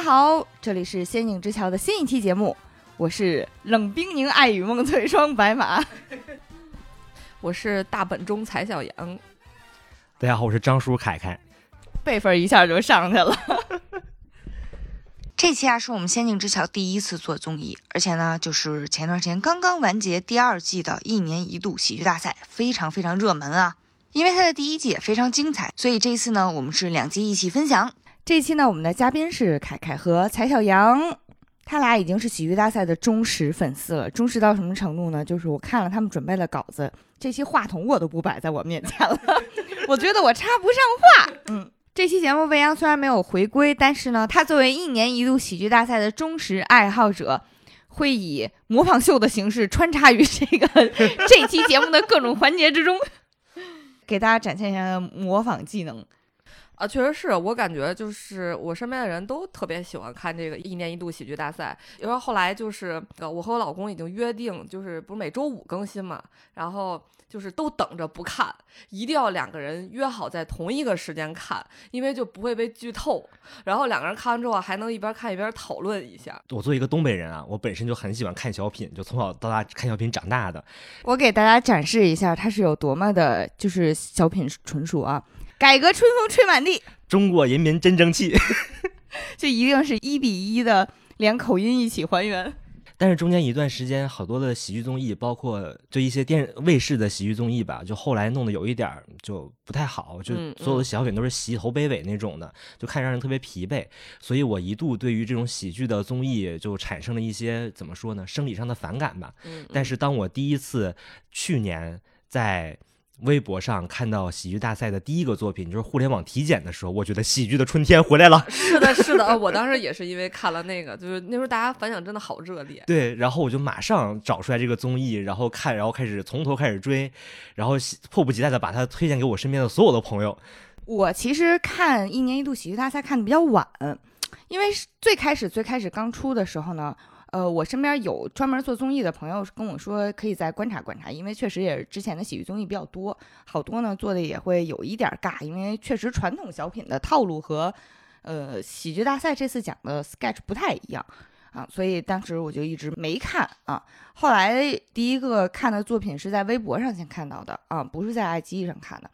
家好，这里是仙境之桥的新一期节目，我是冷冰凝爱与梦翠霜白马，我是大本钟才小杨，大家好，我是张叔凯凯，辈分一下就上去了。这期啊是我们仙境之桥第一次做综艺，而且呢就是前段时间刚刚完结第二季的一年一度喜剧大赛，非常非常热门啊。因为它的第一季也非常精彩，所以这次呢我们是两季一起分享。这期呢我们的嘉宾是凯凯和柴小羊，他俩已经是喜剧大赛的忠实粉丝了。忠实到什么程度呢？就是我看了他们准备的稿子，这期话筒我都不摆在我面前了，我觉得我插不上话。嗯。这期节目未央虽然没有回归，但是呢，他作为一年一度喜剧大赛的忠实爱好者，会以模仿秀的形式穿插于这个 这期节目的各种环节之中，给大家展现一下模仿技能。啊，确实是我感觉就是我身边的人都特别喜欢看这个一年一度喜剧大赛。因为后来就是呃，我和我老公已经约定，就是不是每周五更新嘛，然后。就是都等着不看，一定要两个人约好在同一个时间看，因为就不会被剧透。然后两个人看完之后还能一边看一边讨论一下。我作为一个东北人啊，我本身就很喜欢看小品，就从小到大看小品长大的。我给大家展示一下他是有多么的，就是小品纯属啊，改革春风吹满地，中国人民真争气，就一定是一比一的，连口音一起还原。但是中间一段时间，好多的喜剧综艺，包括就一些电卫视的喜剧综艺吧，就后来弄得有一点就不太好，就所有的小品都是洗头卑尾那种的，就看让人特别疲惫。所以我一度对于这种喜剧的综艺就产生了一些怎么说呢，生理上的反感吧。但是当我第一次去年在。微博上看到喜剧大赛的第一个作品就是互联网体检的时候，我觉得喜剧的春天回来了。是的，是的，我当时也是因为看了那个，就是那时候大家反响真的好热烈。对，然后我就马上找出来这个综艺，然后看，然后开始从头开始追，然后迫不及待的把它推荐给我身边的所有的朋友。我其实看一年一度喜剧大赛看的比较晚，因为最开始最开始刚出的时候呢。呃，我身边有专门做综艺的朋友跟我说，可以再观察观察，因为确实也是之前的喜剧综艺比较多，好多呢做的也会有一点尬，因为确实传统小品的套路和呃喜剧大赛这次讲的 sketch 不太一样啊，所以当时我就一直没看啊。后来第一个看的作品是在微博上先看到的啊，不是在爱奇艺上看的，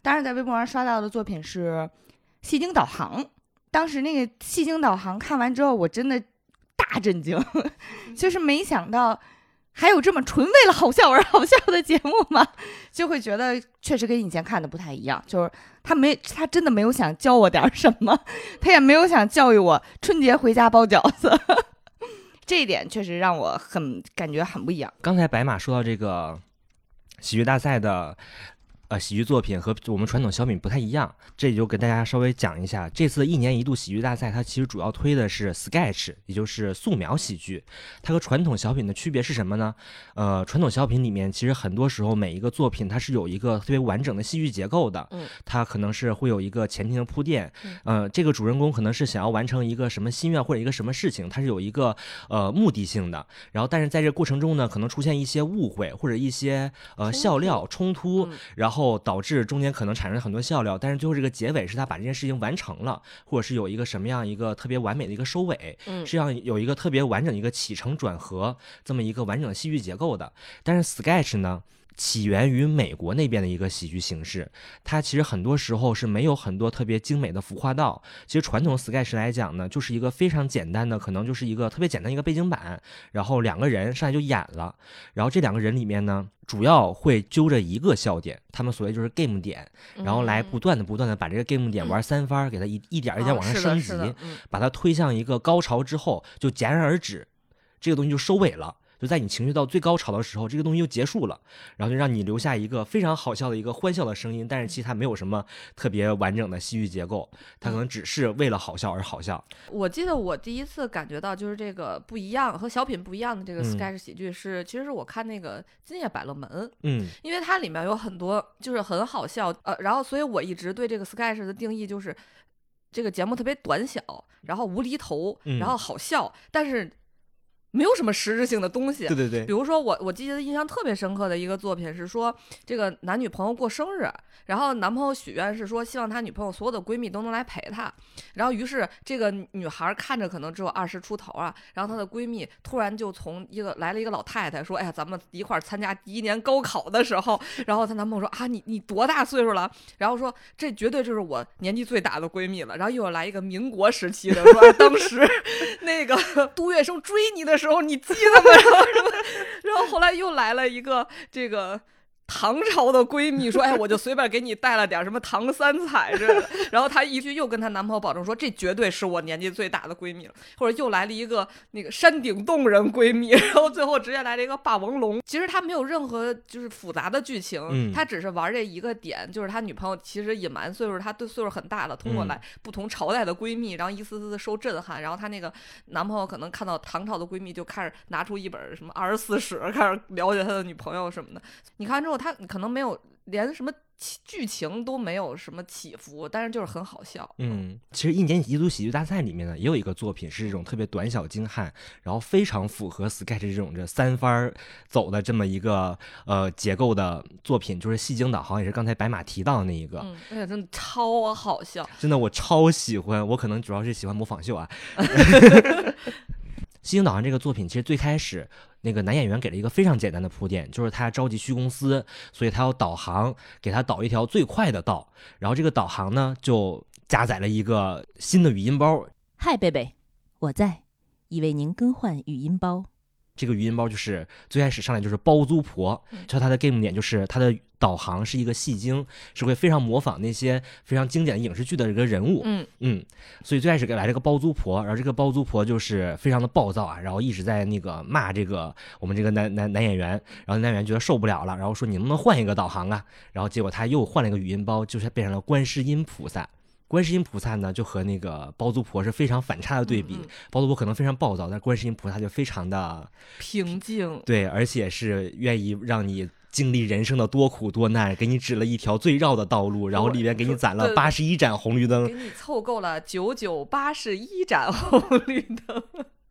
当时在微博上刷到的作品是《戏精导航》，当时那个《戏精导航》看完之后，我真的。大震惊，就是没想到还有这么纯为了好笑而好笑的节目嘛，就会觉得确实跟以前看的不太一样。就是他没，他真的没有想教我点什么，他也没有想教育我春节回家包饺子，这一点确实让我很感觉很不一样。刚才白马说到这个喜剧大赛的。呃，喜剧作品和我们传统小品不太一样，这里就跟大家稍微讲一下，这次一年一度喜剧大赛，它其实主要推的是 sketch，也就是素描喜剧。它和传统小品的区别是什么呢？呃，传统小品里面其实很多时候每一个作品它是有一个特别完整的戏剧结构的，嗯，它可能是会有一个前庭的铺垫，呃，这个主人公可能是想要完成一个什么心愿或者一个什么事情，它是有一个呃目的性的。然后，但是在这过程中呢，可能出现一些误会或者一些呃笑料冲突，然后。后导致中间可能产生很多笑料，但是最后这个结尾是他把这件事情完成了，或者是有一个什么样一个特别完美的一个收尾，嗯，是要有一个特别完整一个起承转合这么一个完整的戏剧结构的。但是 sketch 呢，起源于美国那边的一个喜剧形式，它其实很多时候是没有很多特别精美的服化道。其实传统 sketch 来讲呢，就是一个非常简单的，可能就是一个特别简单一个背景板，然后两个人上来就演了，然后这两个人里面呢。主要会揪着一个笑点，他们所谓就是 game 点，然后来不断的、不断的把这个 game 点玩三番，给它一一点一点往上升级，把它推向一个高潮之后就戛然而止，这个东西就收尾了。就在你情绪到最高潮的时候，这个东西就结束了，然后就让你留下一个非常好笑的一个欢笑的声音，但是其实它没有什么特别完整的戏剧结构，它可能只是为了好笑而好笑。我记得我第一次感觉到就是这个不一样和小品不一样的这个 sketch 喜剧是，其实是我看那个《今夜百乐门》，嗯，因为它里面有很多就是很好笑，呃，然后所以我一直对这个 sketch 的定义就是这个节目特别短小，然后无厘头，然后好笑，但是。没有什么实质性的东西。对对对。比，如说我我记得印象特别深刻的一个作品是说，这个男女朋友过生日，然后男朋友许愿是说希望他女朋友所有的闺蜜都能来陪他，然后于是这个女孩看着可能只有二十出头啊，然后她的闺蜜突然就从一个来了一个老太太说，哎呀，咱们一块儿参加第一年高考的时候，然后她男朋友说啊，你你多大岁数了？然后说这绝对就是我年纪最大的闺蜜了，然后又来一个民国时期的，说、哎、当时那个杜月笙追你的时候，然后你记得吗？然后然后后来又来了一个这个。唐朝的闺蜜说：“哎，我就随便给你带了点什么唐三彩之类的。”然后她一句又跟她男朋友保证说：“这绝对是我年纪最大的闺蜜了。”或者又来了一个那个山顶洞人闺蜜，然后最后直接来了一个霸王龙。其实他没有任何就是复杂的剧情，嗯他只是玩这一个点，就是他女朋友其实隐瞒岁数，她对岁数很大了，通过嗯来不同朝代的闺蜜，然后一丝丝的受震撼。然后她那个男朋友可能看到唐朝的闺蜜，就开始拿出一本什么二十四史，开始了解他的女朋友什么的。你看之后，他可能没有连什么起剧情都没有什么起伏，但是就是很好笑。嗯，其实一年一度喜剧大赛里面呢，也有一个作品是这种特别短小精悍，然后非常符合 sketch 这种这三番儿走的这么一个呃结构的作品，就是《戏精导航》，也是刚才白马提到的那一个。嗯，而且真的超好笑。真的我超喜欢，我可能主要是喜欢模仿秀啊。《星星导航》这个作品，其实最开始那个男演员给了一个非常简单的铺垫，就是他着急去公司，所以他要导航，给他导一条最快的道。然后这个导航呢，就加载了一个新的语音包，嗨，贝贝，我在，已为您更换语音包。这个语音包就是最开始上来就是包租婆，就它的 game 点就是它的导航是一个戏精，是会非常模仿那些非常经典的影视剧的一个人物，嗯嗯，所以最开始给来了个包租婆，然后这个包租婆就是非常的暴躁啊，然后一直在那个骂这个我们这个男男男演员，然后男演员觉得受不了了，然后说你能不能换一个导航啊？然后结果他又换了一个语音包，就是变成了观世音菩萨。观世音菩萨呢，就和那个包租婆是非常反差的对比。嗯嗯包租婆可能非常暴躁，但观世音菩萨就非常的平静。对，而且是愿意让你经历人生的多苦多难，给你指了一条最绕的道路，然后里边给你攒了对八十一盏红绿灯给。你凑够了九九八十一盏红绿灯，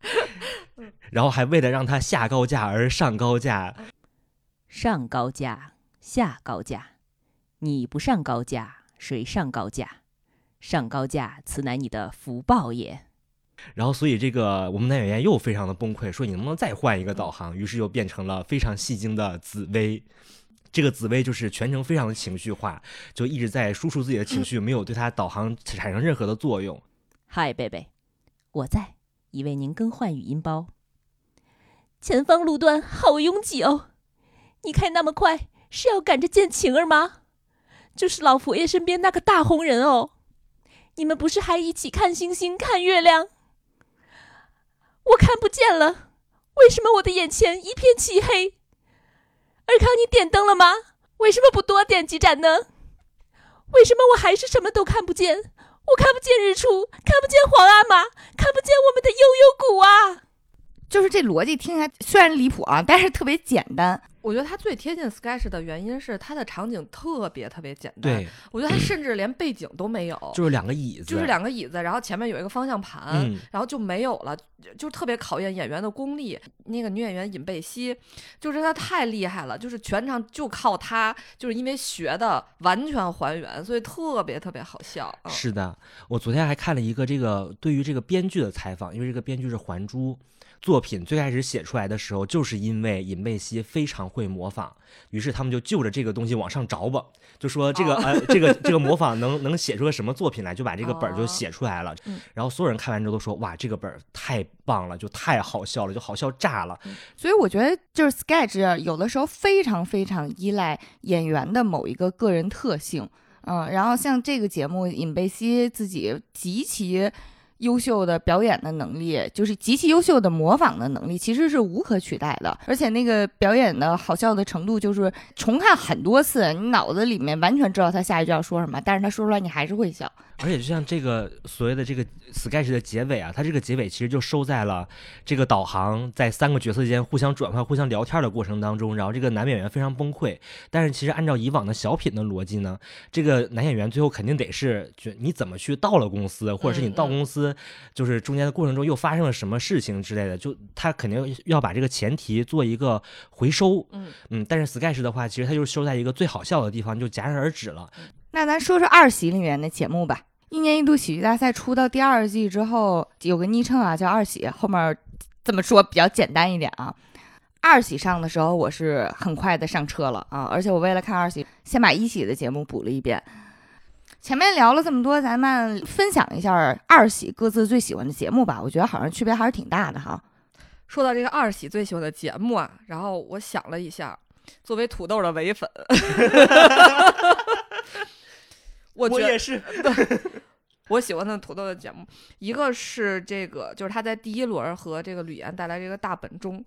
然后还为了让他下高架而上高架，上高架，下高架，你不上高架，谁上高架？上高架，此乃你的福报也。然后所以这个我们男演员又非常的崩溃，说你能不能再换一个导航？于是又变成了非常戏精的紫薇。这个紫薇就是全程非常的情绪化，就一直在输出自己的情绪，没有对他导航产生任何的作用。嗨，贝贝，我在，已为您更换语音包。前方路段好拥挤哦，你开那么快是要赶着见晴儿吗？就是老佛爷身边那个大红人哦。你们不是还一起看星星、看月亮？我看不见了，为什么我的眼前一片漆黑？尔康，你点灯了吗？为什么不多点几盏呢？为什么我还是什么都看不见？我看不见日出，看不见皇阿玛，看不见我们的悠悠谷啊！就是这逻辑听起来虽然离谱啊，但是特别简单。我觉得它最贴近 sketch 的原因是它的场景特别特别简单。对，我觉得它甚至连背景都没有，就是两个椅子，就是两个椅子，然后前面有一个方向盘，嗯然后就没有了，就就特别考验演员的功力。那个女演员尹贝希，就是她太厉害了，就是全场就靠她，就是因为学的完全还原，所以特别特别好笑。嗯、是的，我昨天还看了一个这个对于这个编剧的采访，因为这个编剧是《还珠》作品，最开始写出来的时候，就是因为尹贝希非常会模仿，于是他们就就着这个东西往上找吧，就说这个、哦呃这个这个模仿能能写出个什么作品来，就把这个本儿就哦写出来了。嗯然后所有人看完之后都说哇，这个本儿太棒了，就太好笑了，就好笑炸了。所以我觉得就是 sketch 有的时候非常非常依赖演员的某一个个人特性，嗯，然后像这个节目，尹贝希自己极其优秀的表演的能力，就是极其优秀的模仿的能力，其实是无可取代的。而且那个表演的好笑的程度，就是重看很多次，你脑子里面完全知道他下一句要说什么，但是他说出来你还是会笑。而且就像这个所谓的这个 sketch 的结尾啊，它这个结尾其实就收在了这个导航在三个角色间互相转换、互相聊天的过程当中，然后这个男演员非常崩溃。但是其实按照以往的小品的逻辑呢，这个男演员最后肯定得是，就你怎么去到了公司，或者是你到公司司就是中间的过程中又发生了什么事情之类的，就他肯定要把这个前提做一个回收。嗯嗯，但是 Sketch 的话，其实它就是收在一个最好笑的地方，就戛然而止了。那咱说说二喜里面的节目吧。一年一度喜剧大赛出到第二季之后，有个昵称啊叫二喜，后面这么说比较简单一点啊。二喜上的时候，我是很快的上车了啊，而且我为了看二喜，先把一喜的节目补了一遍。前面聊了这么多，咱们分享一下二喜各自最喜欢的节目吧。我觉得好像区别还是挺大的哈。说到这个二喜最喜欢的节目啊，然后我想了一下，作为土豆的唯粉，我觉得是，我喜欢的土豆的节目，一个是这个，就是他在第一轮和这个吕岩带来这个大本钟，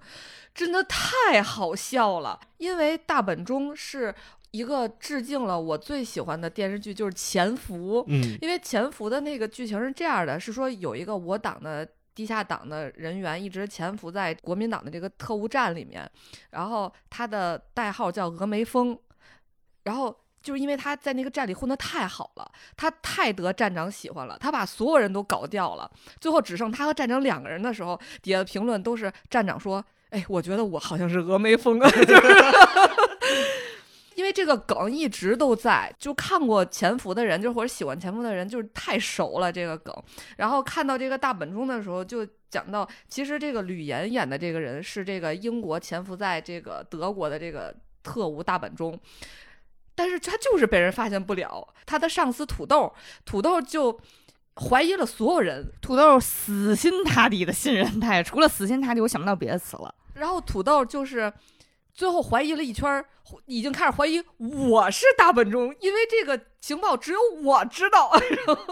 真的太好笑了，因为大本钟是一个致敬了我最喜欢的电视剧，就是《潜伏》。嗯因为《潜伏》的那个剧情是这样的，是说有一个我党的地下党的人员一直潜伏在国民党的这个特务站里面，然后他的代号叫峨眉峰，然后。就是因为他在那个站里混得太好了，他太得站长喜欢了，他把所有人都搞掉了，最后只剩他和站长两个人的时候，底下的评论都是站长说：“哎，我觉得我好像是峨眉峰啊。”就是 因为这个梗一直都在，就看过《潜伏》的人，就或者喜欢《潜伏》的人，就是太熟了这个梗。然后看到这个大本钟的时候，就讲到，其实这个吕岩演的这个人是这个英国潜伏在这个德国的这个特务大本钟，但是他就是被人发现不了。他的上司土豆，土豆就怀疑了所有人，土豆死心塌地的信任他，除了死心塌地，我想不到别的词了。然后土豆就是最后怀疑了一圈儿，已经开始怀疑我是大本钟，因为这个情报只有我知道。然后，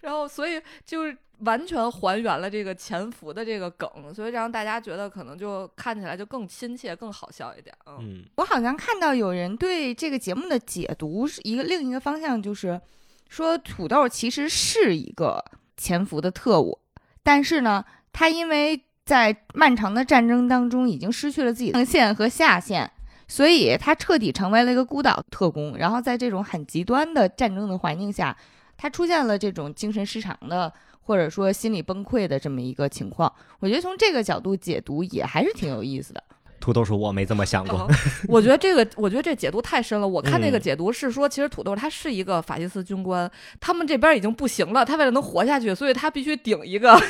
然后所以就是完全还原了这个潜伏的这个梗，所以让大家觉得可能就看起来就更亲切、更好笑一点。嗯，嗯我好像看到有人对这个节目的解读是一个另一个方向，就是说土豆其实是一个潜伏的特务，但是呢，他因为在漫长的战争当中已经失去了自己的上限和下限，所以他彻底成为了一个孤岛特工。然后在这种很极端的战争的环境下，他出现了这种精神失常的。或者说心理崩溃的这么一个情况，我觉得从这个角度解读也还是挺有意思的。土豆说我没这么想过哦，我觉得这个，我觉得这解读太深了。我看那个嗯解读是说，其实土豆他是一个法西斯军官，他们这边已经不行了，他为了能活下去，所以他必须顶一个。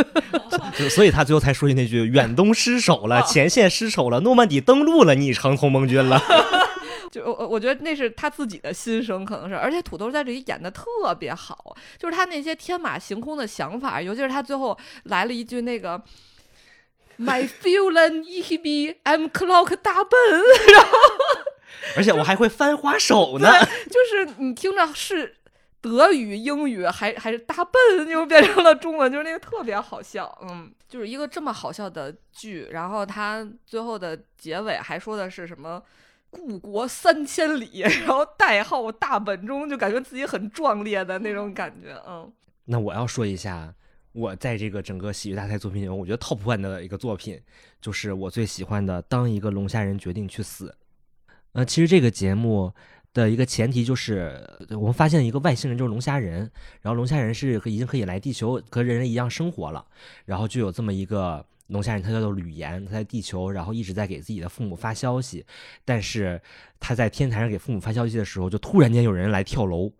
就所以他最后才说句那句“远东失守了，哦前线失守了，诺曼底登陆了，你成同盟军了。就我我觉得那是他自己的心声，可能是，而且土豆在这里演的特别好，就是他那些天马行空的想法，尤其是他最后来了一句那个 “My feeling e b I'm clock 大笨 ”，然后而且我还会翻花手呢。就是你听着是德语、英语，还还是大笨，又变成了中文，就是那个特别好笑。嗯，就是一个这么好笑的剧，然后他最后的结尾还说的是什么？故国三千里，然后代号大本钟，就感觉自己很壮烈的那种感觉。嗯，那我要说一下，我在这个整个喜剧大赛作品里面，我觉得 top one 的一个作品，就是我最喜欢的《当一个龙虾人决定去死》。呃，其实这个节目的一个前提就是，呃我们发现一个外星人就是龙虾人，然后龙虾人是可已经可以来地球和人类一样生活了，然后就有这么一个。龙虾人他叫做吕岩，他在地球，然后一直在给自己的父母发消息，但是他在天台上给父母发消息的时候，就突然间有人来跳楼，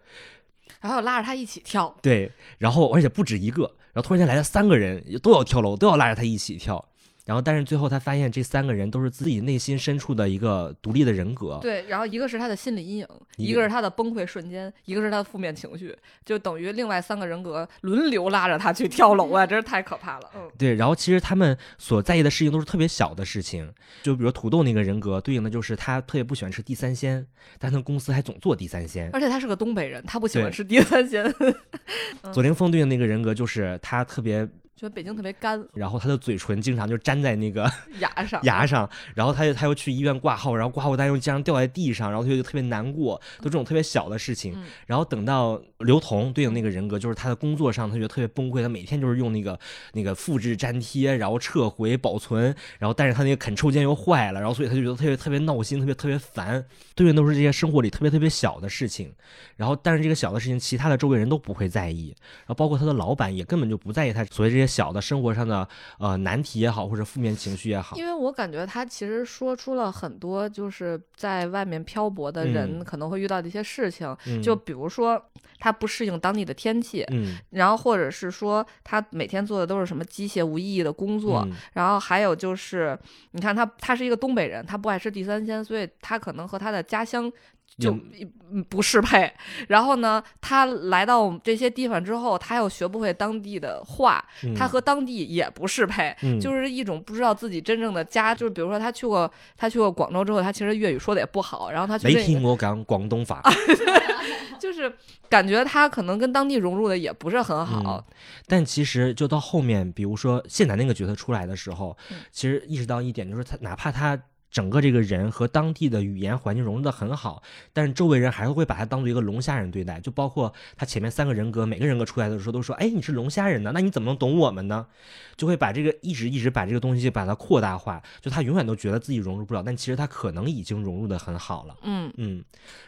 然后拉着他一起跳。对，然后而且不止一个，然后突然间来了三个人，都要跳楼，都要拉着他一起跳。然后，但是最后他发现这三个人都是自己内心深处的一个独立的人格。对，然后一个是他的心理阴影，一个是他的崩溃瞬间，一个是他的负面情绪，就等于另外三个人格轮流拉着他去跳楼啊，真是太可怕了。嗯。对，然后其实他们所在意的事情都是特别小的事情，就比如土豆那个人格对应的就是他特别不喜欢吃地三鲜，但他公司还总做地三鲜。而且他是个东北人，他不喜欢吃地三鲜。左凌峰对应那个人格就是他特别觉得北京特别干，然后他的嘴唇经常就粘在那个 牙上，牙上，然后他又他又去医院挂号，然后挂号单又经常掉在地上，然后他就特别难过，都这种特别小的事情。嗯然后等到刘同对应那个人格，就是他的工作上，他觉得特别崩溃，他每天就是用那个那个复制粘贴，然后撤回保存，然后但是他那个 Ctrl 键又坏了，然后所以他就觉得特别特别闹心，特别特别烦。对应都是这些生活里特别特别小的事情，然后但是这个小的事情，其他的周围人都不会在意，然后包括他的老板也根本就不在意他所谓这些小的生活上的呃难题也好，或者负面情绪也好。因为我感觉他其实说出了很多就是在外面漂泊的人嗯。可能会遇到的一些事情，嗯。就比如说他不适应当地的天气，嗯。然后或者是说他每天做的都是什么机械无意义的工作，嗯。然后还有就是，你看他他是一个东北人，他不爱吃地三鲜，所以他可能和他的家乡就嗯不适配。然后呢，他来到这些地方之后，他又学不会当地的话，嗯他和当地也不适配，嗯就是一种不知道自己真正的家。就是比如说他去过他去过广州之后，他其实粤语说的也不好，然后他去没听我讲广东话，就是感觉他可能跟当地融入的也不是很好。但其实就到后面，比如说谢楠那个角色出来的时候，嗯其实意识到一点，就是他哪怕他整个这个人和当地的语言环境融入的很好，但是周围人还是会把他当做一个龙虾人对待。就包括他前面三个人格，每个人格出来的时候都说：“哎，你是龙虾人呢，那你怎么能懂我们呢？”就会把这个一直一直把这个东西把它扩大化，就他永远都觉得自己融入不了，但其实他可能已经融入的很好了。嗯嗯，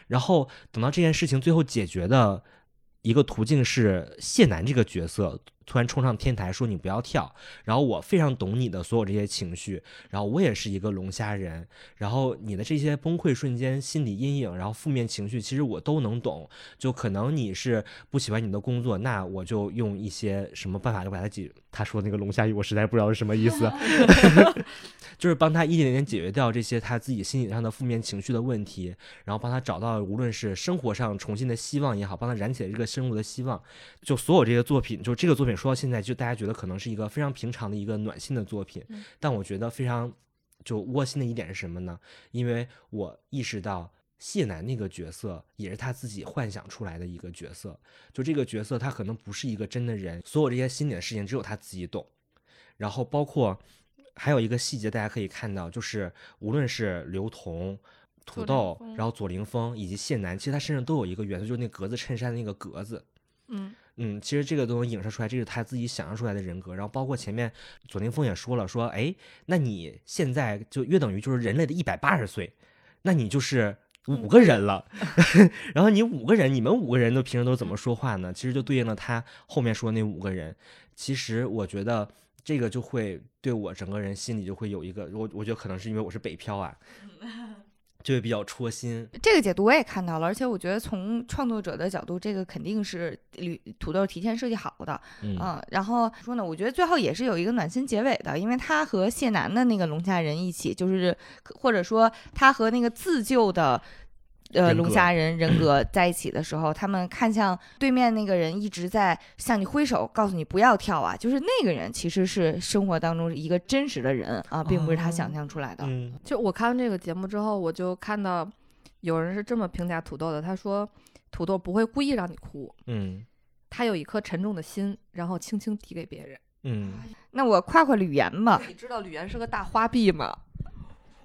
然后等到这件事情最后解决的一个途径是谢楠这个角色突然冲上天台说你不要跳，然后我非常懂你的所有这些情绪，然后我也是一个龙虾人，然后你的这些崩溃瞬间、心理阴影，然后负面情绪，其实我都能懂。就可能你是不喜欢你的工作，那我就用一些什么办法就把它解。他说那个龙虾语，我实在不知道是什么意思。就是帮他一点点解决掉这些他自己心理上的负面情绪的问题，然后帮他找到无论是生活上重新的希望也好，帮他燃起了这个生活的希望。就所有这些作品，就这个作品说到现在，就大家觉得可能是一个非常平常的一个暖心的作品，嗯但我觉得非常就窝心的一点是什么呢？因为我意识到。谢楠那个角色也是他自己幻想出来的一个角色，就这个角色他可能不是一个真的人，所有这些心里的事情只有他自己懂。然后包括还有一个细节，大家可以看到，就是无论是刘同、土豆，然后左凌峰以及谢楠，其实他身上都有一个元素，就是那格子衬衫的那个格子。嗯嗯，其实这个都能影射出来，这是他自己想象出来的人格。然后包括前面左凌峰也说了，说，哎，那你现在就约等于就是人类的一百八十岁，那你就是五个人了。然后你五个人，你们五个人都平时都怎么说话呢？其实就对应了他后面说那五个人。其实我觉得这个就会对我整个人心里就会有一个，我我觉得可能是因为我是北漂啊，就会比较戳心。这个解读我也看到了，而且我觉得从创作者的角度，这个肯定是铝土豆提前设计好的，嗯嗯，然后说呢，我觉得最后也是有一个暖心结尾的，因为他和谢楠的那个龙虾人一起，就是或者说他和那个自救的。呃，龙虾人人格 在一起的时候，他们看向对面那个人，一直在向你挥手，告诉你不要跳啊。就是那个人其实是生活当中一个真实的人啊，并不是他想象出来的。嗯就我看完这个节目之后，我就看到有人是这么评价土豆的，他说土豆不会故意让你哭，嗯他有一颗沉重的心，然后轻轻递给别人。嗯，那我夸夸吕岩吧，你知道吕岩是个大花臂吗？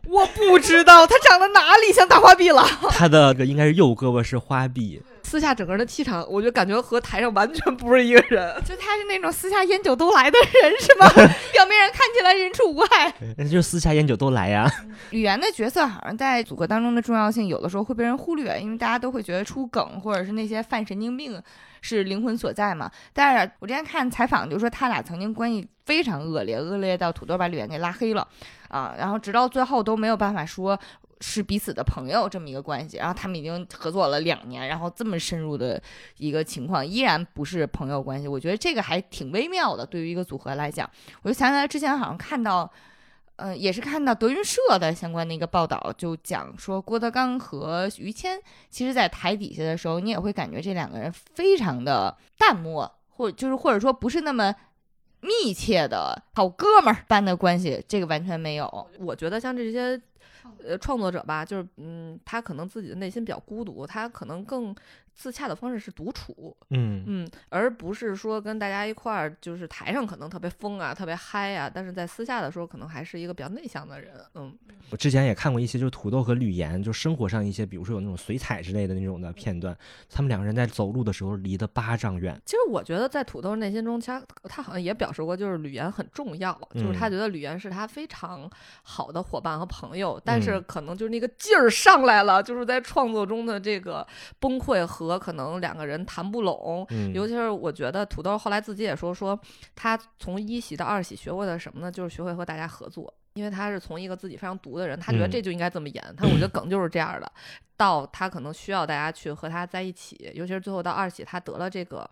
我不知道他长得哪里像大花臂了。他的个应该是右胳膊是花臂，私下整个人的气场，我就感觉和台上完全不是一个人。就他是那种私下烟酒都来的人是吗？表面上看起来人畜无害。那就是私下烟酒都来呀。吕岩的角色好像在组合当中的重要性，有的时候会被人忽略，因为大家都会觉得出梗或者是那些犯神经病是灵魂所在嘛。但是我之前看采访就说他俩曾经关系非常恶劣，恶劣到土豆把吕岩给拉黑了啊，然后直到最后都没有办法说。是彼此的朋友这么一个关系，然后他们已经合作了两年，然后这么深入的一个情况，依然不是朋友关系。我觉得这个还挺微妙的，对于一个组合来讲，我就想起来之前好像看到。呃，也是看到德云社的相关的一个报道，就讲说郭德纲和于谦，其实在台底下的时候，你也会感觉这两个人非常的淡漠，或就是或者说不是那么密切的好哥们儿般的关系，这个完全没有。我觉得像这些呃创作者吧，就是嗯，他可能自己的内心比较孤独，他可能更自洽的方式是独处，嗯嗯，而不是说跟大家一块儿，就是台上可能特别疯啊，特别嗨啊，但是在私下的时候，可能还是一个比较内向的人。嗯，我之前也看过一些，就是土豆和吕岩，就生活上一些，比如说有那种水彩之类的那种的片段，他们两个人在走路的时候离得八丈远。其实我觉得在土豆内心中，他他好像也表示过，就是吕岩很重要，就是他嗯觉得吕岩是他非常好的伙伴和朋友，但是嗯可能就是那个劲儿上来了，就是在创作中的这个崩溃和可能两个人谈不拢，嗯，尤其是我觉得土豆后来自己也说，说他从一喜到二喜学会了什么呢？就是学会和大家合作。因为他是从一个自己非常独的人，他觉得嗯这就应该这么演。他说我觉得梗就是这样的，到他可能需要大家去和他在一起，尤其是最后到二喜，他得了这个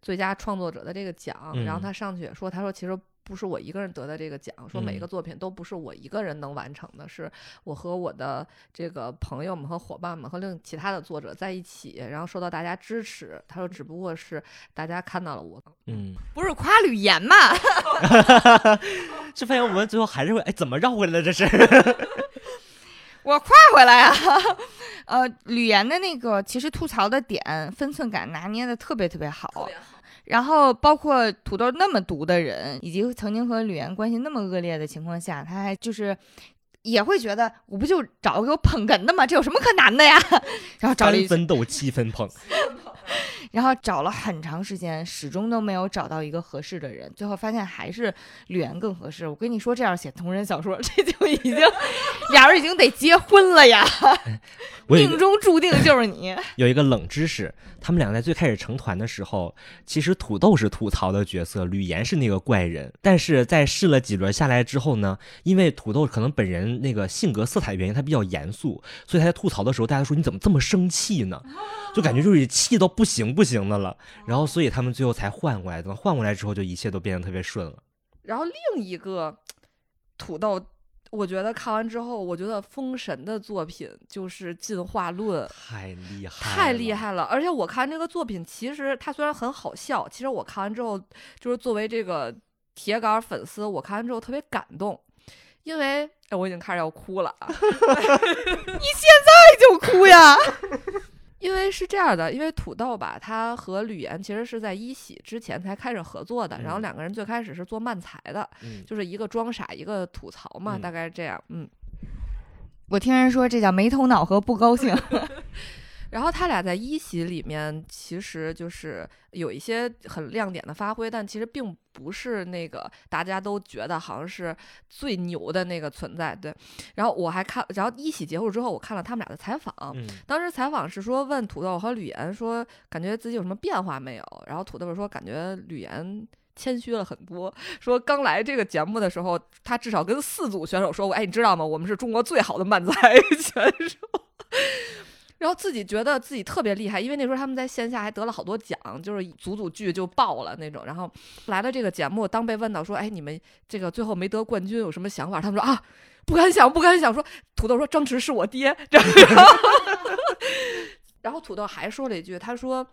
最佳创作者的这个奖，然后嗯他上去也说，他说其实。不是我一个人得的这个奖，说每一个作品都不是我一个人能完成的，是我和我的这个朋友们和伙伴们和另其他的作者在一起，然后受到大家支持。他说，只不过是大家看到了我，嗯，不是夸吕岩嘛？就发现我们最后还是会，哎，怎么绕回来了？这是，我夸回来啊。呃，吕岩的那个其实吐槽的点分寸感拿捏的特别特别好，然后包括土豆那么毒的人，以及曾经和吕岩关系那么恶劣的情况下，他还就是。也会觉得我不就找个给我捧哏的吗？这有什么可难的呀？然后找了三一，分斗，七分捧。然后找了很长时间，始终都没有找到一个合适的人。最后发现还是吕岩更合适。我跟你说，这样写同人小说，这就已经俩人已经得结婚了呀，命中注定就是你。有一个冷知识，他们俩在最开始成团的时候，其实土豆是吐槽的角色，吕岩是那个怪人。但是在试了几轮下来之后呢，因为土豆可能本人那个性格色彩原因，他比较严肃，所以他在吐槽的时候，大家说你怎么这么生气呢？就感觉就是气到不行不行的了。然后所以他们最后才换过来，等换过来之后，就一切都变得特别顺了。然后另一个土豆，我觉得看完之后，我觉得封神的作品就是《进化论》。太厉害，太厉！害了！而且我看这个作品，其实它虽然很好笑，其实我看完之后，就是作为这个铁杆粉丝，我看完之后特别感动，因为哎，我已经开始要哭了 你现在！就哭呀！因为是这样的，因为土豆吧，他和吕岩其实是在一喜之前才开始合作的，然后嗯两个人最开始是做漫才的，嗯，就是一个装傻，一个吐槽嘛，嗯大概是这样，嗯。我听人说这叫没头脑和不高兴。然后他俩在一席里面其实就是有一些很亮点的发挥，但其实并不是那个大家都觉得好像是最牛的那个存在。对，然后我还看，然后一席结束之后，我看了他们俩的采访。嗯当时采访是说问土豆和吕岩说，感觉自己有什么变化没有？然后土豆说，感觉吕岩。谦虚了很多，说刚来这个节目的时候，他至少跟四组选手说过：“哎，你知道吗？我们是中国最好的漫才选手。”然后自己觉得自己特别厉害，因为那时候他们在线下还得了好多奖，就是组组剧就爆了那种。然后来了这个节目，当被问到说：“哎，你们这个最后没得冠军有什么想法？”他们说：“啊，不敢想，不敢想。”说土豆说：“张弛是我爹。”然后，然后土豆还说了一句：“他说，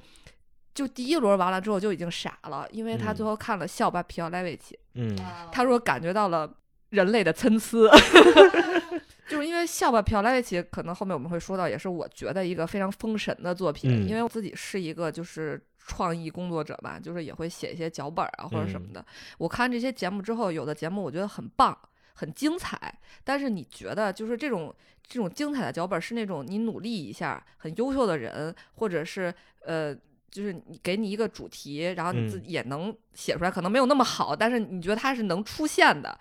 就第一轮完了之后就已经傻了，因为他最嗯后看了笑吧皮奥莱维奇，嗯他说感觉到了人类的参差，就是因为笑吧飘莱维奇，可能后面我们会说到，也是我觉得一个非常封神的作品，嗯因为我自己是一个就是。创意工作者吧，就是也会写一些脚本啊或者什么的。我看这些节目之后，有的节目我觉得很棒，很精彩。但是你觉得就是这种这种精彩的脚本是那种你努力一下，很优秀的人，或者是呃，就是你给你一个主题，然后你自己也能写出来，可能没有那么好，但是你觉得它是能出现的。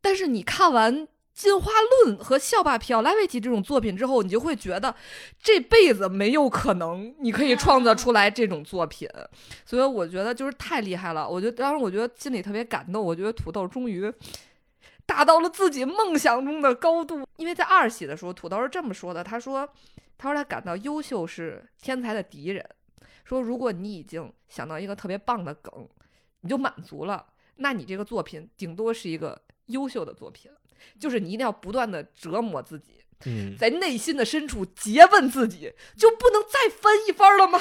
但是你看完《进化论》和《校霸皮奥莱维奇》这种作品之后，你就会觉得这辈子没有可能你可以创造出来这种作品，所以我觉得就是太厉害了。我觉得当时我觉得心里特别感动，我觉得土豆终于达到了自己梦想中的高度。因为在二喜的时候，土豆是这么说的：“他说，他说他感到优秀是天才的敌人。说如果你已经想到一个特别棒的梗，你就满足了，那你这个作品顶多是一个优秀的作品。”就是你一定要不断的折磨自己，嗯，在内心的深处诘问自己，就不能再翻一番了吗？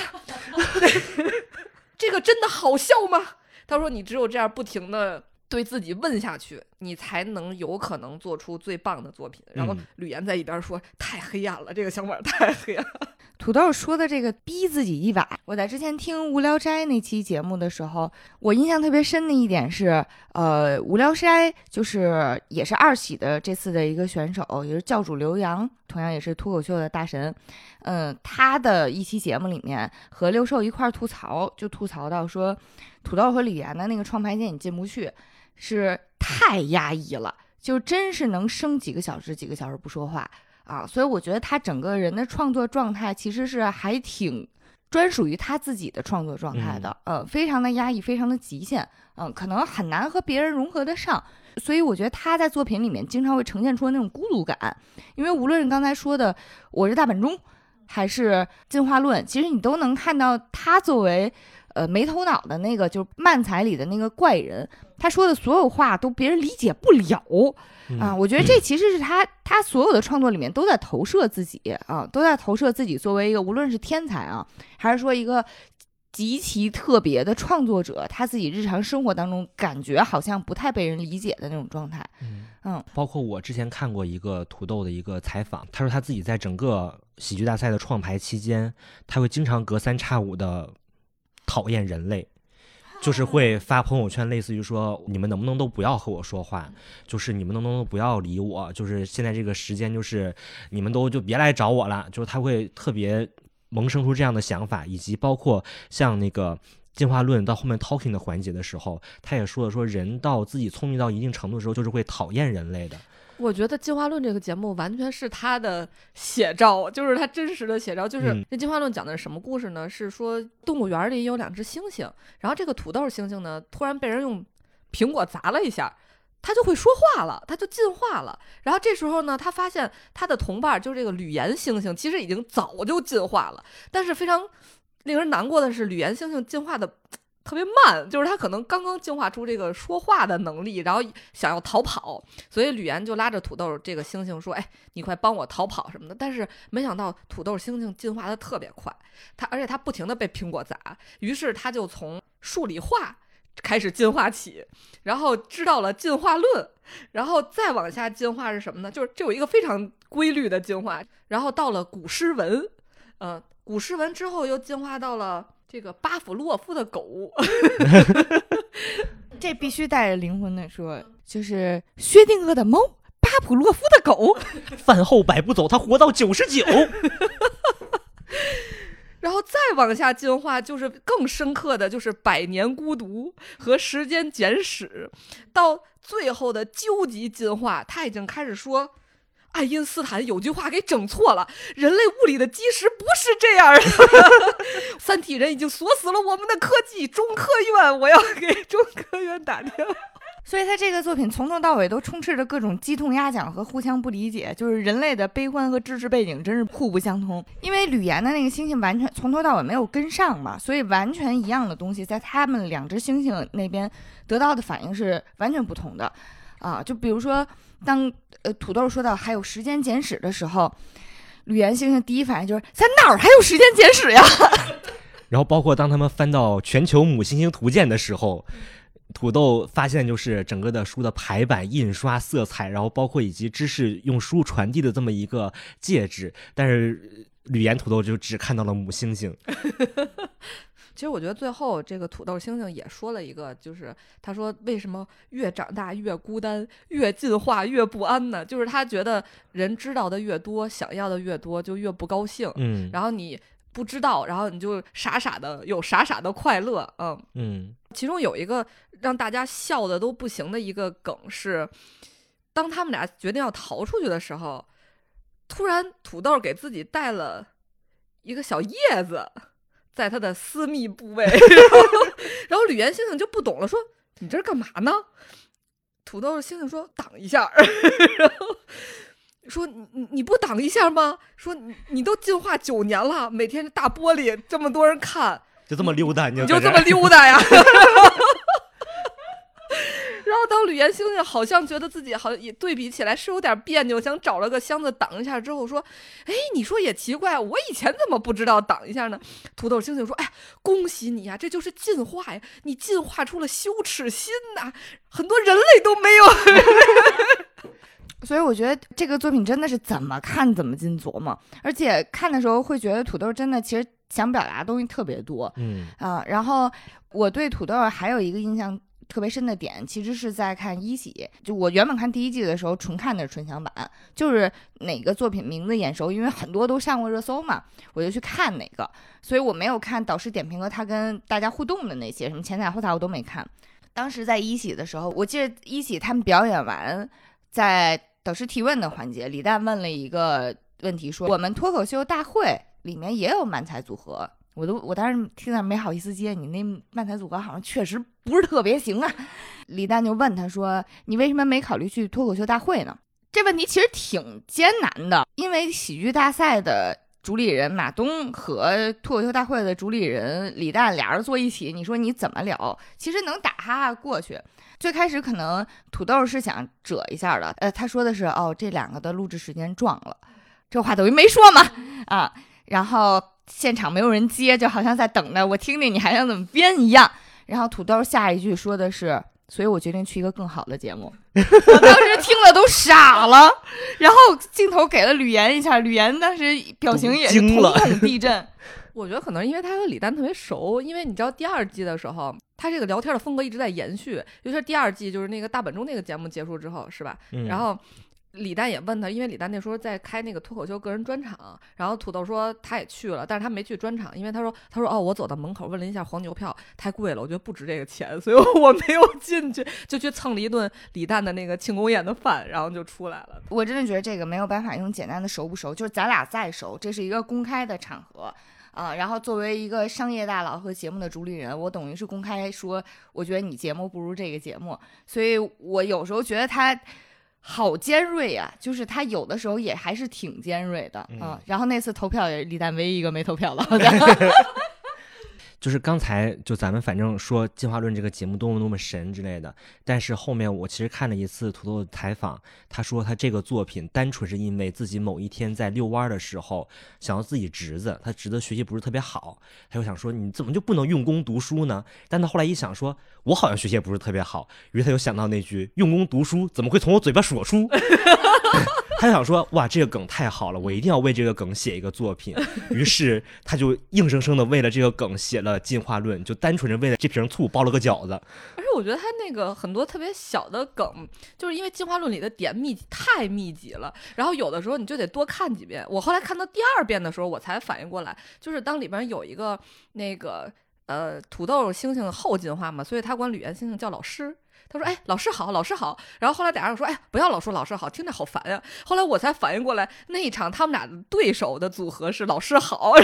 这个真的好笑吗？他说你只有这样不停的对自己问下去，你才能有可能做出最棒的作品。然后嗯吕岩在一边说：“太黑暗了，这个想法太黑暗了。土豆说的这个逼自己一把，我在之前听《无聊斋》那期节目的时候，我印象特别深的一点是，呃，《无聊斋》就是也是二喜的这次的一个选手，也是教主刘洋，同样也是脱口秀的大神。嗯、他的一期节目里面和六兽一块儿吐槽，就吐槽到说，土豆和李岩的那个创牌店你进不去，是太压抑了，就真是能生几个小时几个小时不说话。啊，所以我觉得他整个人的创作状态其实是还挺专属于他自己的创作状态的，呃，非常的压抑，非常的极限，嗯、可能很难和别人融合得上。所以我觉得他在作品里面经常会呈现出那种孤独感，因为无论是刚才说的《我是大本钟》，还是《进化论》，其实你都能看到他作为呃没头脑的那个就是漫才里的那个怪人，他说的所有话都别人理解不了。啊，嗯我觉得这其实是他他所有的创作里面都在投射自己啊，都在投射自己作为一个无论是天才啊，还是说一个极其特别的创作者，他自己日常生活当中感觉好像不太被人理解的那种状态。嗯嗯包括我之前看过一个土豆的一个采访，他说他自己在整个喜剧大赛的创排期间，他会经常隔三差五的讨厌人类。就是会发朋友圈，类似于说你们能不能都不要和我说话，就是你们能不能都不要理我，就是现在这个时间，就是你们都就别来找我了，就是他会特别萌生出这样的想法，以及包括像那个进化论到后面 talking 的环节的时候，他也说了说人到自己聪明到一定程度的时候，就是会讨厌人类的。我觉得《进化论》这个节目完全是他的写照，就是他真实的写照。就是嗯那《进化论》讲的是什么故事呢？是说动物园里有两只猩猩，然后这个土豆猩猩呢，突然被人用苹果砸了一下。它就会说话了，它就进化了。然后这时候呢，他发现他的同伴就是这个吕岩猩猩，其实已经早就进化了。但是非常令人难过的是，吕岩猩猩进化的特别慢，就是他可能刚刚进化出这个说话的能力，然后想要逃跑，所以吕岩就拉着土豆这个猩猩说：“哎，你快帮我逃跑什么的。”但是没想到土豆猩猩进化的特别快，它而且它不停的被苹果砸，于是它就从数理化开始进化起，然后知道了进化论，然后再往下进化是什么呢？就是这有一个非常规律的进化，然后到了古诗文，呃，古诗文之后又进化到了。这个巴甫洛夫的狗，这必须带着灵魂的说，就是薛定谔的猫，巴甫洛夫的狗。饭后百步走，他活到九十九。然后再往下进化，就是更深刻的就是《百年孤独》和《时间简史》，到最后的究极进化，他已经开始说。爱因斯坦有句话给整错了，人类物理的基石不是这样的。三体人已经锁死了我们的科技，中科院，我要给中科院打电话。所以他这个作品从头到尾都充斥着各种鸡同鸭讲和互相不理解，就是人类的悲欢和知识背景真是互不相通。因为吕岩的那个星星完全从头到尾没有跟上嘛，所以完全一样的东西，在他们两只猩猩那边得到的反应是完全不同的。啊，就比如说，当呃土豆说到还有时间简史的时候，吕岩星星第一反应就是在哪儿还有时间简史呀？然后包括当他们翻到全球母星星图鉴的时候，土豆发现就是整个的书的排版、印刷、色彩，然后包括以及知识用书传递的这么一个介质，但是吕岩土豆就只看到了母猩猩。其实我觉得最后这个土豆星星也说了一个，就是他说为什么越长大越孤单，越进化越不安呢？就是他觉得人知道的越多，想要的越多，就越不高兴。嗯然后你不知道，然后你就傻傻的有傻傻的快乐，嗯。嗯其中有一个让大家笑的都不行的一个梗是，当他们俩决定要逃出去的时候，突然土豆给自己带了一个小叶子，在他的私密部位，然 后 然后吕岩星星就不懂了，说：“你这是干嘛呢？”土豆星星说：“挡一下。”然后说：“你你你不挡一下吗？说你你都进化九年了，每天大玻璃这么多人看。”就这么溜达，你你就这么溜达呀？然后当吕岩星星好像觉得自己好像也对比起来是有点别扭，想找了个箱子挡一下之后说：“哎，你说也奇怪，我以前怎么不知道挡一下呢？”土豆星星说：“哎，恭喜你呀，这就是进化呀，你进化出了羞耻心呐，很多人类都没有。”所以我觉得这个作品真的是怎么看怎么进琢磨，而且看的时候会觉得土豆真的其实想表达的东西特别多嗯啊、然后我对土豆还有一个印象特别深的点，其实是在看一喜，就我原本看第一季的时候纯看的是纯享版，就是哪个作品名字眼熟，因为很多都上过热搜嘛，我就去看哪个，所以我没有看导师点评和他跟大家互动的那些什么前彩后彩我都没看。当时在一喜的时候，我记得一喜他们表演完，在导师提问的环节，李诞问了一个问题说，我们脱口秀大会里面也有满才组合。我都我当时听到没好意思接你，那漫才组合好像确实不是特别行啊。李诞就问他说：“你为什么没考虑去脱口秀大会呢？”这问题其实挺艰难的，因为喜剧大赛的主理人马东和脱口秀大会的主理人李诞俩人坐一起，你说你怎么聊？其实能打哈哈过去。最开始可能土豆是想遮一下的，呃，他说的是哦，这两个的录制时间撞了，这话等于没说嘛啊。然后现场没有人接，就好像在等着我听听你还想怎么编一样。然后土豆下一句说的是，所以我决定去一个更好的节目。我当时听了都傻了，然后镜头给了吕岩一下，吕岩当时表情也是惊了瞳孔地震。我觉得可能因为他和李诞特别熟，因为你知道第二季的时候，他这个聊天的风格一直在延续，尤其是第二季就是那个大本钟那个节目结束之后，是吧？嗯然后李诞也问他，因为李诞那时候在开那个脱口秀个人专场，然后土豆说他也去了，但是他没去专场，因为他说他说哦，我走到门口问了一下黄牛票，太贵了，我觉得不值这个钱，所以 我没有进去，就去蹭了一顿李诞的那个庆功宴的饭，然后就出来了。我真的觉得这个没有办法用简单的熟不熟，就是咱俩再熟，这是一个公开的场合。啊，然后作为一个商业大佬和节目的主理人，我等于是公开说，我觉得你节目不如这个节目，所以我有时候觉得他好尖锐啊，就是他有的时候也还是挺尖锐的啊嗯。然后那次投票也是李诞唯一一个没投票的，好像。就是刚才就咱们反正说《进化论》这个节目多么多么神之类的，但是后面我其实看了一次土豆的采访，他说他这个作品单纯是因为自己某一天在遛弯的时候想到自己侄子，他侄子学习不是特别好，他就想说你怎么就不能用功读书呢？但他后来一想说，我好像学习也不是特别好，于是他就想到那句用功读书怎么会从我嘴巴说出？他想说，哇，这个梗太好了，我一定要为这个梗写一个作品。于是他就硬生生的为了这个梗写了《进化论》，就单纯是为了这瓶醋包了个饺子。而且我觉得他那个很多特别小的梗，就是因为进化论里的点密集太密集了，然后有的时候你就得多看几遍。我后来看到第二遍的时候，我才反应过来，就是当里边有一个那个呃土豆猩猩后进化嘛，所以他管吕岩猩猩叫老师。他说：“哎，老师好，老师好。”然后后来俩人说：“哎，不要老说老师好，听着好烦呀。”后来我才反应过来，那一场他们俩的对手的组合是老师好。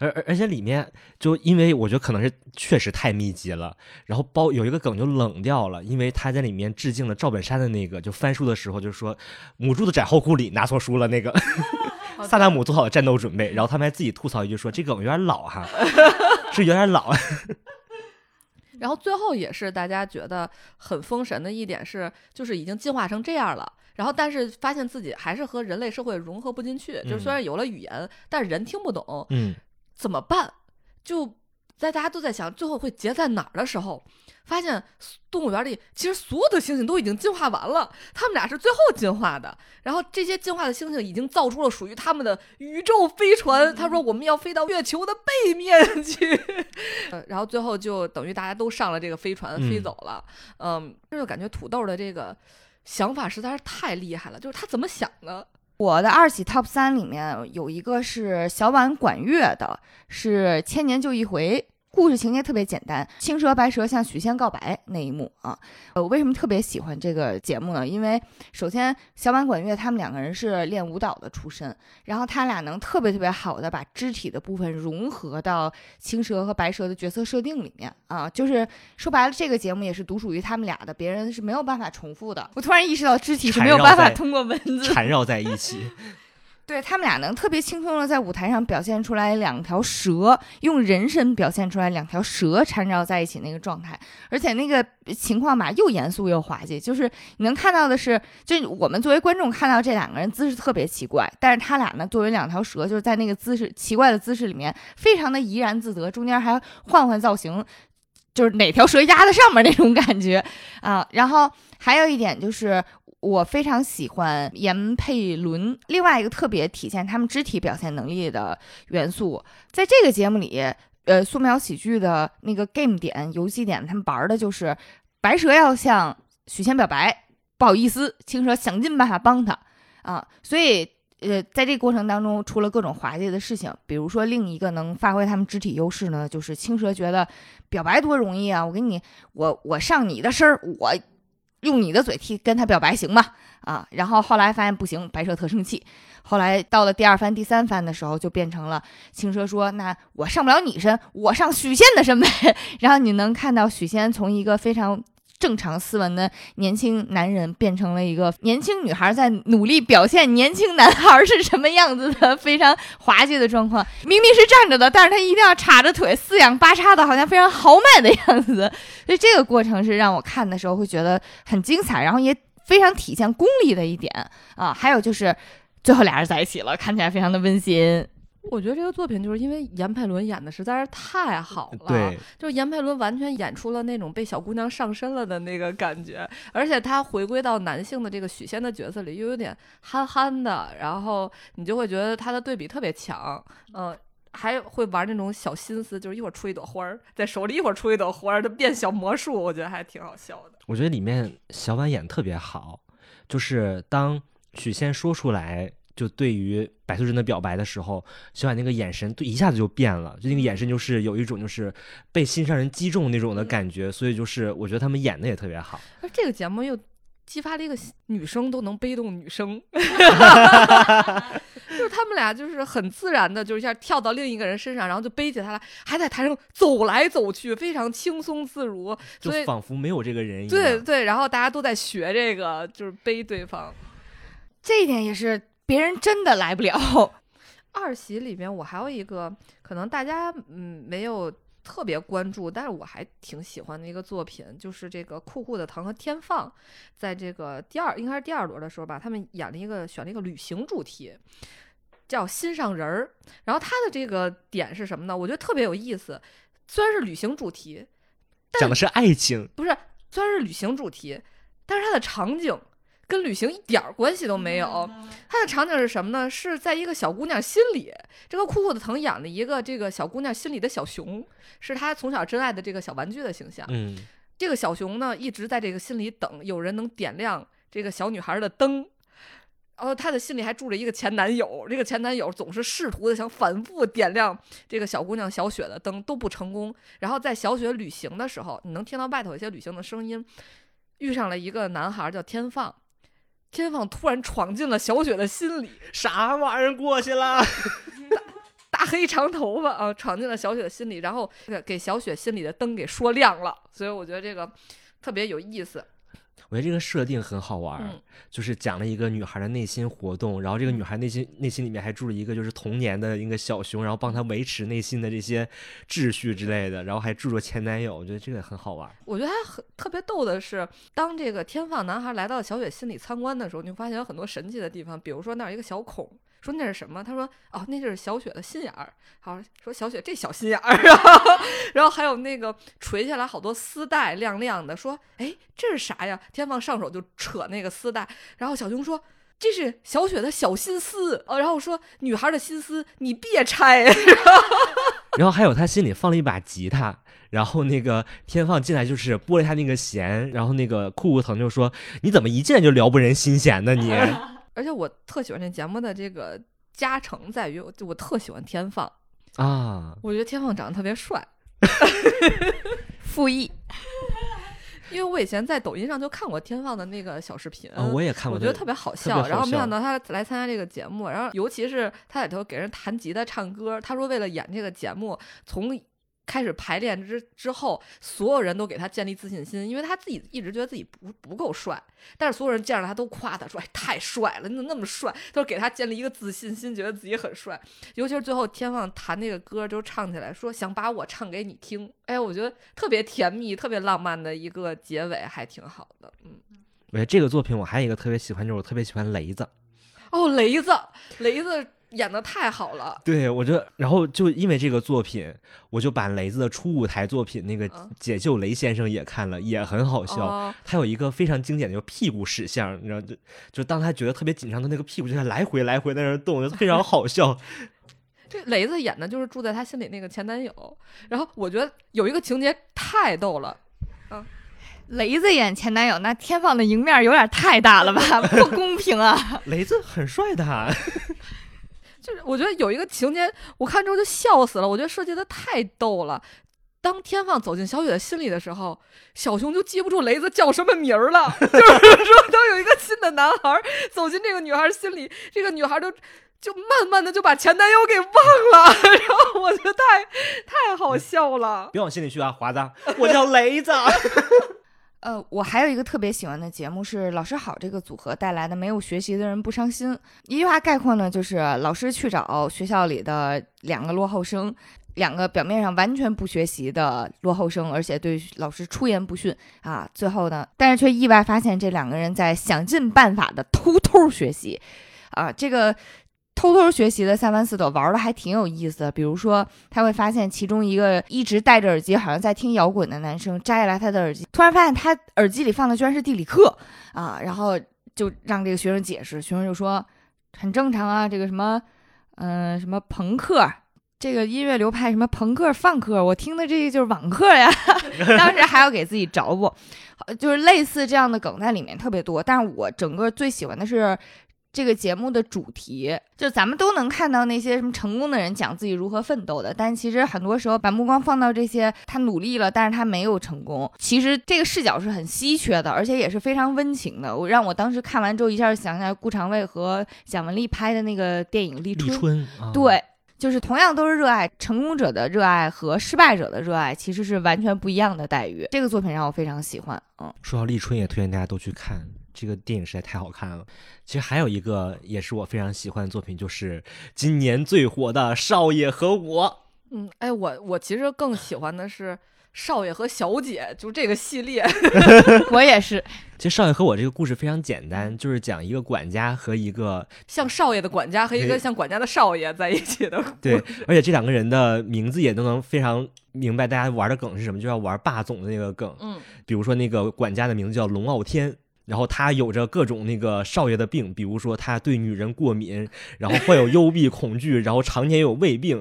而而而且里面就因为我觉得可能是确实太密集了，然后包有一个梗就冷掉了，因为他在里面致敬了赵本山的那个，就翻书的时候就说母猪的窄后裤里拿错书了那个。萨达姆做好了战斗准备，然后他们还自己吐槽一句说这梗有点老哈，是有点老。然后最后也是大家觉得很封神的一点是，就是已经进化成这样了，然后但是发现自己还是和人类社会融合不进去，就是虽然有了语言，但是人听不懂，嗯，怎么办？就在大家都在想最后会结在哪儿的时候，发现动物园里其实所有的猩猩都已经进化完了，他们俩是最后进化的。然后这些进化的猩猩已经造出了属于他们的宇宙飞船。他说我们要飞到月球的背面去，呃然后最后就等于大家都上了这个飞船飞嗯走了。嗯，这就感觉土豆的这个想法实在是太厉害了，就是他怎么想的？我的二喜 Top 三里面有一个是小婉管乐的，是《千年就一回》。故事情节特别简单，青蛇白蛇向许仙告白那一幕啊，呃，我为什么特别喜欢这个节目呢？因为首先小满管乐他们两个人是练舞蹈的出身，然后他俩能特别特别好的把肢体的部分融合到青蛇和白蛇的角色设定里面啊，就是说白了，这个节目也是独属于他们俩的，别人是没有办法重复的。我突然意识到肢体是没有办法通过文字缠绕在一起。对他们俩能特别轻松的在舞台上表现出来两条蛇，用人身表现出来两条蛇缠绕在一起那个状态，而且那个情况吧又严肃又滑稽，就是你能看到的是，就我们作为观众看到这两个人姿势特别奇怪，但是他俩呢作为两条蛇，就是在那个姿势奇怪的姿势里面，非常的怡然自得，中间还换换造型，就是哪条蛇压在上面那种感觉啊。然后还有一点就是。我非常喜欢闫佩伦，另外一个特别体现他们肢体表现能力的元素，在这个节目里，呃，素描喜剧的那个 game 点、游戏点，他们玩的就是白蛇要向许仙表白，不好意思，青蛇想尽办法帮他啊，所以，呃，在这个过程当中出了各种滑稽的事情，比如说另一个能发挥他们肢体优势呢，就是青蛇觉得表白多容易啊，我给你，我我上你的身儿，我。用你的嘴替跟他表白行吗？啊，然后后来发现不行，白蛇特生气。后来到了第二番、第三番的时候，就变成了青蛇说：“那我上不了你身，我上许仙的身呗。” 然后你能看到许仙从一个非常。正常斯文的年轻男人变成了一个年轻女孩，在努力表现年轻男孩是什么样子的非常滑稽的状况。明明是站着的，但是他一定要叉着腿，四仰八叉的，好像非常豪迈的样子。所以这个过程是让我看的时候会觉得很精彩，然后也非常体现功力的一点啊。还有就是最后俩人在一起了，看起来非常的温馨。我觉得这个作品就是因为严佩伦演的实在是太好了，对，就是严佩伦完全演出了那种被小姑娘上身了的那个感觉，而且他回归到男性的这个许仙的角色里，又有点憨憨的，然后你就会觉得他的对比特别强，嗯，还会玩那种小心思，就是一会儿出一朵花儿在手里，一会儿出一朵花儿，他变小魔术，我觉得还挺好笑的。我觉得里面小婉演特别好，就是当许仙说出来。就对于白素贞的表白的时候，小婉那个眼神一下子就变了，就那个眼神就是有一种就是被心上人击中那种的感觉，所以就是我觉得他们演的也特别好。而这个节目又激发了一个女生都能背动女生，就是他们俩就是很自然的，就是一下跳到另一个人身上，然后就背起他来，还在台上走来走去，非常轻松自如，就仿佛没有这个人一样。对对，然后大家都在学这个，就是背对方，这一点也是。别人真的来不了。二喜里面，我还有一个可能大家嗯没有特别关注，但是我还挺喜欢的一个作品，就是这个酷酷的糖和天放，在这个第二应该是第二轮的时候吧，他们演了一个选了一个旅行主题，叫心上人儿。然后他的这个点是什么呢？我觉得特别有意思。虽然是旅行主题，讲的是爱情，不是虽然是旅行主题，但是它的场景。跟旅行一点关系都没有。它的场景是什么呢？是在一个小姑娘心里，这个酷酷的藤养了一个这个小姑娘心里的小熊，是她从小珍爱的这个小玩具的形象。嗯，这个小熊呢，一直在这个心里等有人能点亮这个小女孩的灯。然后她的心里还住着一个前男友，这个前男友总是试图的想反复点亮这个小姑娘小雪的灯，都不成功。然后在小雪旅行的时候，你能听到外头有些旅行的声音，遇上了一个男孩叫天放。天放突然闯进了小雪的心里，啥玩意儿过去了？大黑长头发啊，闯进了小雪的心里，然后给小雪心里的灯给说亮了。所以我觉得这个特别有意思。我觉得这个设定很好玩，就是讲了一个女孩的内心活动，然后这个女孩内心内心里面还住着一个就是童年的一个小熊，然后帮她维持内心的这些秩序之类的，然后还住着前男友，我觉得这个很好玩。我觉得还很特别逗的是，当这个天放男孩来到小雪心里参观的时候，你会发现有很多神奇的地方，比如说那儿一个小孔。说那是什么？他说哦，那就是小雪的心眼儿。好说小雪这小心眼儿，然 后然后还有那个垂下来好多丝带，亮亮的。说哎，这是啥呀？天放上手就扯那个丝带，然后小熊说这是小雪的小心思。哦，然后说女孩的心思你别拆。然后还有他心里放了一把吉他，然后那个天放进来就是拨了一下那个弦，然后那个酷酷腾就说你怎么一进来就撩拨人心弦呢你？而且我特喜欢这节目的这个加成在于，就我特喜欢天放啊，我觉得天放长得特别帅，复议。因为我以前在抖音上就看过天放的那个小视频，我也看过，我觉得特别好笑。然后没想到他来参加这个节目，然后尤其是他里头给人弹吉他唱歌，他说为了演这个节目，从开始排练之之后，所有人都给他建立自信心，因为他自己一直觉得自己不不够帅，但是所有人见着他都夸他说：“哎，太帅了，你怎么那么帅？”就是给他建立一个自信心，觉得自己很帅。尤其是最后天放弹那个歌，就唱起来说想把我唱给你听，哎，我觉得特别甜蜜、特别浪漫的一个结尾，还挺好的。嗯，我觉得这个作品我还有一个特别喜欢，就是我特别喜欢雷子。哦，雷子，雷子。演的太好了，对我觉得，然后就因为这个作品，我就把雷子的初舞台作品那个《解救雷先生》也看了，也很好笑。他有一个非常经典的就屁股使相，你知道，就就当他觉得特别紧张的那个屁股就在来回来回在那动，就非常好笑。这雷子演的就是住在他心里那个前男友，然后我觉得有一个情节太逗了，嗯，雷子演前男友，那天放的赢面有点太大了吧？不公平啊！雷子很帅的。就是我觉得有一个情节，我看之后就笑死了。我觉得设计的太逗了。当天放走进小雪的心里的时候，小熊就记不住雷子叫什么名儿了。就是 说，当有一个新的男孩走进这个女孩心里，这个女孩就就慢慢的就把前男友给忘了。然后我觉得太太好笑了。别往心里去啊，华子，我叫雷子。呃，我还有一个特别喜欢的节目是《老师好》这个组合带来的《没有学习的人不伤心》。一句话概括呢，就是老师去找学校里的两个落后生，两个表面上完全不学习的落后生，而且对老师出言不逊啊。最后呢，但是却意外发现这两个人在想尽办法的偷偷学习啊，这个。偷偷学习的三番四抖，玩的还挺有意思的。比如说，他会发现其中一个一直戴着耳机，好像在听摇滚的男生摘下来他的耳机，突然发现他耳机里放的居然是地理课啊！然后就让这个学生解释，学生就说很正常啊，这个什么，嗯，什么朋克，这个音乐流派什么朋克、放克，我听的这个就是网课呀。当时还要给自己找补，就是类似这样的梗在里面特别多。但是我整个最喜欢的是。这个节目的主题，就咱们都能看到那些什么成功的人讲自己如何奋斗的，但其实很多时候把目光放到这些他努力了，但是他没有成功，其实这个视角是很稀缺的，而且也是非常温情的。我让我当时看完之后，一下想起来顾长卫和蒋雯丽拍的那个电影《立春》，对，就是同样都是热爱，成功者的热爱和失败者的热爱其实是完全不一样的待遇。这个作品让我非常喜欢。嗯，说到立春，也推荐大家都去看。这个电影实在太好看了。其实还有一个也是我非常喜欢的作品，就是今年最火的《少爷和我》。嗯，哎，我我其实更喜欢的是《少爷和小姐》，就这个系列。我也是。其实《少爷和我》这个故事非常简单，就是讲一个管家和一个像少爷的管家和一个像管家的少爷在一起的。对，而且这两个人的名字也都能非常明白大家玩的梗是什么，就要玩霸总的那个梗。嗯，比如说那个管家的名字叫龙傲天。然后他有着各种那个少爷的病，比如说他对女人过敏，然后患有幽闭恐惧，然后常年有胃病，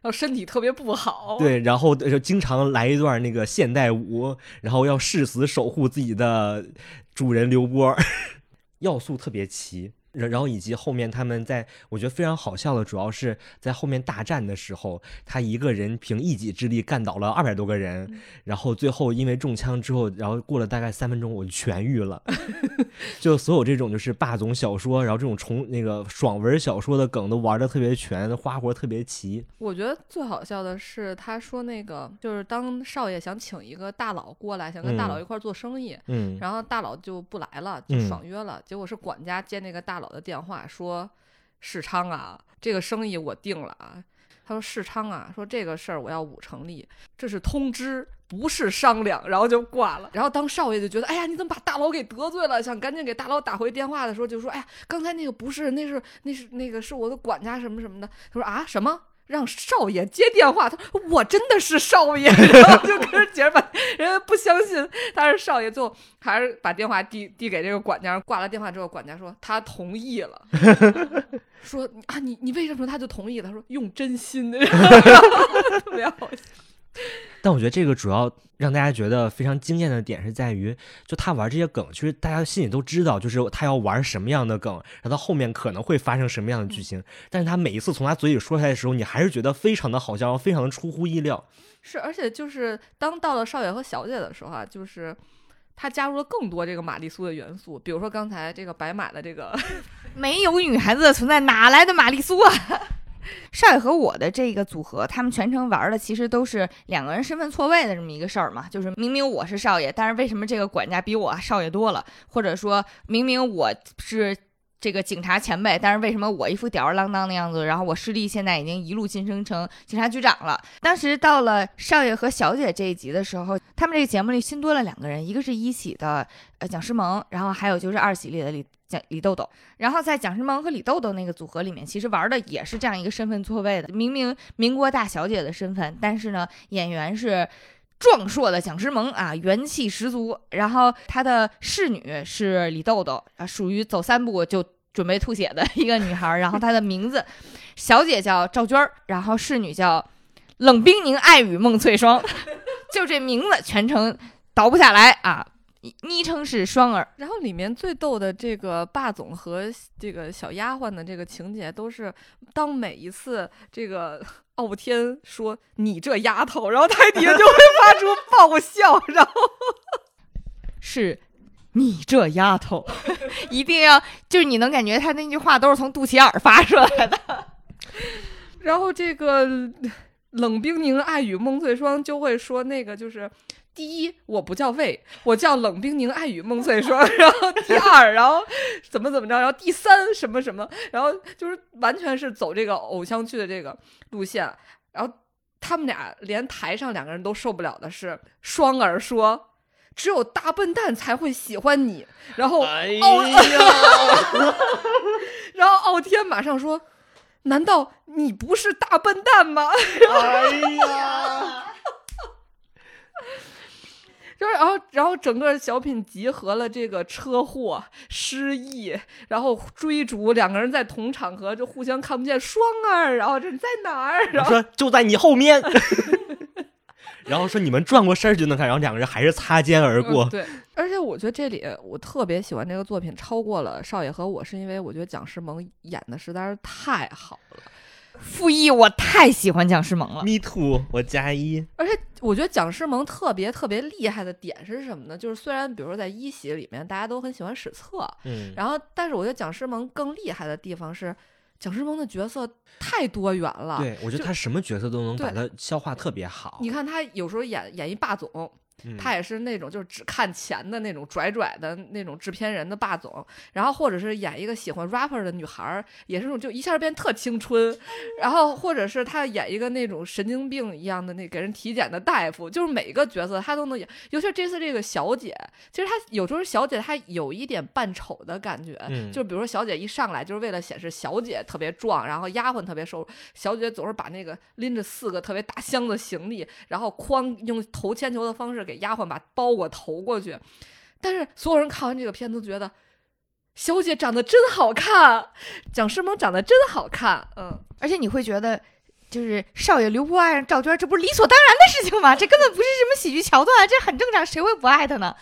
然后身体特别不好。对，然后就经常来一段那个现代舞，然后要誓死守护自己的主人刘波，要素特别齐。然然后以及后面他们在，我觉得非常好笑的，主要是在后面大战的时候，他一个人凭一己之力干倒了二百多个人，然后最后因为中枪之后，然后过了大概三分钟我就痊愈了。就所有这种就是霸总小说，然后这种重那个爽文小说的梗都玩的特别全，花活特别齐。我觉得最好笑的是他说那个就是当少爷想请一个大佬过来，想跟大佬一块做生意，嗯，然后大佬就不来了，就爽约了，结果是管家接那个大。老的电话说：“世昌啊，这个生意我定了啊。”他说：“世昌啊，说这个事儿我要五成立，这是通知，不是商量。”然后就挂了。然后当少爷就觉得：“哎呀，你怎么把大佬给得罪了？”想赶紧给大佬打回电话的时候，就说：“哎呀，刚才那个不是，那是那是那个是我的管家什么什么的。”他说：“啊，什么？”让少爷接电话，他说我真的是少爷，然后就跟人结拜，人家不相信。他是少爷，最后还是把电话递递给这个管家，挂了电话之后，管家说他同意了，说啊你你为什么他就同意了？他说用真心。的，特别好笑。但我觉得这个主要让大家觉得非常惊艳的点是在于，就他玩这些梗，其实大家心里都知道，就是他要玩什么样的梗，然后到后面可能会发生什么样的剧情。但是他每一次从他嘴里说出来的时候，你还是觉得非常的好笑，非常的出乎意料。是，而且就是当到了少爷和小姐的时候啊，就是他加入了更多这个玛丽苏的元素，比如说刚才这个白马的这个，没有女孩子的存在，哪来的玛丽苏啊？少爷和我的这个组合，他们全程玩的其实都是两个人身份错位的这么一个事儿嘛，就是明明我是少爷，但是为什么这个管家比我少爷多了？或者说明明我是。这个警察前辈，但是为什么我一副吊儿郎当的样子？然后我师弟现在已经一路晋升成警察局长了。当时到了少爷和小姐这一集的时候，他们这个节目里新多了两个人，一个是一喜的呃蒋诗萌，然后还有就是二喜里的李蒋李豆豆。然后在蒋诗萌和李豆豆那个组合里面，其实玩的也是这样一个身份错位的，明明民国大小姐的身份，但是呢，演员是。壮硕的蒋诗萌啊，元气十足。然后他的侍女是李豆豆啊，属于走三步就准备吐血的一个女孩。然后她的名字，小姐叫赵娟儿，然后侍女叫冷冰凝爱与孟翠霜，就这名字全程倒不下来啊。昵称是双儿。然后里面最逗的这个霸总和这个小丫鬟的这个情节，都是当每一次这个。傲天说：“你这丫头，然后台底下就会发出 爆笑，然后 是你这丫头，一定要就是你能感觉他那句话都是从肚脐眼发出来的。然后这个冷冰凝爱与梦醉霜就会说那个就是第一，我不叫魏，我叫冷冰凝爱与梦碎霜。然后第二，然后怎么怎么着，然后第三什么什么，然后就是完全是走这个偶像剧的这个。”路线，然后他们俩连台上两个人都受不了的是，双儿说：“只有大笨蛋才会喜欢你。”然后傲，然后傲天马上说：“难道你不是大笨蛋吗？”哎呀！然后，然后整个小品集合了这个车祸、失忆，然后追逐，两个人在同场合就互相看不见。双儿，然后这在哪儿？然后说就在你后面。然后说你们转过身就能看，然后两个人还是擦肩而过。对，而且我觉得这里我特别喜欢这个作品，超过了少爷和我，是因为我觉得蒋诗萌演的实在是太好了。负一，我太喜欢蒋诗萌了。Me too，我加一。而且我觉得蒋诗萌特别特别厉害的点是什么呢？就是虽然比如说在一喜里面大家都很喜欢史册，嗯，然后但是我觉得蒋诗萌更厉害的地方是，蒋诗萌的角色太多元了。对，我觉得他什么角色都能把他消化特别好。你看他有时候演演一霸总。他也是那种就是只看钱的那种拽拽的那种制片人的霸总，然后或者是演一个喜欢 rapper 的女孩，也是那种就一下变特青春，然后或者是他演一个那种神经病一样的那给人体检的大夫，就是每一个角色他都能演。尤其是这次这个小姐，其实她有时候小姐她有一点扮丑的感觉，就比如说小姐一上来就是为了显示小姐特别壮，然后丫鬟特别瘦，小姐总是把那个拎着四个特别大箱子行李，然后哐用投铅球的方式给。丫鬟把包裹投过去，但是所有人看完这个片都觉得小姐长得真好看，蒋诗萌长得真好看，嗯，而且你会觉得就是少爷刘波爱上赵娟，这不是理所当然的事情吗？这根本不是什么喜剧桥段，这很正常，谁会不爱他呢？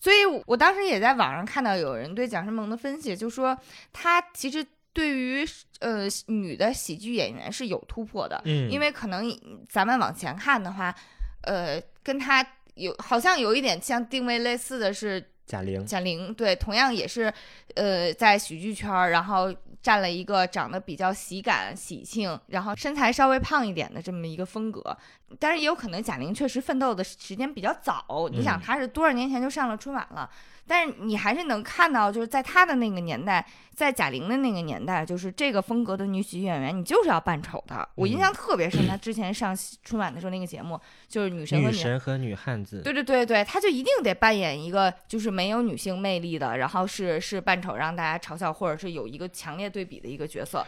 所以我当时也在网上看到有人对蒋诗萌的分析，就说她其实对于呃女的喜剧演员是有突破的，嗯，因为可能咱们往前看的话，呃，跟她。有好像有一点像定位类似的是贾玲，贾玲对，同样也是，呃，在喜剧圈儿，然后占了一个长得比较喜感、喜庆，然后身材稍微胖一点的这么一个风格。但是也有可能贾玲确实奋斗的时间比较早，你想她是多少年前就上了春晚了。但是你还是能看到，就是在她的那个年代，在贾玲的那个年代，就是这个风格的女喜剧演员，你就是要扮丑的。我印象特别深，她 之前上春晚的时候那个节目，就是女神和女神和女汉子。对对对对，她就一定得扮演一个就是没有女性魅力的，然后是是扮丑让大家嘲笑，或者是有一个强烈对比的一个角色。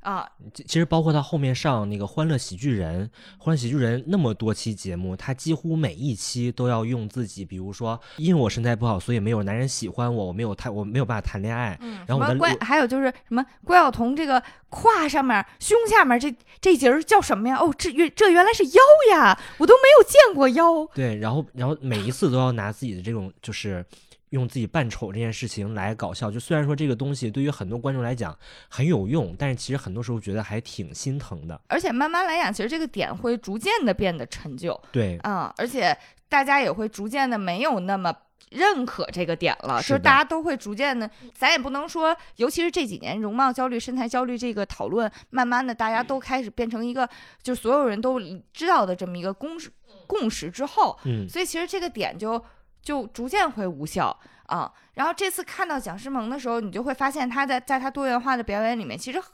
啊，其实包括他后面上那个《欢乐喜剧人》，《欢乐喜剧人》那么多期节目，他几乎每一期都要用自己，比如说，因为我身材不好，所以没有男人喜欢我，我没有谈，我没有办法谈恋爱。嗯，然后我的关还有就是什么关晓彤这个胯上面、胸下面这这节儿叫什么呀？哦，这原这原来是腰呀，我都没有见过腰。对，然后然后每一次都要拿自己的这种就是。用自己扮丑这件事情来搞笑，就虽然说这个东西对于很多观众来讲很有用，但是其实很多时候觉得还挺心疼的。而且慢慢来讲，其实这个点会逐渐的变得陈旧。对，嗯，而且大家也会逐渐的没有那么认可这个点了，就是大家都会逐渐的，咱也不能说，尤其是这几年容貌焦虑、身材焦虑这个讨论，慢慢的大家都开始变成一个，就是所有人都知道的这么一个共识共识之后，嗯，所以其实这个点就就逐渐会无效啊。然后这次看到蒋诗萌的时候，你就会发现她在在她多元化的表演里面，其实很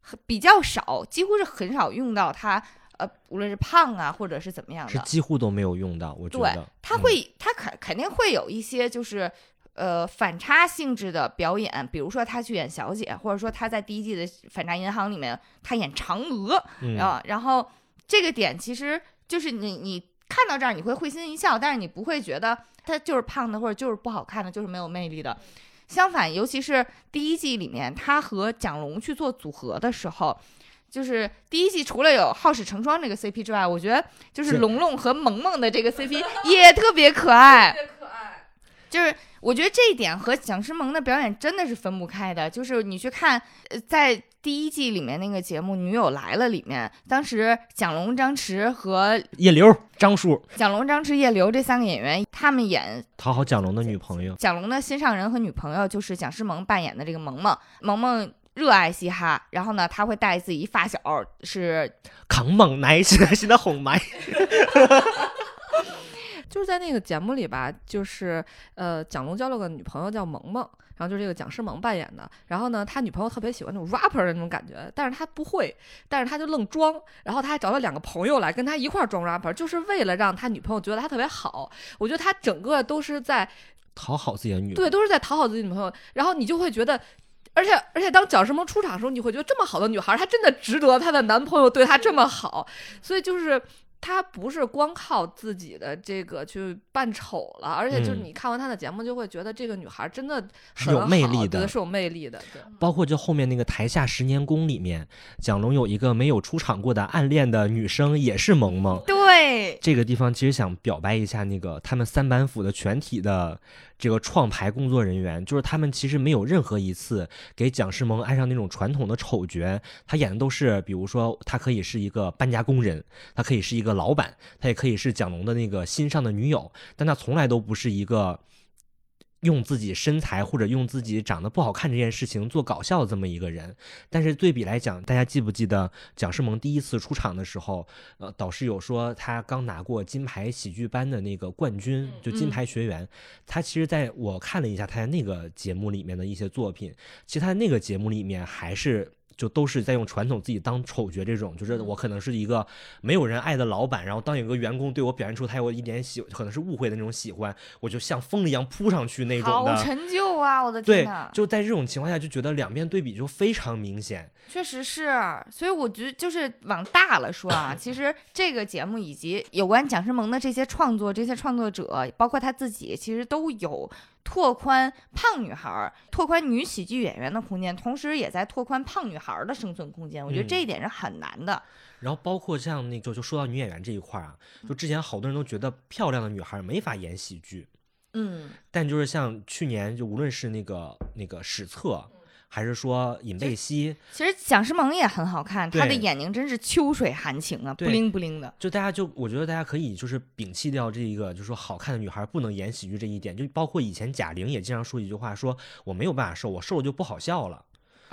很比较少，几乎是很少用到她呃，无论是胖啊，或者是怎么样是，几乎都没有用到，我觉对得，他嗯会他肯肯定会有一些就是。呃，反差性质的表演，比如说他去演小姐，或者说他在第一季的《反差银行》里面他演嫦娥，嗯啊，然后这个点其实就是你你看到这儿你会会心一笑，但是你不会觉得他就是胖的或者就是不好看的，就是没有魅力的。相反，尤其是第一季里面他和蒋龙去做组合的时候，就是第一季除了有好事成双这个 CP 之外，我觉得就是是龙龙和萌萌的这个 CP 也特别可爱。别可爱。就是我觉得这一点和蒋诗萌的表演真的是分不开的。就是你去看，呃，在第一季里面那个节目《女友来了》里面，当时蒋龙、张弛和叶刘、张叔蒋龙、张弛、叶刘这三个演员，他们演讨好蒋龙的女朋友，蒋龙的心上人和女朋友，就是蒋诗萌扮演的这个萌萌。萌萌热爱嘻哈，然后呢，他会带自己一发小是扛猛奶，现在现在红麦，就是在那个节目里吧，就是呃，蒋龙交了个女朋友叫萌萌，然后就是这个蒋诗萌扮演的。然后呢，他女朋友特别喜欢那种 rapper 的那种感觉，但是他不会，但是他就愣装。然后他还找了两个朋友来跟他一块儿装 rapper，就是为了让他女朋友觉得他特别好。我觉得他整个都是在讨好自己的女朋对，都是在讨好自己女朋友。然后你就会觉得。而且而且，当蒋诗萌出场的时候，你会觉得这么好的女孩，她真的值得她的男朋友对她这么好。所以就是她不是光靠自己的这个去扮丑了，而且就是嗯你看完她的节目，就会觉得这个女孩真的是有魅力的是有魅力的。对，包括就后面那个台下十年功里面，蒋龙有一个没有出场过的暗恋的女生，也是萌萌。对这个地方其实想表白一下那个他们三板斧的全体的这个创牌工作人员，就是他们其实没有任何一次给蒋诗萌安上那种传统的丑角，他演的都是，比如说他可以是一个搬家工人，他可以是一个老板，他也可以是蒋龙的那个心上的女友，但他从来都不是一个。用自己身材或者用自己长得不好看这件事情做搞笑的这么一个人，但是对比来讲，大家记不记得蒋诗萌第一次出场的时候，呃，导师有说他刚拿过金牌喜剧班的那个冠军，就金牌学员。他其实在我看了一下他在那个节目里面的一些作品，其实他那个节目里面还是。就都是在用传统自己当丑角这种，就是我可能是一个没有人爱的老板，然后当有个员工对我表现出他有一点喜，可能是误会的那种喜欢，我就像疯了一样扑上去那种的。好陈旧啊！我的天呐，，就在这种情况下，就觉得两边对比就非常明显。确实是，所以我觉得就是往大了说啊，其实这个节目以及有关蒋诗萌的这些创作，这些创作者，包括他自己，其实都有拓宽胖女孩儿、拓宽女喜剧演员的空间，同时也在拓宽胖女孩儿的生存空间。我觉得嗯这一点是很难的。然后包括像那个，就就说到女演员这一块儿啊，就之前好多人都觉得漂亮的女孩没法演喜剧，嗯，但就是像去年，就无论是那个那个史册，还是说尹贝希，其实蒋诗萌也很好看，她的眼睛真是秋水含情啊，不灵不灵的。就大家就我觉得大家可以就是摒弃掉这一个，就是说好看的女孩不能演喜剧这一点，就包括以前贾玲也经常说一句话，说我没有办法瘦，我瘦了就不好笑了。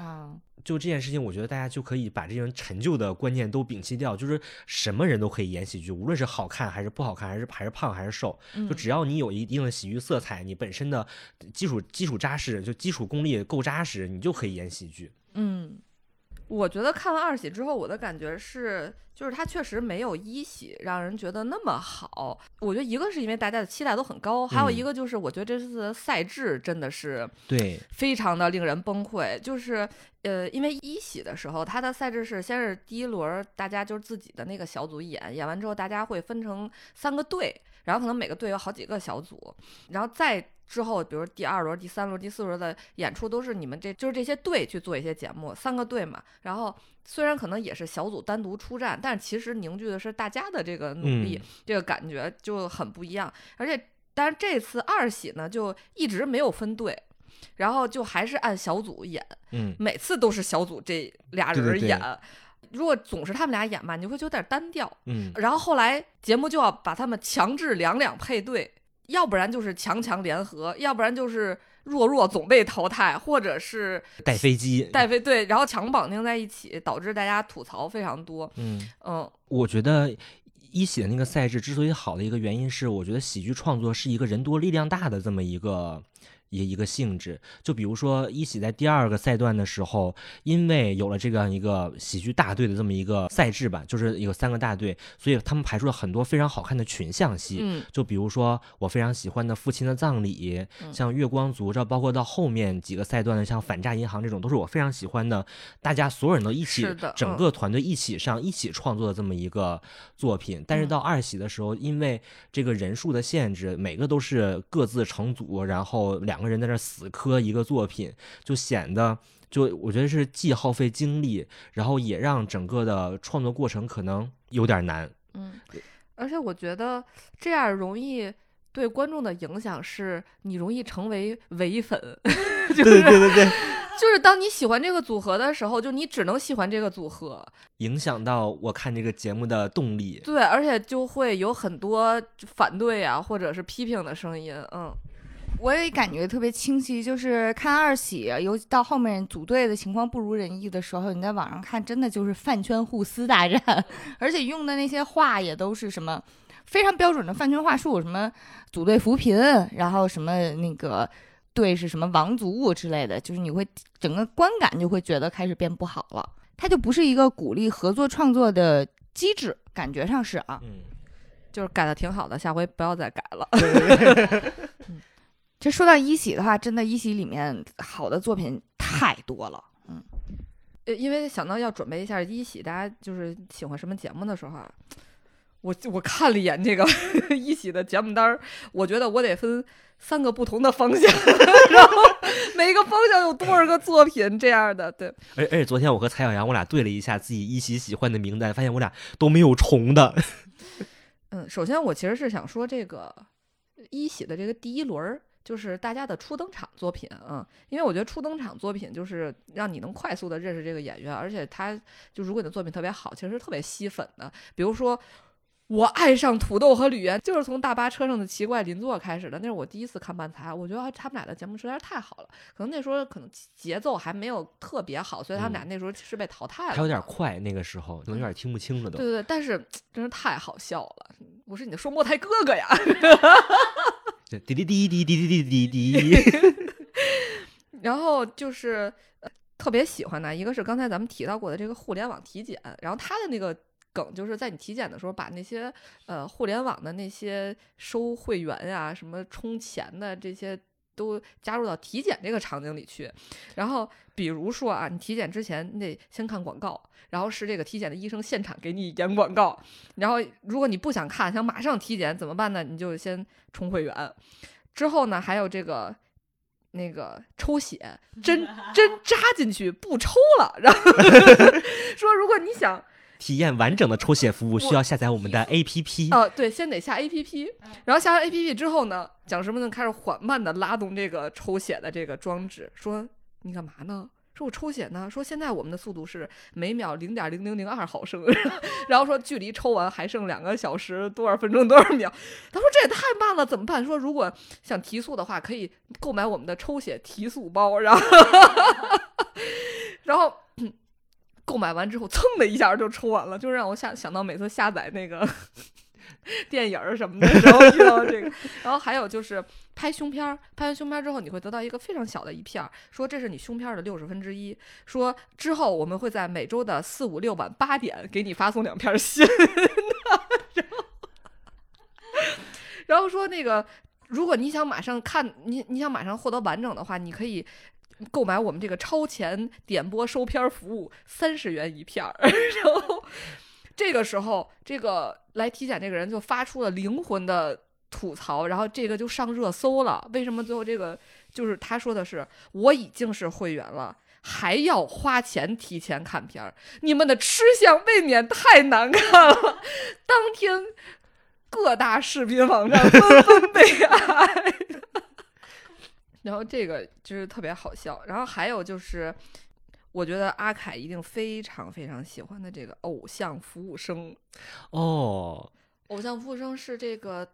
啊，就这件事情，我觉得大家就可以把这种陈旧的观念都摒弃掉，就是什么人都可以演喜剧，无论是好看还是不好看，还是还是胖还是瘦，就嗯。只要你有一定的喜剧色彩，你本身的基础基础扎实，就基础功力够扎实，你就可以演喜剧。嗯我觉得看完二喜之后，我的感觉是，就是它确实没有一喜让人觉得那么好。我觉得一个是因为大家的期待都很高，还有一嗯个就是我觉得这次的赛制真的是对，非常的令人崩溃。就是呃，因为一喜的时候，它的赛制是先是第一轮儿大家就是自己的那个小组演，演完之后大家会分成三个队，然后可能每个队有好几个小组，然后再。之后，比如第二轮、第三轮、第四轮的演出都是你们这就是这些队去做一些节目，三个队嘛。然后虽然可能也是小组单独出战，但其实凝聚的是大家的这个努力，嗯这个感觉就很不一样。而且，但是这次二喜呢，就一直没有分队，然后就还是按小组演，嗯，每次都是小组这俩对对对人演。如果总是他们俩演吧，你会觉得有点单调。嗯，然后后来节目就要把他们强制两两配对。要不然就是强强联合，要不然就是弱弱总被淘汰，或者是带飞机，带飞对，然后强绑定在一起，导致大家吐槽非常多。嗯，嗯我觉得一喜的那个赛制之所以好的一个原因是，我觉得喜剧创作是一个人多力量大的这么一个。一一个性质，就比如说一喜在第二个赛段的时候，因为有了这样一个喜剧大队的这么一个赛制吧，就是有三个大队，所以他们排出了很多非常好看的群像戏。嗯就比如说我非常喜欢的《父亲的葬礼》，嗯像《月光族》，这包括到后面几个赛段的，像《反诈银行》这种，都是我非常喜欢的。大家所有人都一起整嗯个团队一起上、一起创作的这么一个作品。但是嗯到二喜的时候，因为这个人数的限制，每个都是各自成组，然后两个人在这死磕一个作品，就显得。就我觉得是既耗费精力，然后也让整个的创作过程可能有点难。嗯，而且我觉得这样容易对观众的影响是，你容易成为唯粉，就对对对对，就是当你喜欢这个组合的时候，就你只能喜欢这个组合，影响到我看这个节目的动力。对，而且就会有很多反对啊，或者是批评的声音，嗯我也感觉特别清晰，就是看二喜，尤其到后面组队的情况不如人意的时候，你在网上看，真的就是饭圈互撕大战，而且用的那些话也都是什么非常标准的饭圈话术，什么组队扶贫，然后什么那个队是什么王族之类的，就是你会整个观感就会觉得开始变不好了，它就不是一个鼓励合作创作的机制，感觉上是啊，嗯，就是改的挺好的，下回不要再改了。这说到一喜的话，真的，一喜里面好的作品太多了。呃，因为想到要准备一下一喜，大家就是喜欢什么节目的时候啊，我我看了一眼这个 一喜的节目单儿，我觉得我得分三个不同的方向，然后每个方向有多少个作品这样的，对，而而且昨天我和蔡小阳我俩对了一下自己一喜喜欢的名单，发现我俩都没有重的。嗯，首先我其实是想说这个一喜的这个第一轮儿。就是大家的初登场作品，嗯，因为我觉得初登场作品就是让你能快速的认识这个演员，而且他就如果你的作品特别好，其实是特别吸粉的。比如说，我爱上土豆和吕岩，就是从大巴车上的奇怪邻座开始的，那是我第一次看漫才，我觉得啊他们俩的节目实在是太好了。可能那时候可能节奏还没有特别好，所以他们俩那时候是被淘汰了，还有点快，那个时候可能有点听不清了都对。对对，但是 真是太好笑了，我是你的双胞胎哥哥呀。对滴滴滴滴滴滴滴滴滴。然后就是、呃、特别喜欢的，一个是刚才咱们提到过的这个互联网体检，然后他的那个梗就是在你体检的时候，把那些呃互联网的那些收会员呀、什么充钱的这些都加入到体检这个场景里去。然后比如说啊，你体检之前你得先看广告，然后是这个体检的医生现场给你演广告，然后如果你不想看，想马上体检怎么办呢？你就先充会员。之后呢，还有这个那个抽血，针针 扎进去不抽了，然后 说如果你想体验完整的抽血服务，需要下载我们的 APP。哦，对，先得下 APP，然后下完 APP 之后呢，蒋什么呢开始缓慢的拉动这个抽血的这个装置，说你干嘛呢？说我抽血呢，说现在我们的速度是每秒零点零零零二毫升，然后说距离抽完还剩两个小时多少分钟多少秒，他说这也太慢了，怎么办？说如果想提速的话，可以购买我们的抽血提速包，然后 然后。购买完之后，蹭的一下就抽完了，就让我下想到每次下载那个 电影儿什么的时候遇到这个。然后还有就是拍胸片儿，拍完胸片儿之后，你会得到一个非常小的一片儿，说这是你胸片儿的六十分之一。说之后我们会在每周的四五六晚八点给你发送两片新的。然后，然后说那个，如果你想马上看，你你想马上获得完整的话，你可以。购买我们这个超前点播收片服务，三十元一片儿。然后这个时候，这个来体检这个人就发出了灵魂的吐槽，然后这个就上热搜了。为什么最后这个就是他说的是我已经是会员了，还要花钱提前看片儿，你们的吃相未免太难看了。当天各大视频网站纷纷被 爱。然后这个就是特别好笑，然后还有就是，我觉得阿凯一定非常非常喜欢的这个偶像服务生。哦，偶像服务生是这个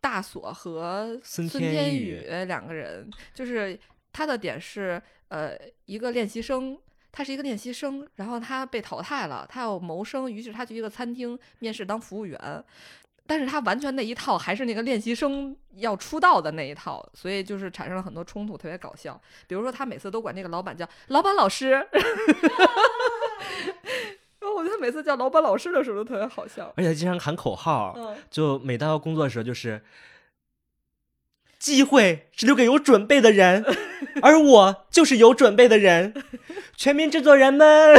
大锁和孙天宇两个人，就是他的点是呃一个练习生。他是一个练习生，然后他被淘汰了，他要谋生，于是他去一个餐厅面试当服务员，但是他完全那一套还是那个练习生要出道的那一套，所以就是产生了很多冲突，特别搞笑。比如说他每次都管那个老板叫老板老师，然后我觉得每次叫老板老师的时候都特别好笑。而且经常喊口号，嗯，就每到要工作的时候就是。机会是留给有准备的人，而我就是有准备的人。全民制作人们，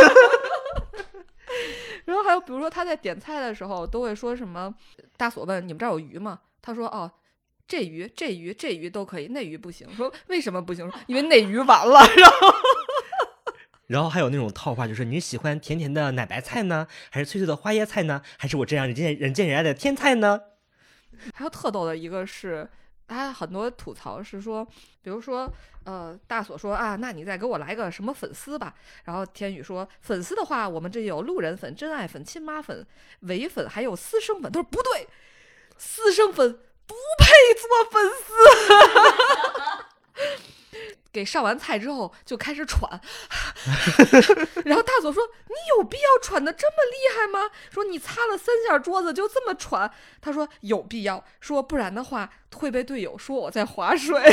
然后还有比如说他在点菜的时候都会说什么？大锁问你们这儿有鱼吗？他说哦，这鱼、这鱼、这鱼都可以，那鱼不行。说为什么不行？因为那鱼完了。然后 然后还有那种套话，就是你喜欢甜甜的奶白菜呢，还是脆脆的花椰菜呢，还是我这样人见人见人爱的天菜呢？还有特逗的一个是。他很多吐槽是说，比如说，呃，大锁说啊，那你再给我来个什么粉丝吧。然后天宇说，粉丝的话，我们这有路人粉、真爱粉、亲妈粉、伪粉，还有私生粉。他说不对，私生粉不配做粉丝。给上完菜之后就开始喘，然后大佐说：“你有必要喘的这么厉害吗？”说你擦了三下桌子就这么喘。他说有必要，说不然的话会被队友说我在划水。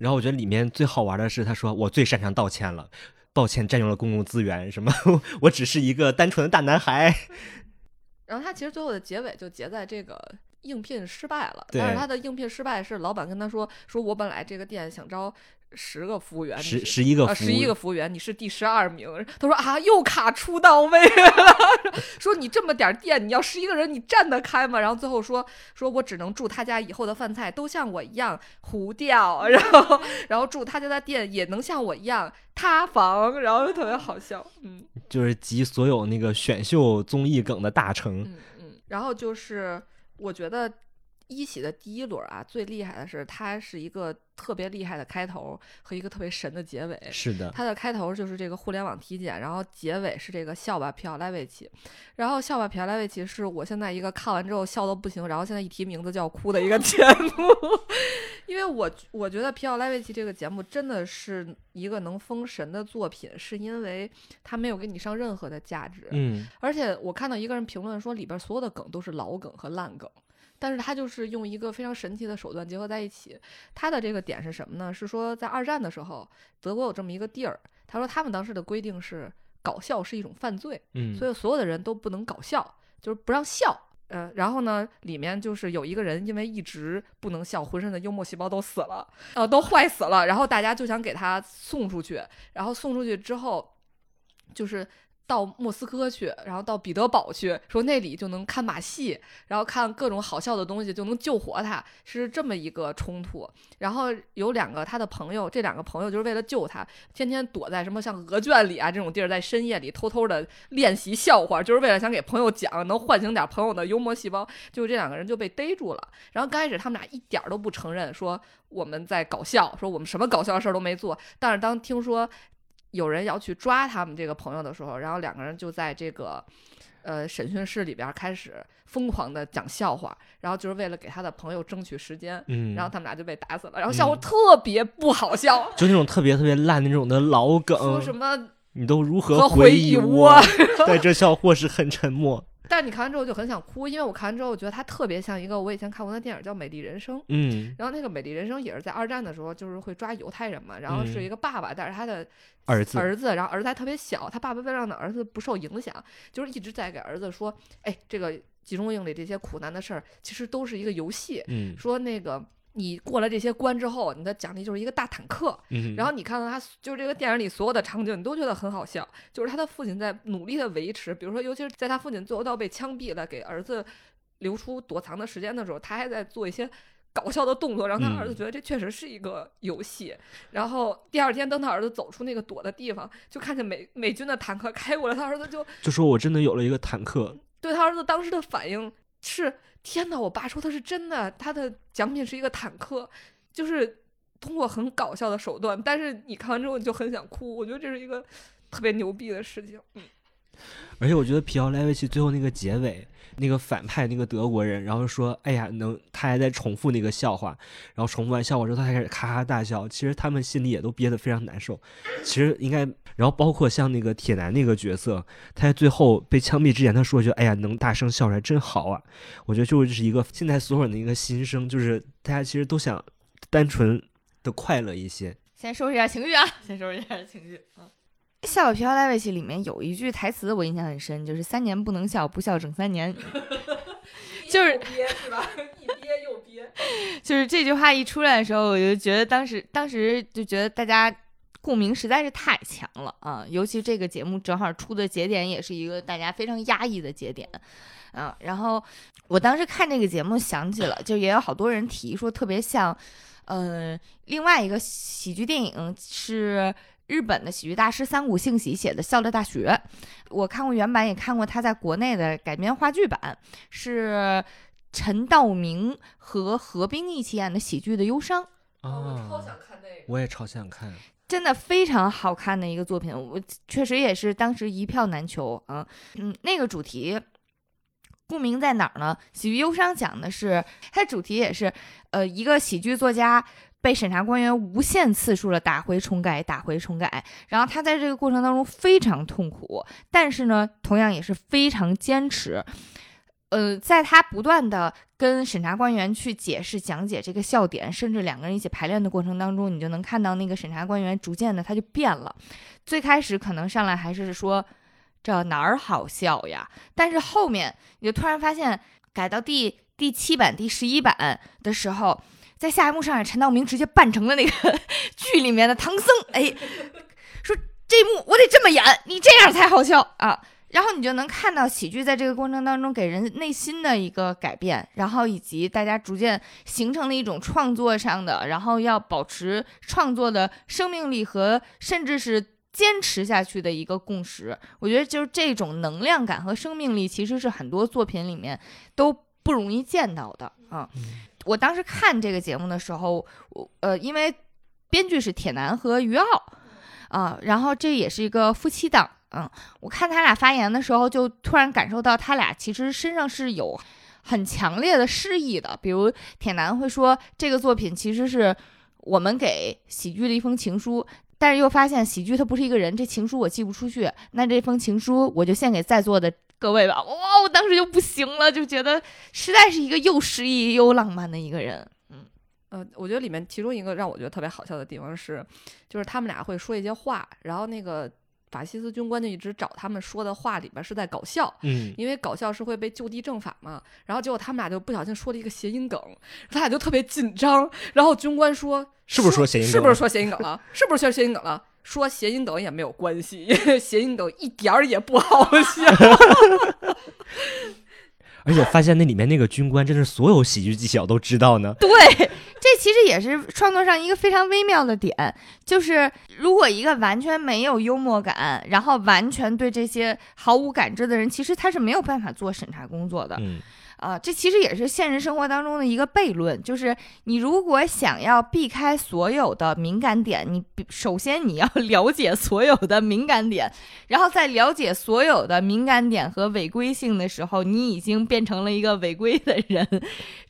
然后我觉得里面最好玩的是，他说我最擅长道歉了，抱歉占用了公共资源，什么 我只是一个单纯的大男孩。然后他其实最后的结尾就结在这个。应聘失败了，但是他的应聘失败是老板跟他说，说我本来这个店想招十个服务员，十十一个服务啊十一个服务员，你是第十二名。他说啊，又卡出到位了，说你这么点儿店，你要十一个人，你站得开吗？然后最后说，说我只能祝他家以后的饭菜都像我一样糊掉，然后然后祝他家的店也能像我一样塌房，然后就特别好笑，嗯。就是集所有那个选秀综艺梗的大成。嗯嗯，然后就是我觉得一喜的第一轮啊，最厉害的是它是一个特别厉害的开头和一个特别神的结尾。是的，它的开头就是这个互联网体检，然后结尾是这个笑吧皮奥莱维奇，然后笑吧皮奥莱维奇是我现在一个看完之后笑到不行，然后现在一提名字就要哭的一个节目，因为我我觉得皮奥莱维奇这个节目真的是一个能封神的作品，是因为它没有给你上任何的价值，嗯，而且我看到一个人评论说，里边所有的梗都是老梗和烂梗，但是他就是用一个非常神奇的手段结合在一起。他的这个点是什么呢？是说在二战的时候，德国有这么一个地儿，他说他们当时的规定是搞笑是一种犯罪，嗯，所以所有的人都不能搞笑，就是不让笑。呃，然后呢，里面就是有一个人因为一直不能笑，浑身的幽默细胞都死了，呃，都坏死了，然后大家就想给他送出去，然后送出去之后，就是到莫斯科去，然后到彼得堡去，说那里就能看马戏，然后看各种好笑的东西，就能救活他，是这么一个冲突。然后有两个他的朋友，这两个朋友就是为了救他，天天躲在什么像鹅圈里啊这种地儿，在深夜里偷偷的练习笑话，就是为了想给朋友讲，能唤醒点朋友的幽默细胞。就这两个人就被逮住了。然后刚开始他们俩一点都不承认，说我们在搞笑，说我们什么搞笑的事儿都没做。但是当听说有人要去抓他们这个朋友的时候，然后两个人就在这个呃审讯室里边开始疯狂的讲笑话，然后就是为了给他的朋友争取时间。嗯，然后他们俩就被打死了，然后笑话特别不好笑，就那种特别特别烂的那种的老梗说，什么你都如何和回忆忆我？对，这笑或是很沉默。但是你看完之后就很想哭，因为我看完之后我觉得它特别像一个我以前看过的电影叫《美丽人生》，嗯，然后那个《美丽人生》也是在二战的时候就是会抓犹太人嘛，然后是一个爸爸带着他的儿子，儿子，然后儿子还特别小，他爸爸为了让他儿子不受影响，就是一直在给儿子说，哎，这个集中营里这些苦难的事儿其实都是一个游戏，嗯说那个。你过了这些关之后，你的奖励就是一个大坦克。嗯，然后你看到他就是这个电影里所有的场景，你都觉得很好笑。就是他的父亲在努力的维持，比如说，尤其是在他父亲最后都要被枪毙了，给儿子留出躲藏的时间的时候，他还在做一些搞笑的动作，让他儿子嗯觉得这确实是一个游戏。然后第二天，等他儿子走出那个躲的地方，就看见美美军的坦克开过来，他儿子就就说我真的有了一个坦克，对他儿子当时的反应是：天哪！我爸说的是真的，他的奖品是一个坦克，就是通过很搞笑的手段，但是你看完之后你就很想哭。我觉得这是一个特别牛逼的事情。嗯 而且我觉得皮奥莱维奇最后那个结尾，那个反派那个德国人，然后说，哎呀，能他还在重复那个笑话，然后重复完笑话之后，他开始咔咔大笑。其实他们心里也都憋得非常难受。其实应该，然后包括像那个铁男那个角色，他在最后被枪毙之前，他说一句，哎呀，能大声笑出来真好啊。我觉得就是一个现在所有人的一个心声，就是大家其实都想单纯的快乐一些。先收拾一下情绪啊，先收拾一下情绪。嗯，《笑傲飘来维奇》里面有一句台词我印象很深，就是“三年不能笑，不笑整三年”。就是憋是吧？一憋又憋。就是这句话一出来的时候，我就觉得当时当时就觉得大家共鸣实在是太强了啊！尤其这个节目正好出的节点也是一个大家非常压抑的节点啊。然后我当时看这个节目想起了，就也有好多人提说特别像。嗯，另外一个喜剧电影是日本的喜剧大师三谷幸喜写的《笑乐大学》，我看过原版，也看过他在国内的改编话剧版，是陈道明和何冰一起演的喜剧的忧伤。我超想看那个，我也超想看，真的非常好看的一个作品，我确实也是当时一票难求啊。嗯，那个主题。共鸣在哪儿呢？喜剧忧伤讲的是它的主题也是，呃，一个喜剧作家被审查官员无限次数的打回重改，打回重改，然后他在这个过程当中非常痛苦，但是呢，同样也是非常坚持。呃，在他不断的跟审查官员去解释、讲解这个笑点，甚至两个人一起排练的过程当中，你就能看到那个审查官员逐渐的他就变了。最开始可能上来还是说。这哪儿好笑呀？但是后面你就突然发现，改到第第七版、第十一版的时候，在下一幕上，陈道明直接扮成了那个 剧里面的唐僧。哎，说这一幕我得这么演，你这样才好笑啊！然后你就能看到喜剧在这个过程当中给人内心的一个改变，然后以及大家逐渐形成了一种创作上的，然后要保持创作的生命力和甚至是。坚持下去的一个共识，我觉得就是这种能量感和生命力，其实是很多作品里面都不容易见到的啊。我当时看这个节目的时候，我呃，因为编剧是铁男和于傲啊，然后这也是一个夫妻档，嗯我看他俩发言的时候，就突然感受到他俩其实身上是有很强烈的诗意的，比如铁男会说，这个作品其实是我们给喜剧的一封情书。但是又发现喜剧它不是一个人，这情书我寄不出去，那这封情书我就献给在座的各位吧。哇，我当时就不行了，就觉得实在是一个又诗意又浪漫的一个人。嗯，呃，我觉得里面其中一个让我觉得特别好笑的地方是，就是他们俩会说一些话，然后那个。法西斯军官就一直找他们说的话里边是在搞笑，嗯，因为搞笑是会被就地正法嘛。然后结果他们俩就不小心说了一个谐音梗，他俩就特别紧张。然后军官说：“是不是说谐音？是不是说谐音梗了？是不是说谐音梗了？说谐音梗也没有关系，因为谐音梗一点儿也不好笑。而且发现那里面那个军官真是所有喜剧技巧都知道呢。对。”这其实也是创作上一个非常微妙的点，就是如果一个完全没有幽默感，然后完全对这些毫无感知的人，其实他是没有办法做审查工作的。啊，这其实也是现实生活当中的一个悖论，就是你如果想要避开所有的敏感点，你首先你要 了解所有的敏感点，然后在了解所有的敏感点和违规性的时候，你已经变成了一个违规的人。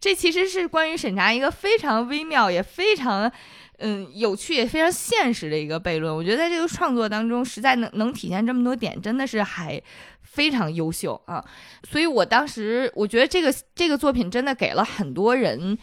这其实是关于审查一个非常微妙也非常。嗯，有趣也非常现实的一个悖论。我觉得在这个创作当中，实在能能体现这么多点，真的是还非常优秀啊！所以我当时我觉得这个这个作品真的给了很多人，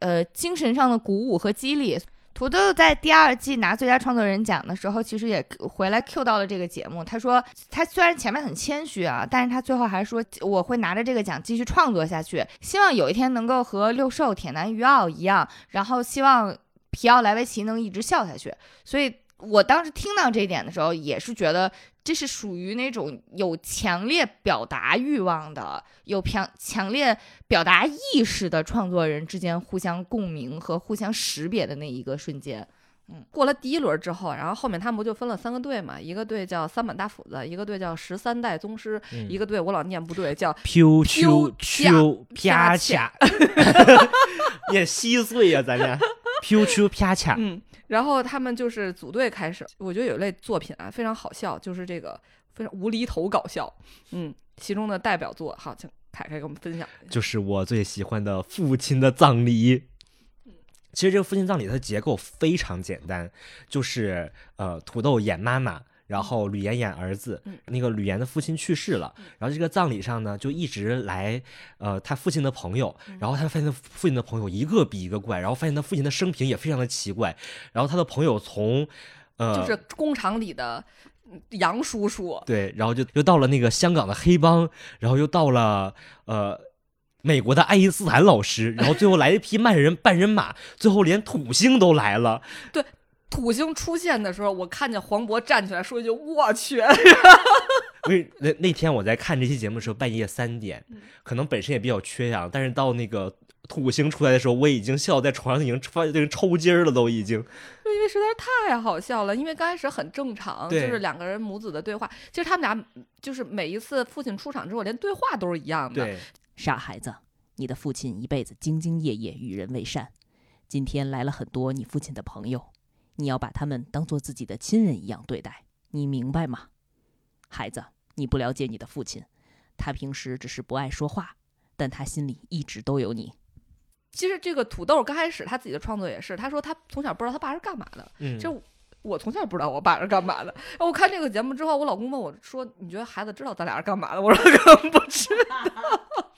呃，精神上的鼓舞和激励。土豆在第二季拿最佳创作人奖的时候，其实也回来 Q 到了这个节目。他说，他虽然前面很谦虚啊，但是他最后还说，我会拿着这个奖继续创作下去，希望有一天能够和六兽、铁男、鱼奥一样，然后希望。皮奥莱维奇能一直笑下去，所以我当时听到这一点的时候，也是觉得这是属于那种有强烈表达欲望的、有强强烈表达意识的创作人之间互相共鸣和互相识别的那一个瞬间。嗯，过了第一轮之后，然后后面他们不就分了三个队嘛？一个队叫三板大斧子，一个队叫十三代宗师，一个队我老念不对，叫 Q Q Q 啪恰，念 稀碎呀，咱俩。啪恰，嗯，然后他们就是组队开始。我觉得有一类作品啊，非常好笑，就是这个非常无厘头搞笑。嗯，其中的代表作，好请凯凯给我们分享一下。就是我最喜欢的父亲的葬礼。其实这个父亲葬礼它的结构非常简单，就是呃土豆演妈妈，然后吕岩演儿子。嗯那个吕岩的父亲去世了，然后这个葬礼上呢就一直来呃他父亲的朋友，嗯然后他发现他父亲的朋友一个比一个怪，然后发现他父亲的生平也非常的奇怪，然后他的朋友从呃就是工厂里的嗯杨叔叔，对，然后就又到了那个香港的黑帮，然后又到了呃美国的爱因斯坦老师，然后最后来一匹 慢人半人马，最后连土星都来了。土星出现的时候，我看见黄渤站起来说一句：“我去！” 因为那那天我在看这期节目的时候，半夜三点，可能本身也比较缺氧，但是到那个土星出来的时候，我已经笑在床上，已经发这个抽筋儿了，都已经。因为实在是太好笑了，因为刚开始很正常，就是两个人母子的对话。其实他们俩就是每一次父亲出场之后，连对话都是一样的。傻孩子，你的父亲一辈子兢兢业业，与人为善。今天来了很多你父亲的朋友，你要把他们当做自己的亲人一样对待，你明白吗？孩子，你不了解你的父亲，他平时只是不爱说话，但他心里一直都有你。其实这个土豆刚开始他自己的创作也是，他说他从小不知道他爸是干嘛的，嗯，就我从小不知道我爸是干嘛的。我看这个节目之后，我老公问我说：“你觉得孩子知道咱俩是干嘛的？” 我说：“根本不知道。”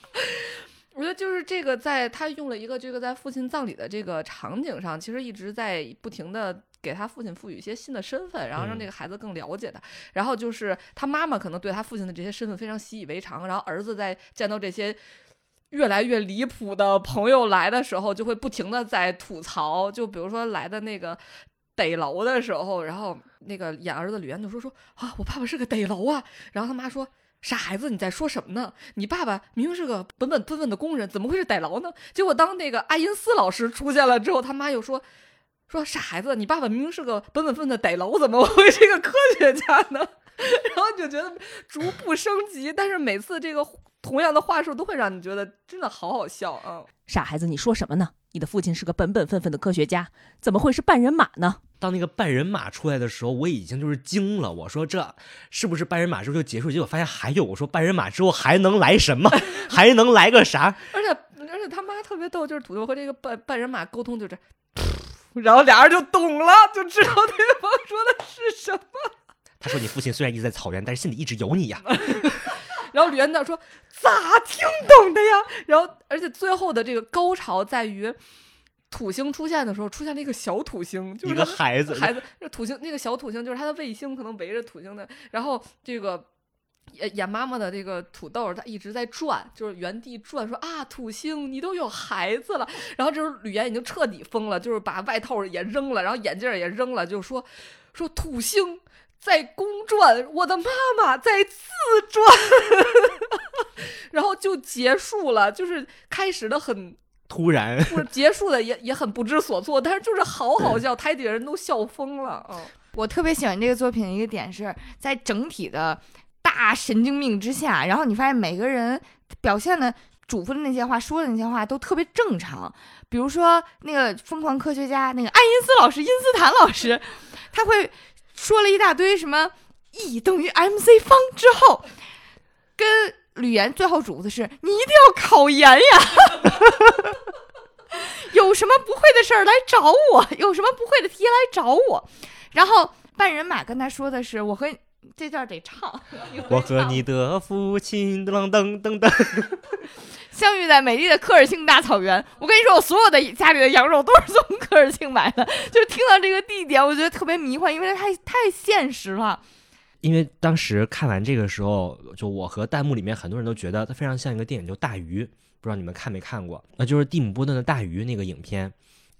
我觉得就是这个，在他用了一个这个在父亲葬礼的这个场景上，其实一直在不停的给他父亲赋予一些新的身份，然后让嗯这个孩子更了解他。然后就是他妈妈可能对他父亲的这些身份非常习以为常，然后儿子在见到这些越来越离谱的朋友来的时候，就会不停的在吐槽。就比如说来的那个逮楼的时候，然后那个演儿子吕岩就说说啊，我爸爸是个逮楼啊。然后他妈说。傻孩子，你在说什么呢？你爸爸明明是个本本分分的工人，怎么会是逮楼呢？结果当那个爱因斯老师出现了之后，他妈又说说傻孩子，你爸爸明明是个本本分分的逮楼，怎么会是一个科学家呢？然后你就觉得逐步升级，但是每次这个同样的话术都会让你觉得真的好好笑啊！傻孩子，你说什么呢？你的父亲是个本本分分的科学家，怎么会是半人马呢？当那个半人马出来的时候，我已经就是惊了。我说这是不是半人马之后就结束？结果发现还有。我说半人马之后还能来什么？还能来个啥？而且而且他妈特别逗，就是土豆和这个半半人马沟通就这，然后俩人就懂了，就知道对方说的是什么。他说你父亲虽然一直在草原，但是心里一直有你呀。然后吕元道说咋听懂的呀？然后而且最后的这个高潮在于。土星出现的时候，出现了一个小土星，就一是一个孩子，孩子，这土星那个小土星就是他的卫星，可能围着土星的。然后这个演演妈妈的这个土豆，它一直在转，就是原地转，说啊，土星你都有孩子了。然后这时候吕岩已经彻底疯了，就是把外套也扔了，然后眼镜也扔了，就说说土星在公转，我的妈妈在自转，然后就结束了，就是开始的很。突然，不是结束的也也很不知所措，但是就是好好笑，台底下人都笑疯了。嗯，我特别喜欢这个作品的一个点是在整体的大神经病之下，然后你发现每个人表现的嘱咐的那些话、说的那些话都特别正常。比如说那个疯狂科学家，那个爱因斯老师、因斯坦老师，他会说了一大堆什么 E 等于 mc 方之后，跟吕岩最后嘱咐的是你一定要考研呀。有什么不会的事儿来找我，有什么不会的题来找我。然后半人马跟他说的是：“我和这段得唱，我和你的父亲噔噔噔噔，相遇在美丽的科尔沁大草原。”我跟你说，我所有的家里的羊肉都是从科尔沁买的。就是听到这个地点，我觉得特别迷幻，因为它太太现实了。因为当时看完这个时候，就我和弹幕里面很多人都觉得它非常像一个电影，叫《大鱼》，不知道你们看没看过？那就是蒂姆·波顿的《大鱼》那个影片。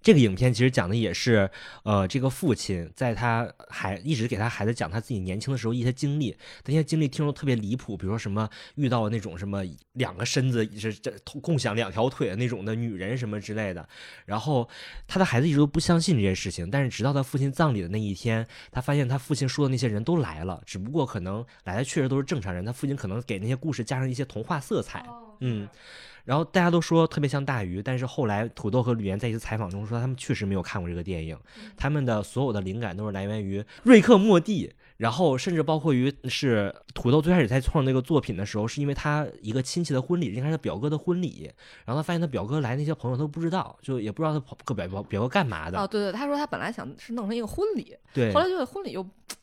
这个影片其实讲的也是，呃，这个父亲在他孩一直给他孩子讲他自己年轻的时候一些经历，那些经历听说特别离谱，比如说什么遇到那种什么两个身子是这共享两条腿的那种的女人什么之类的，然后他的孩子一直都不相信这些事情，但是直到他父亲葬礼的那一天，他发现他父亲说的那些人都来了，只不过可能来的确实都是正常人，他父亲可能给那些故事加上一些童话色彩。哦嗯，然后大家都说特别像大鱼，但是后来土豆和吕岩在一次采访中说，他们确实没有看过这个电影，他们的所有的灵感都是来源于瑞克莫蒂。然后甚至包括于是土豆最开始在创那个作品的时候，是因为他一个亲戚的婚礼，应该是他表哥的婚礼，然后他发现他表哥来那些朋友都不知道，就也不知道他表表表表哥干嘛的。哦，对对，他说他本来想是弄成一个婚礼，对，后来觉得婚礼又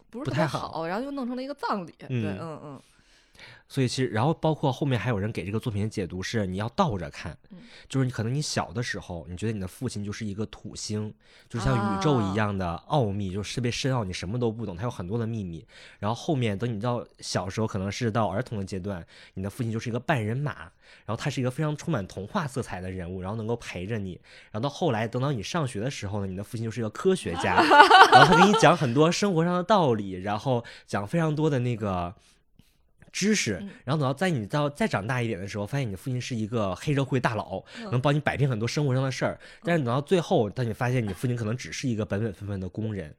不是不太好，然后又弄成了一个葬礼。对，嗯嗯嗯，所以其实，然后包括后面还有人给这个作品的解读是，你要倒着看，嗯就是你可能你小的时候，你觉得你的父亲就是一个土星，就是像宇宙一样的奥秘，就是特别深奥，你什么都不懂，他有很多的秘密。然后后面等你到小时候，可能是到儿童的阶段，你的父亲就是一个半人马，然后他是一个非常充满童话色彩的人物，然后能够陪着你。然后到后来，等到你上学的时候呢，你的父亲就是一个科学家，然后他给你讲很多生活上的道理，然后讲非常多的那个。知识嗯，然后等到在你到再长大一点的时候，发现你的父亲是一个黑社会大佬，嗯。能帮你摆平很多生活上的事儿。但是等到最后，当你发现你父亲可能只是一个本本分分的工人，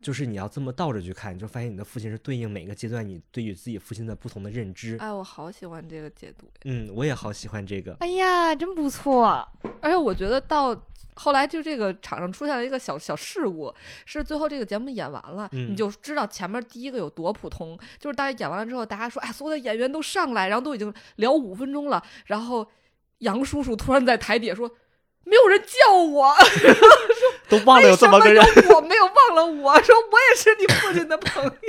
就是你要这么倒着去看，你就发现你的父亲是对应每个阶段你对于自己父亲的不同的认知。哎，我好喜欢这个解读，嗯，我也好喜欢这个。哎呀，真不错！而且我觉得到后来就这个场上出现了一个小小事故，是最后这个节目演完了，嗯你就知道前面第一个有多普通。就是大家演完了之后，大家说，哎，所有的演员都上来，然后都已经聊五分钟了，然后杨叔叔突然在台底下说。没有人叫我，都忘了有这么个人，我没有忘了我，说我也是你父亲的朋友。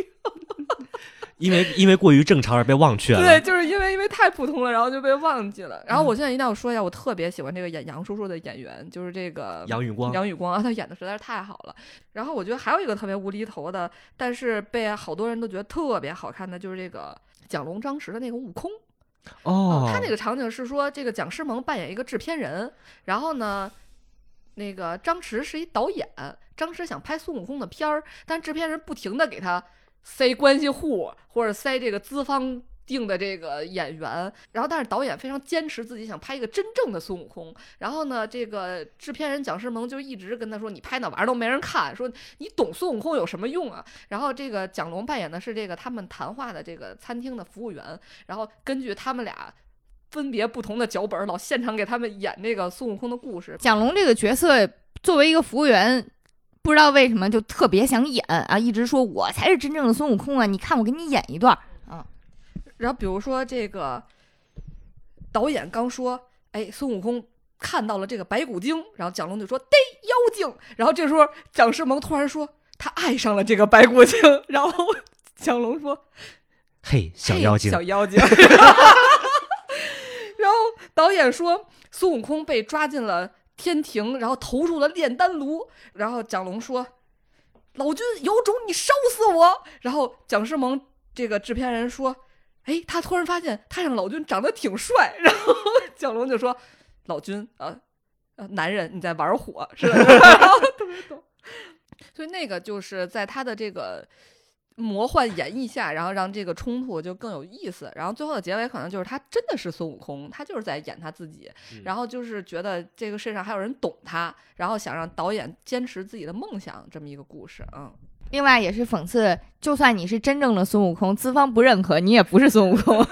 因为因为过于正常而被忘却了。对，就是因为因为太普通了，然后就被忘记了。然后我现在一定要说一下，我特别喜欢这个演杨叔叔的演员，就是这个杨宇光，杨宇光啊，他演的实在是太好了。然后我觉得还有一个特别无厘头的，但是被好多人都觉得特别好看的，就是这个蒋龙张弛的那个悟空。哦，他那个场景是说，这个蒋诗萌扮演一个制片人，然后呢，那个张弛是一导演，张弛想拍孙悟空的片儿，但制片人不停的给他塞关系户或者塞这个资方。定的这个演员，然后但是导演非常坚持自己想拍一个真正的孙悟空，然后呢，这个制片人蒋诗萌就一直跟他说：“你拍那玩意儿都没人看，说你懂孙悟空有什么用啊？”然后这个蒋龙扮演的是这个他们谈话的这个餐厅的服务员，然后根据他们俩分别不同的脚本，老现场给他们演这个孙悟空的故事。蒋龙这个角色作为一个服务员，不知道为什么就特别想演啊，一直说我才是真正的孙悟空啊！你看我给你演一段啊。然后比如说这个导演刚说，哎，孙悟空看到了这个白骨精，然后蒋龙就说逮妖精，然后这时候蒋诗萌突然说他爱上了这个白骨精，然后 蒋龙说嘿，小妖精，小妖精。导演说孙悟空被抓进了天庭，然后投入了炼丹炉。然后蒋龙说：“老君有种，你烧死我！”然后蒋诗萌这个制片人说：“哎，他突然发现太上老君长得挺帅。”然后 蒋龙就说：“老君啊，呃，男人你在玩火是吧？” 然后特别逗。所以那个就是在他的这个魔幻演绎下，然后让这个冲突就更有意思。然后最后的结尾可能就是他真的是孙悟空，他就是在演他自己，嗯然后就是觉得这个世界上还有人懂他，然后想让导演坚持自己的梦想，这么一个故事。嗯，另外也是讽刺，就算你是真正的孙悟空，资方不认可，你也不是孙悟空。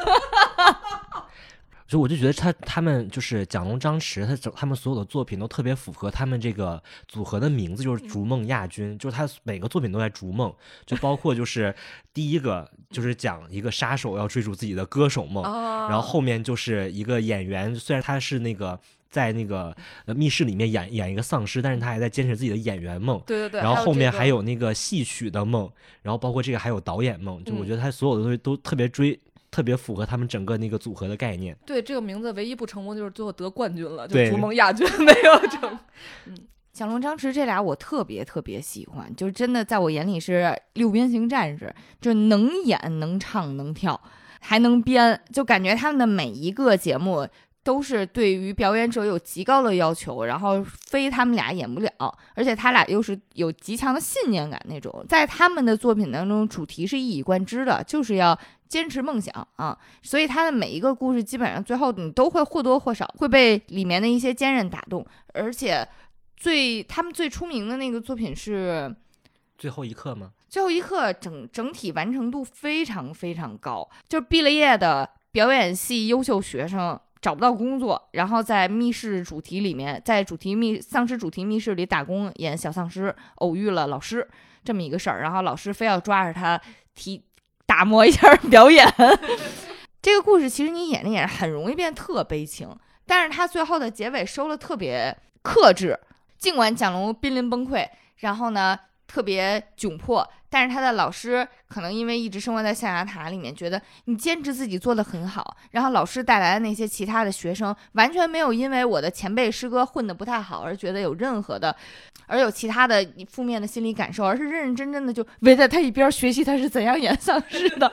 所以我就觉得他他们就是蒋龙、张弛，他整他们所有的作品都特别符合他们这个组合的名字，就是逐梦亚军，就是他每个作品都在逐梦，就包括就是第一个就是讲一个杀手要追逐自己的歌手梦，啊然后后面就是一个演员，虽然他是那个在那个呃密室里面演演一个丧尸，但是他还在坚持自己的演员梦。对对对，然后后面还有那个戏曲的梦，然后包括这个还有导演梦，就我嗯觉得他所有的东西都特别追，特别符合他们整个那个组合的概念。对这个名字唯一不成功就是最后得冠军了，就对逐梦亚军没有成。蒋龙、张弛这俩我特别特别喜欢，就是真的在我眼里是六边形战士，就能演、能唱、能跳，还能编，就感觉他们的每一个节目都是对于表演者有极高的要求，然后非他们俩演不了，而且他俩又是有极强的信念感那种，在他们的作品当中，主题是一以贯之的，就是要。坚持梦想啊，所以他的每一个故事基本上最后你都会或多或少会被里面的一些坚韧打动，而且最他们最出名的那个作品是最后一刻吗？最后一刻整整体完成度非常非常高，就是毕了业的表演系优秀学生找不到工作，然后在密室主题里面，在主题密丧尸主题密室里打工，演小丧尸，偶遇了老师这么一个事儿，然后老师非要抓着他提打磨一下表演。这个故事其实你演着演着很容易变特悲情，但是他最后的结尾收的特别克制，尽管蒋龙濒临崩溃，然后呢特别窘迫，但是他的老师可能因为一直生活在象牙塔里面，觉得你坚持自己做的很好，然后老师带来的那些其他的学生完全没有因为我的前辈师哥混得不太好而觉得有任何的，而有其他的负面的心理感受，而是认认真真的就围在他一边学习他是怎样演 丧尸的，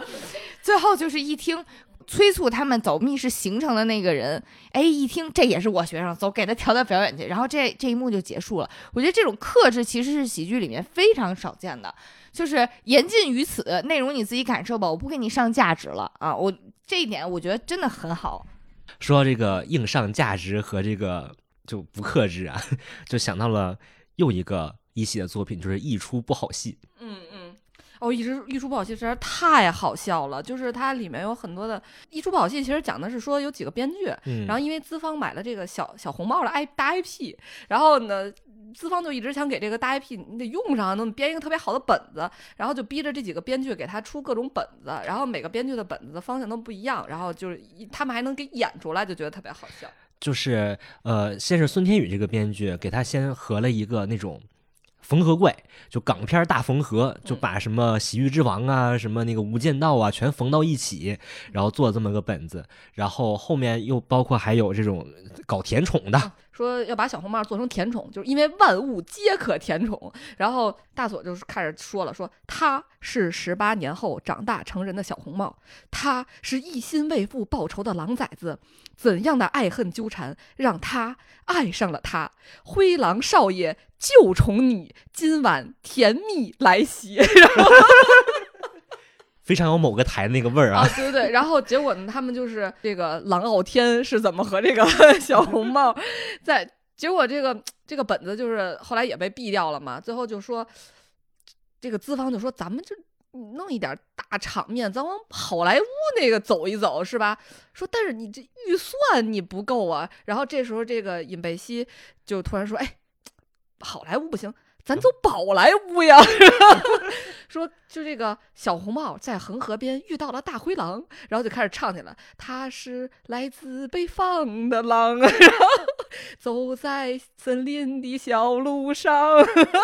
最后就是一听。催促他们走密室行程的那个人，哎，一听这也是我学生，走，给他调到表演去，然后这这一幕就结束了。我觉得这种克制其实是喜剧里面非常少见的，就是言尽于此，内容你自己感受吧，我不给你上价值了啊。我这一点我觉得真的很好。说到这个硬上价值和这个就不克制啊，就想到了又一个一系的作品，就是一出不好戏。嗯嗯。哦，一直一出不好戏实在是太好笑了，就是它里面有很多的，一出不好戏其实讲的是说有几个编剧，嗯然后因为资方买了这个小小红帽的 I 大 IP，然后呢，资方就一直想给这个大 IP 你得用上，能编一个特别好的本子，然后就逼着这几个编剧给他出各种本子，然后每个编剧的本子的方向都不一样，然后就是他们还能给演出来，就觉得特别好笑。就是呃，先是孙天宇这个编剧给他先合了一个那种缝合怪，就港片大缝合，就嗯把什么《洗浴之王》啊、什么那个《无间道》啊全缝到一起，然后做这么个本子。然后后面又包括还有这种搞甜宠的，说要把小红帽做成甜宠，就是因为万物皆可甜宠。然后大佐就是开始说了，说他是十八年后长大成人的小红帽，他是一心为父报仇的狼崽子，怎样的爱恨纠缠让他爱上了他？灰狼少爷就宠你，今晚甜蜜来袭。非常有某个台那个味儿啊啊，。对对对，然后结果呢，他们就是这个狼傲天是怎么和这个 小红帽在，结果这个这个本子就是后来也被毙掉了嘛，最后就说这个资方就说咱们就弄一点大场面，咱往好莱坞那个走一走是吧？说但是你这预算你不够啊，然后这时候这个尹贝西就突然说，哎，好莱坞不行。咱走宝莱坞呀！说就这个小红帽在恒河边遇到了大灰狼，然后就开始唱起来。他是来自北方的狼，然后走在森林的小路上，然后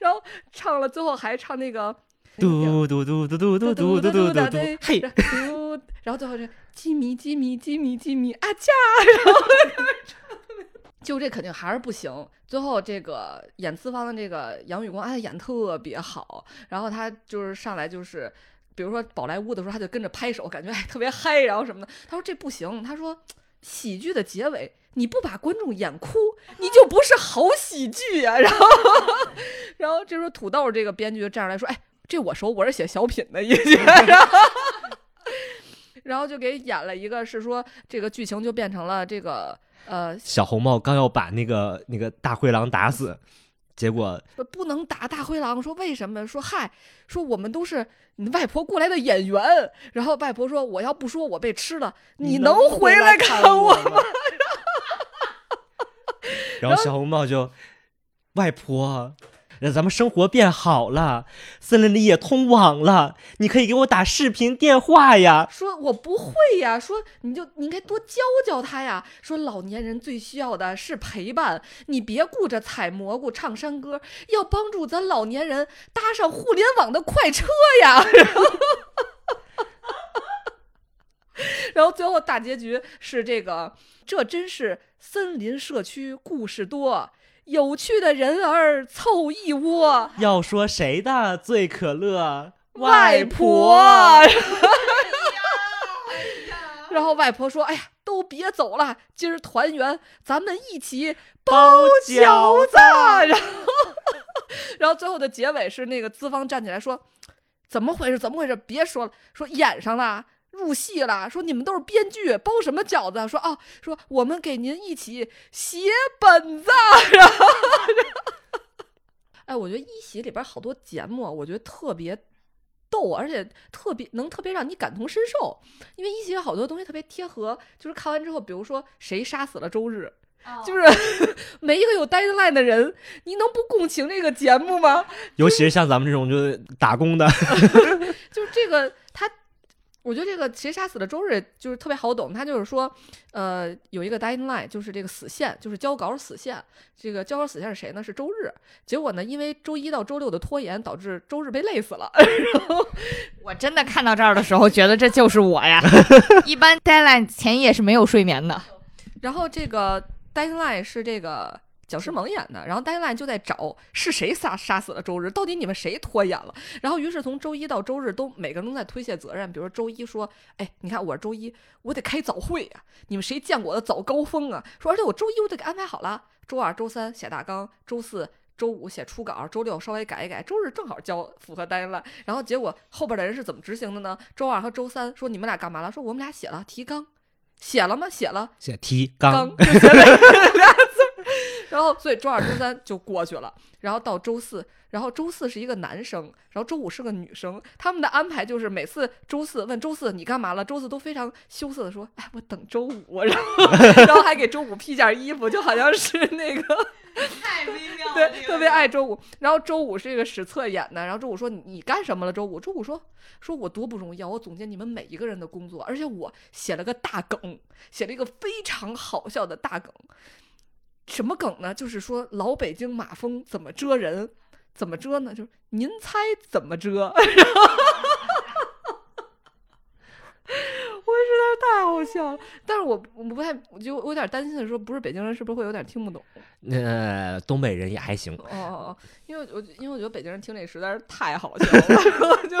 然后唱了，最后还唱那个嘟嘟嘟嘟嘟嘟嘟嘟嘟嘟嘟，嘿，嘟，然后最后是吉米吉米吉米吉米啊加，然后就这肯定还是不行。最后这个演资方的这个杨宇光，哎，演特别好，然后他就是上来就是。比如说宝莱坞的时候，他就跟着拍手，感觉哎特别嗨，然后什么的。他说这不行，他说喜剧的结尾你不把观众演哭，你就不是好喜剧呀、然后，然后这时候土豆这个编剧就站出来说，哎，这我熟，我是写小品的，一句，然后就给演了一个是说这个剧情就变成了这个呃小红帽刚要把那个那个大灰狼打死，结果不不能打大灰狼，说为什么？说嗨，说我们都是你外婆过来的演员。然后外婆说，我要不说我被吃了，你能回来看我吗？然后小红帽就，外婆，让咱们生活变好了，森林里也通网了，你可以给我打视频电话呀。说我不会呀，说你就你应该多教教他呀。说老年人最需要的是陪伴，你别顾着采蘑菇唱山歌，要帮助咱老年人搭上互联网的快车呀。然后，然后最后大结局是这个，这真是森林社区故事多，有趣的人儿凑一窝。要说谁的最可乐？外婆。然后外婆说：“哎呀，都别走了，今儿团圆，咱们一起包饺子。”然后，然后最后的结尾是那个资方站起来说：“怎么回事？怎么回事？别说了，说演上了。”入戏了，说你们都是编剧，包什么饺子？说啊，说我们给您一起写本子，然后，哎，我觉得一喜里边好多节目，我觉得特别逗，而且特别能特别让你感同身受，因为一喜有好多东西特别贴合，就是看完之后，比如说谁杀死了周日。就是 每一个有 deadline 的人，你能不共情这个节目吗？尤其是像咱们这种就是打工的，就是这个他，我觉得这个谁杀死了周日就是特别好懂。他就是说，呃，有一个 deadline，就是这个死线，就是交稿死线。这个交稿死线是谁呢？是周日。结果呢，因为周一到周六的拖延，导致周日被累死了。然后 我真的看到这儿的时候，觉得这就是我呀。一般 deadline 前夜是没有睡眠的。然后这个。Deadline 是这个蒋诗萌演的，然后 Deadline 就在找是谁杀杀死了周日，到底你们谁拖延了？然后于是从周一到周日都每个人都在推卸责任，比如说周一说，哎，你看我是周一，我得开早会呀，你们谁见过我的早高峰啊？说而且我周一我得给安排好了，周二、周三写大纲，周四周五写初稿，周六稍微改一改，周日正好交符合 Deadline。然后结果后边的人是怎么执行的呢？周二和周三说你们俩干嘛了？说我们俩写了提纲。写了吗？写了，写提纲，然后所以周二、周三就过去了，然后到周四，然后周四是一个男生，然后周五是个女生，他们的安排就是每次周四问周四你干嘛了，周四都非常羞涩的说，哎，我等周五，然后然后还给周五披件衣服，就好像是那个。太微妙了，对，特别爱周五。然后周五是一个史册演的，然后周五说你干什么了？周五，周五说说我多不容易啊，我总结你们每一个人的工作，而且我写了个大梗，写了一个非常好笑的大梗。什么梗呢？就是说老北京马蜂怎么蛰人？怎么蛰呢？就是您猜怎么蛰？我实在是太好笑了，但是我我不太，我就我有点担心的说，不是北京人是不是会有点听不懂？呃，东北人也还行。哦哦哦，因为我因为我觉得北京人听这实在是太好笑了，就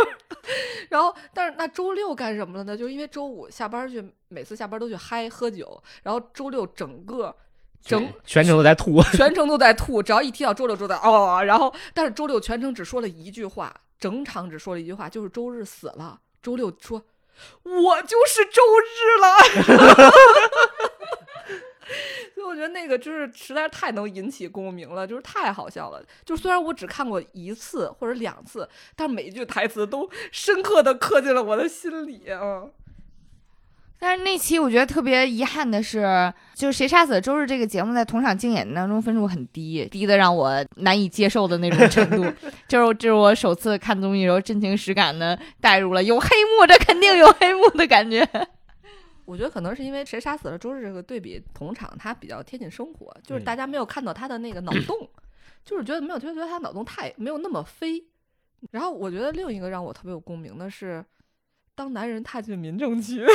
然后但是那周六干什么了呢？就因为周五下班去，每次下班都去嗨喝酒，然后周六整个整全程都在吐，全程都在吐，只要一提到周六周在哦，然后但是周六全程只说了一句话，整场只说了一句话，就是周日死了，周六说。我就是周日了，所以我觉得那个就是实在是太能引起共鸣了，就是太好笑了。就虽然我只看过一次或者两次，但每一句台词都深刻的刻进了我的心里啊。但是那期我觉得特别遗憾的是，就是《谁杀死了周日》这个节目在同场竞演当中分数很低，低的让我难以接受的那种程度。就是这是我首次看综艺时候真情实感的带入了，有黑幕，这肯定有黑幕的感觉。我觉得可能是因为《谁杀死了周日》这个对比同场，它比较贴近生活，就是大家没有看到他的那个脑 洞，就是觉得没有觉得觉得他脑洞太没有那么飞。然后我觉得另一个让我特别有共鸣的是。当男人踏进民政局，就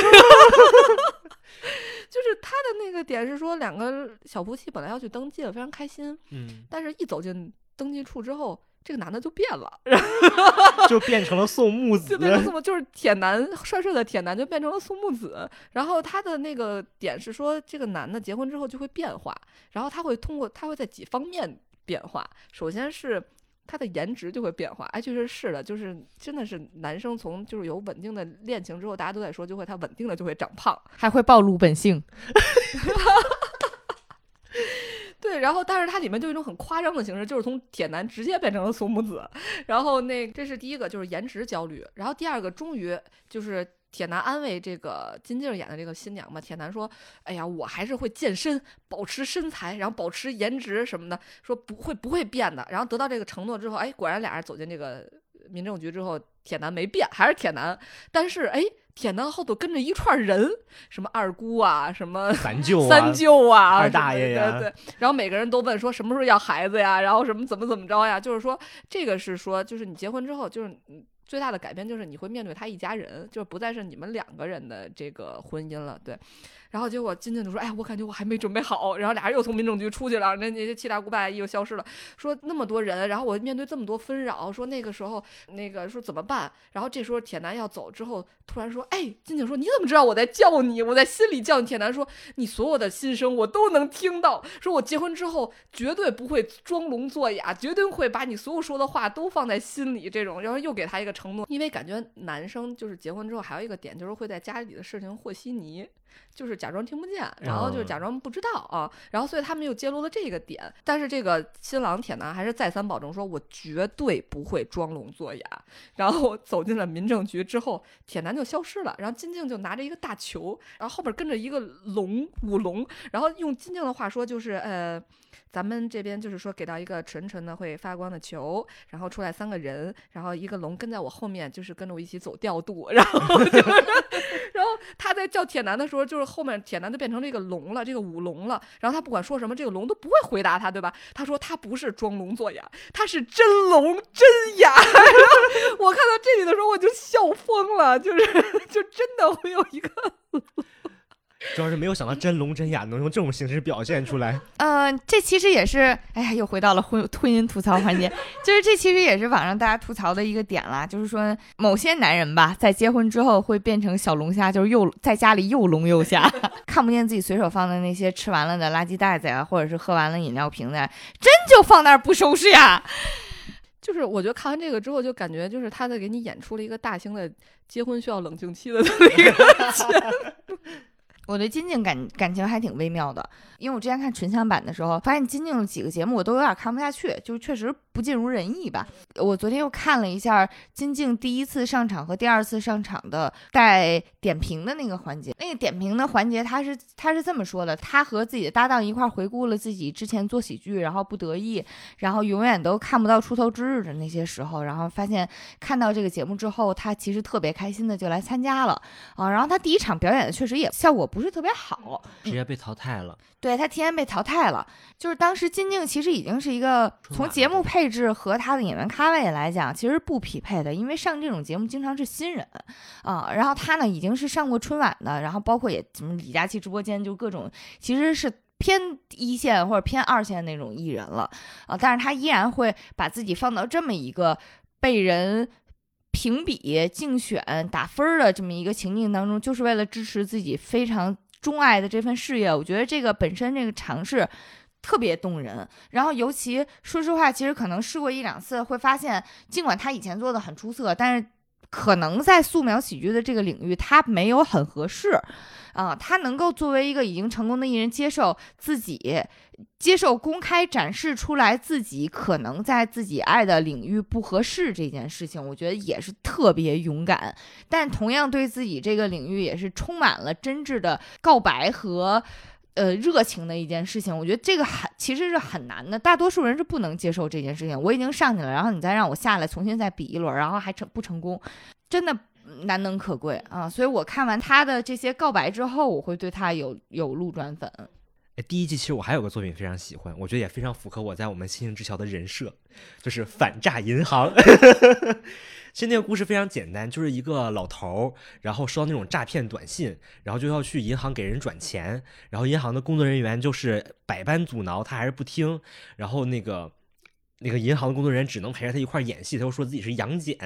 是他的那个点是说，两个小夫妻本来要去登记了，非常开心，嗯，但是一走进登记处之后，这个男的就变了 就变成了宋木子，就变成宋木，就是铁男，帅帅的铁男就变成了宋木子。然后他的那个点是说，这个男的结婚之后就会变化，然后他会通过他会在几方面变化，首先是。他的颜值就会变化，哎，确实是的，就是真的是男生从就是有稳定的恋情之后，大家都在说，就会他稳定的就会长胖，还会暴露本性。对，然后但是它里面就一种很夸张的形式，就是从铁男直接变成了苏木子，然后那这是第一个就是颜值焦虑，然后第二个终于就是。铁男安慰这个金靖演的这个新娘嘛，铁男说：“哎呀，我还是会健身，保持身材，然后保持颜值什么的，说不会不会变的。”然后得到这个承诺之后，哎，果然俩人走进这个民政局之后，铁男没变，还是铁男。但是哎，铁男后头跟着一串人，什么二姑啊，什么三舅、三舅啊，二大爷呀，对对。然后每个人都问说什么时候要孩子呀，然后什么怎么怎么着呀？就是说这个是说，就是你结婚之后，就是最大的改变就是你会面对他一家人，就是不再是你们两个人的这个婚姻了，对。然后结果金靖就说：“哎，我感觉我还没准备好。”然后俩人又从民政局出去了，那那些七大姑八大姨又消失了。说那么多人，然后我面对这么多纷扰，说那个时候那个说怎么办？然后这时候铁男要走之后，突然说：“哎，金靖说你怎么知道我在叫你？我在心里叫你。”铁男说：“你所有的心声我都能听到。说我结婚之后绝对不会装聋作哑，绝对会把你所有说的话都放在心里。这种，然后又给他一个承诺，因为感觉男生就是结婚之后还有一个点，就是会在家里的事情和稀泥。”就是假装听不见，然后就是假装不知道啊，然后所以他们又揭露了这个点。但是这个新郎铁男还是再三保证说，我绝对不会装聋作哑。然后走进了民政局之后，铁男就消失了，然后金靖就拿着一个大球，然后后边跟着一个龙舞龙，然后用金靖的话说就是呃。咱们这边就是说，给到一个纯纯的会发光的球，然后出来三个人，然后一个龙跟在我后面，就是跟着我一起走调度，然后就是，然后他在叫铁男的时候，就是后面铁男就变成这个龙了，这个舞龙了，然后他不管说什么，这个龙都不会回答他，对吧？他说他不是装聋作哑，他是真聋真哑。我看到这里的时候，我就笑疯了，就是就真的会有一个。主要是没有想到真聋真哑能用这种形式表现出来。嗯，这其实也是，哎呀，又回到了婚婚姻吐槽环节。就是这其实也是网上大家吐槽的一个点啦，就是说某些男人吧，在结婚之后会变成小龙虾，就是又在家里又聋又瞎，看不见自己随手放的那些吃完了的垃圾袋子呀，或者是喝完了饮料瓶子，真就放那儿不收拾呀。就是我觉得看完这个之后，就感觉就是他在给你演出了一个大型的结婚需要冷静期的这么一个。我对金靖感感情还挺微妙的，因为我之前看纯享版的时候，发现金靖几个节目我都有点看不下去，就确实不尽如人意吧。我昨天又看了一下金靖第一次上场和第二次上场的带点评的那个环节，那个点评的环节他是他是这么说的：他和自己的搭档一块回顾了自己之前做喜剧，然后不得意，然后永远都看不到出头之日的那些时候，然后发现看到这个节目之后，他其实特别开心的就来参加了啊。然后他第一场表演的确实也效果。不是特别好，直接被淘汰了。对他提前被淘汰了，就是当时金靖其实已经是一个从节目配置和他的演员咖位来讲，其实不匹配的，因为上这种节目经常是新人啊。然后他呢已经是上过春晚的，然后包括也什么李佳琦直播间就各种，其实是偏一线或者偏二线那种艺人了啊。但是他依然会把自己放到这么一个被人。评比、竞选、打分的这么一个情境当中，就是为了支持自己非常钟爱的这份事业。我觉得这个本身这个尝试特别动人。然后，尤其说实话，其实可能试过一两次，会发现，尽管他以前做的很出色，但是可能在素描喜剧的这个领域，他没有很合适。啊，他能够作为一个已经成功的艺人，接受自己，接受公开展示出来自己可能在自己爱的领域不合适这件事情，我觉得也是特别勇敢。但同样对自己这个领域也是充满了真挚的告白和呃热情的一件事情。我觉得这个很其实是很难的，大多数人是不能接受这件事情。我已经上去了，然后你再让我下来重新再比一轮，然后还成不成功，真的。难能可贵啊！所以我看完他的这些告白之后，我会对他有有路转粉。第一季其实我还有个作品非常喜欢，我觉得也非常符合我在我们星星之桥的人设，就是反诈银行。其实那个故事非常简单，就是一个老头儿，然后收到那种诈骗短信，然后就要去银行给人转钱，然后银行的工作人员就是百般阻挠，他还是不听，然后那个。那个银行的工作人员只能陪着他一块演戏，他又说自己是杨戬，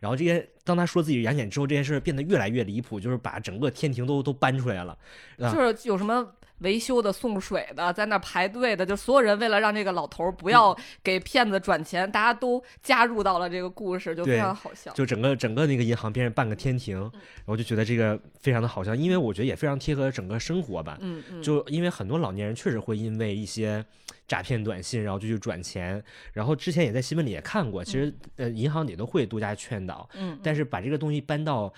然后这件当他说自己是杨戬之后，这件事变得越来越离谱，就是把整个天庭都都搬出来了，就是有什么。维修的、送水的，在那排队的，就所有人为了让这个老头不要给骗子转钱，大家都加入到了这个故事，就非常好笑。就整个整个那个银行变成半个天庭，我就觉得这个非常的好笑，因为我觉得也非常贴合整个生活吧。嗯嗯。就因为很多老年人确实会因为一些诈骗短信，然后就去转钱，然后之前也在新闻里也看过，其实呃银行也都会多加劝导。嗯。但是把这个东西搬到。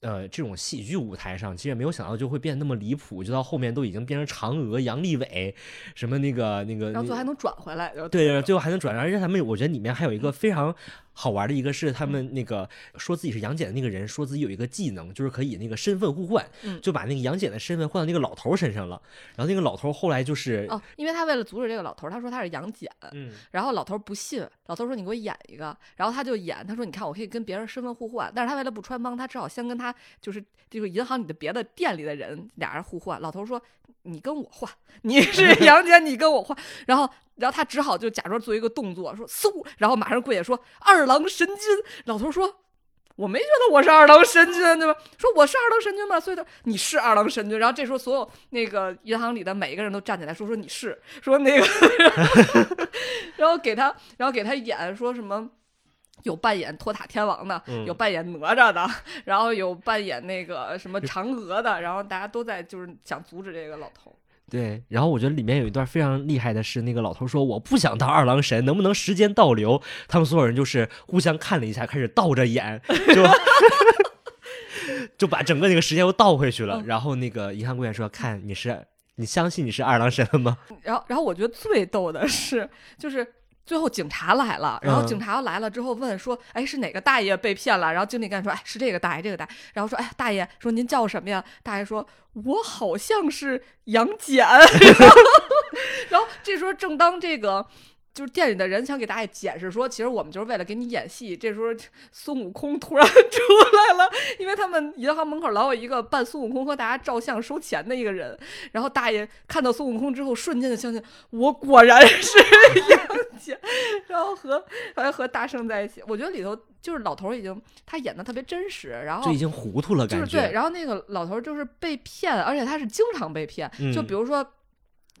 呃，这种喜剧舞台上，其实也没有想到就会变得那么离谱，就到后面都已经变成嫦娥、杨利伟，什么那个那个，然后最后还能转回来，对，最后还能转，而且他们我觉得里面还有一个非常。好玩的一个是，他们那个说自己是杨戬的那个人，说自己有一个技能，就是可以那个身份互换，就把那个杨戬的身份换到那个老头身上了。然后那个老头后来就是哦，因为他为了阻止这个老头，他说他是杨戬，嗯，然后老头不信，老头说你给我演一个，然后他就演，他说你看我可以跟别人身份互换，但是他为了不穿帮，他只好先跟他就是就是银行里的别的店里的人俩人互换。老头说你跟我换，你是 杨戬，你跟我换，然后。然后他只好就假装做一个动作，说嗖，然后马上跪下说二郎神君。老头说我没觉得我是二郎神君，对吧？说我是二郎神君吗？所以他你是二郎神君。然后这时候所有那个银行里的每一个人都站起来说说你是，说那个，然后给他，然后给他演说什么。有扮演托塔天王的，嗯有扮演哪吒的，然后有扮演那个什么嫦娥的，然后大家都在就是想阻止这个老头。对，然后我觉得里面有一段非常厉害的是，那个老头说我不想当二郎神，能不能时间倒流？他们所有人就是互相看了一下，开始倒着演，就 就把整个那个时间又倒回去了。嗯然后那个银行柜员说：“看你是你相信你是二郎神了吗然后，然后我觉得最逗的是，就是最后警察来了，然后嗯警察来了之后问说，哎，是哪个大爷被骗了？然后经理跟他说，哎，是这个大爷，这个大爷。然后说，哎，大爷，说您叫什么呀？大爷说，我好像是杨戬。然后这时候正当这个。就是店里的人想给大家解释说，其实我们就是为了给你演戏。这时候孙悟空突然 出来了，因为他们银行门口老有一个扮孙悟空和大家照相收钱的一个人，然后大爷看到孙悟空之后，瞬间就相信我果然是杨戬，然后和还和大圣在一起。我觉得里头就是老头儿已经他演的特别真实，然？”后就已经糊涂了，感觉。就是对，然后那个老头儿就是被骗，而且他是经常被骗。就嗯比如说。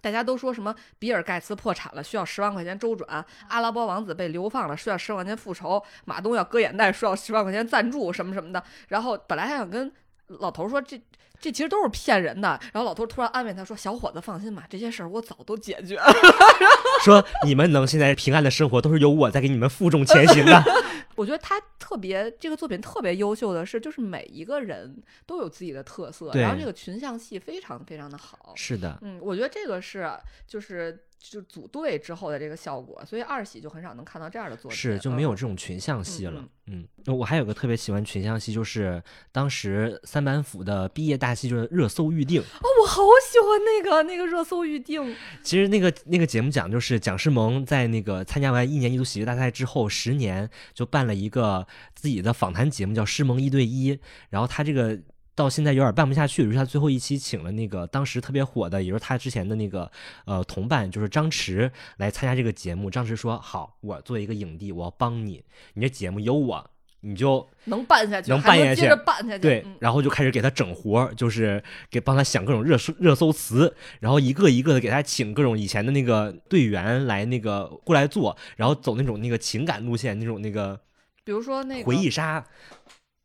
大家都说什么比尔盖茨破产了，需要十万块钱周转；阿拉伯王子被流放了，需要十万块钱复仇；马东要割眼袋，需要十万块钱赞助，什么什么的。然后本来还想跟老头儿说这。这其实都是骗人的，然后老头突然安慰他说：“小伙子，放心吧，这些事儿我早都解决了。说你们能现在平安的生活，都是由我在给你们负重前行的。”我觉得他特别这个作品特别优秀的是，就是每一个人都有自己的特色，然后这个群像戏非常非常的好。是的，嗯，我觉得这个是就是就组队之后的这个效果，所以二喜就很少能看到这样的作品，是就没有嗯这种群像戏了嗯。嗯，我还有个特别喜欢群像戏，就是当时三板斧的毕业大戏，就是热搜预定。哦，我好喜欢那个那个热搜预定，其实那个那个节目讲就是蒋诗萌在那个参加完一年一度喜剧大赛之后，十年就办了一个自己的访谈节目，叫《诗萌一对一》。然后他这个到现在有点办不下去，于是他最后一期请了那个当时特别火的，也就是他之前的那个呃同伴，就是张弛来参加这个节目。张弛说：“好，我作为一个影帝，我要帮你，你这节目有我。”你就能办下去，能办下去接着办下去，对嗯，然后就开始给他整活，就是给帮他想各种热搜热搜词，然后一个一个的给他请各种以前的那个队员来那个过来做，然后走那种那个情感路线，那种那个比如说那个回忆杀，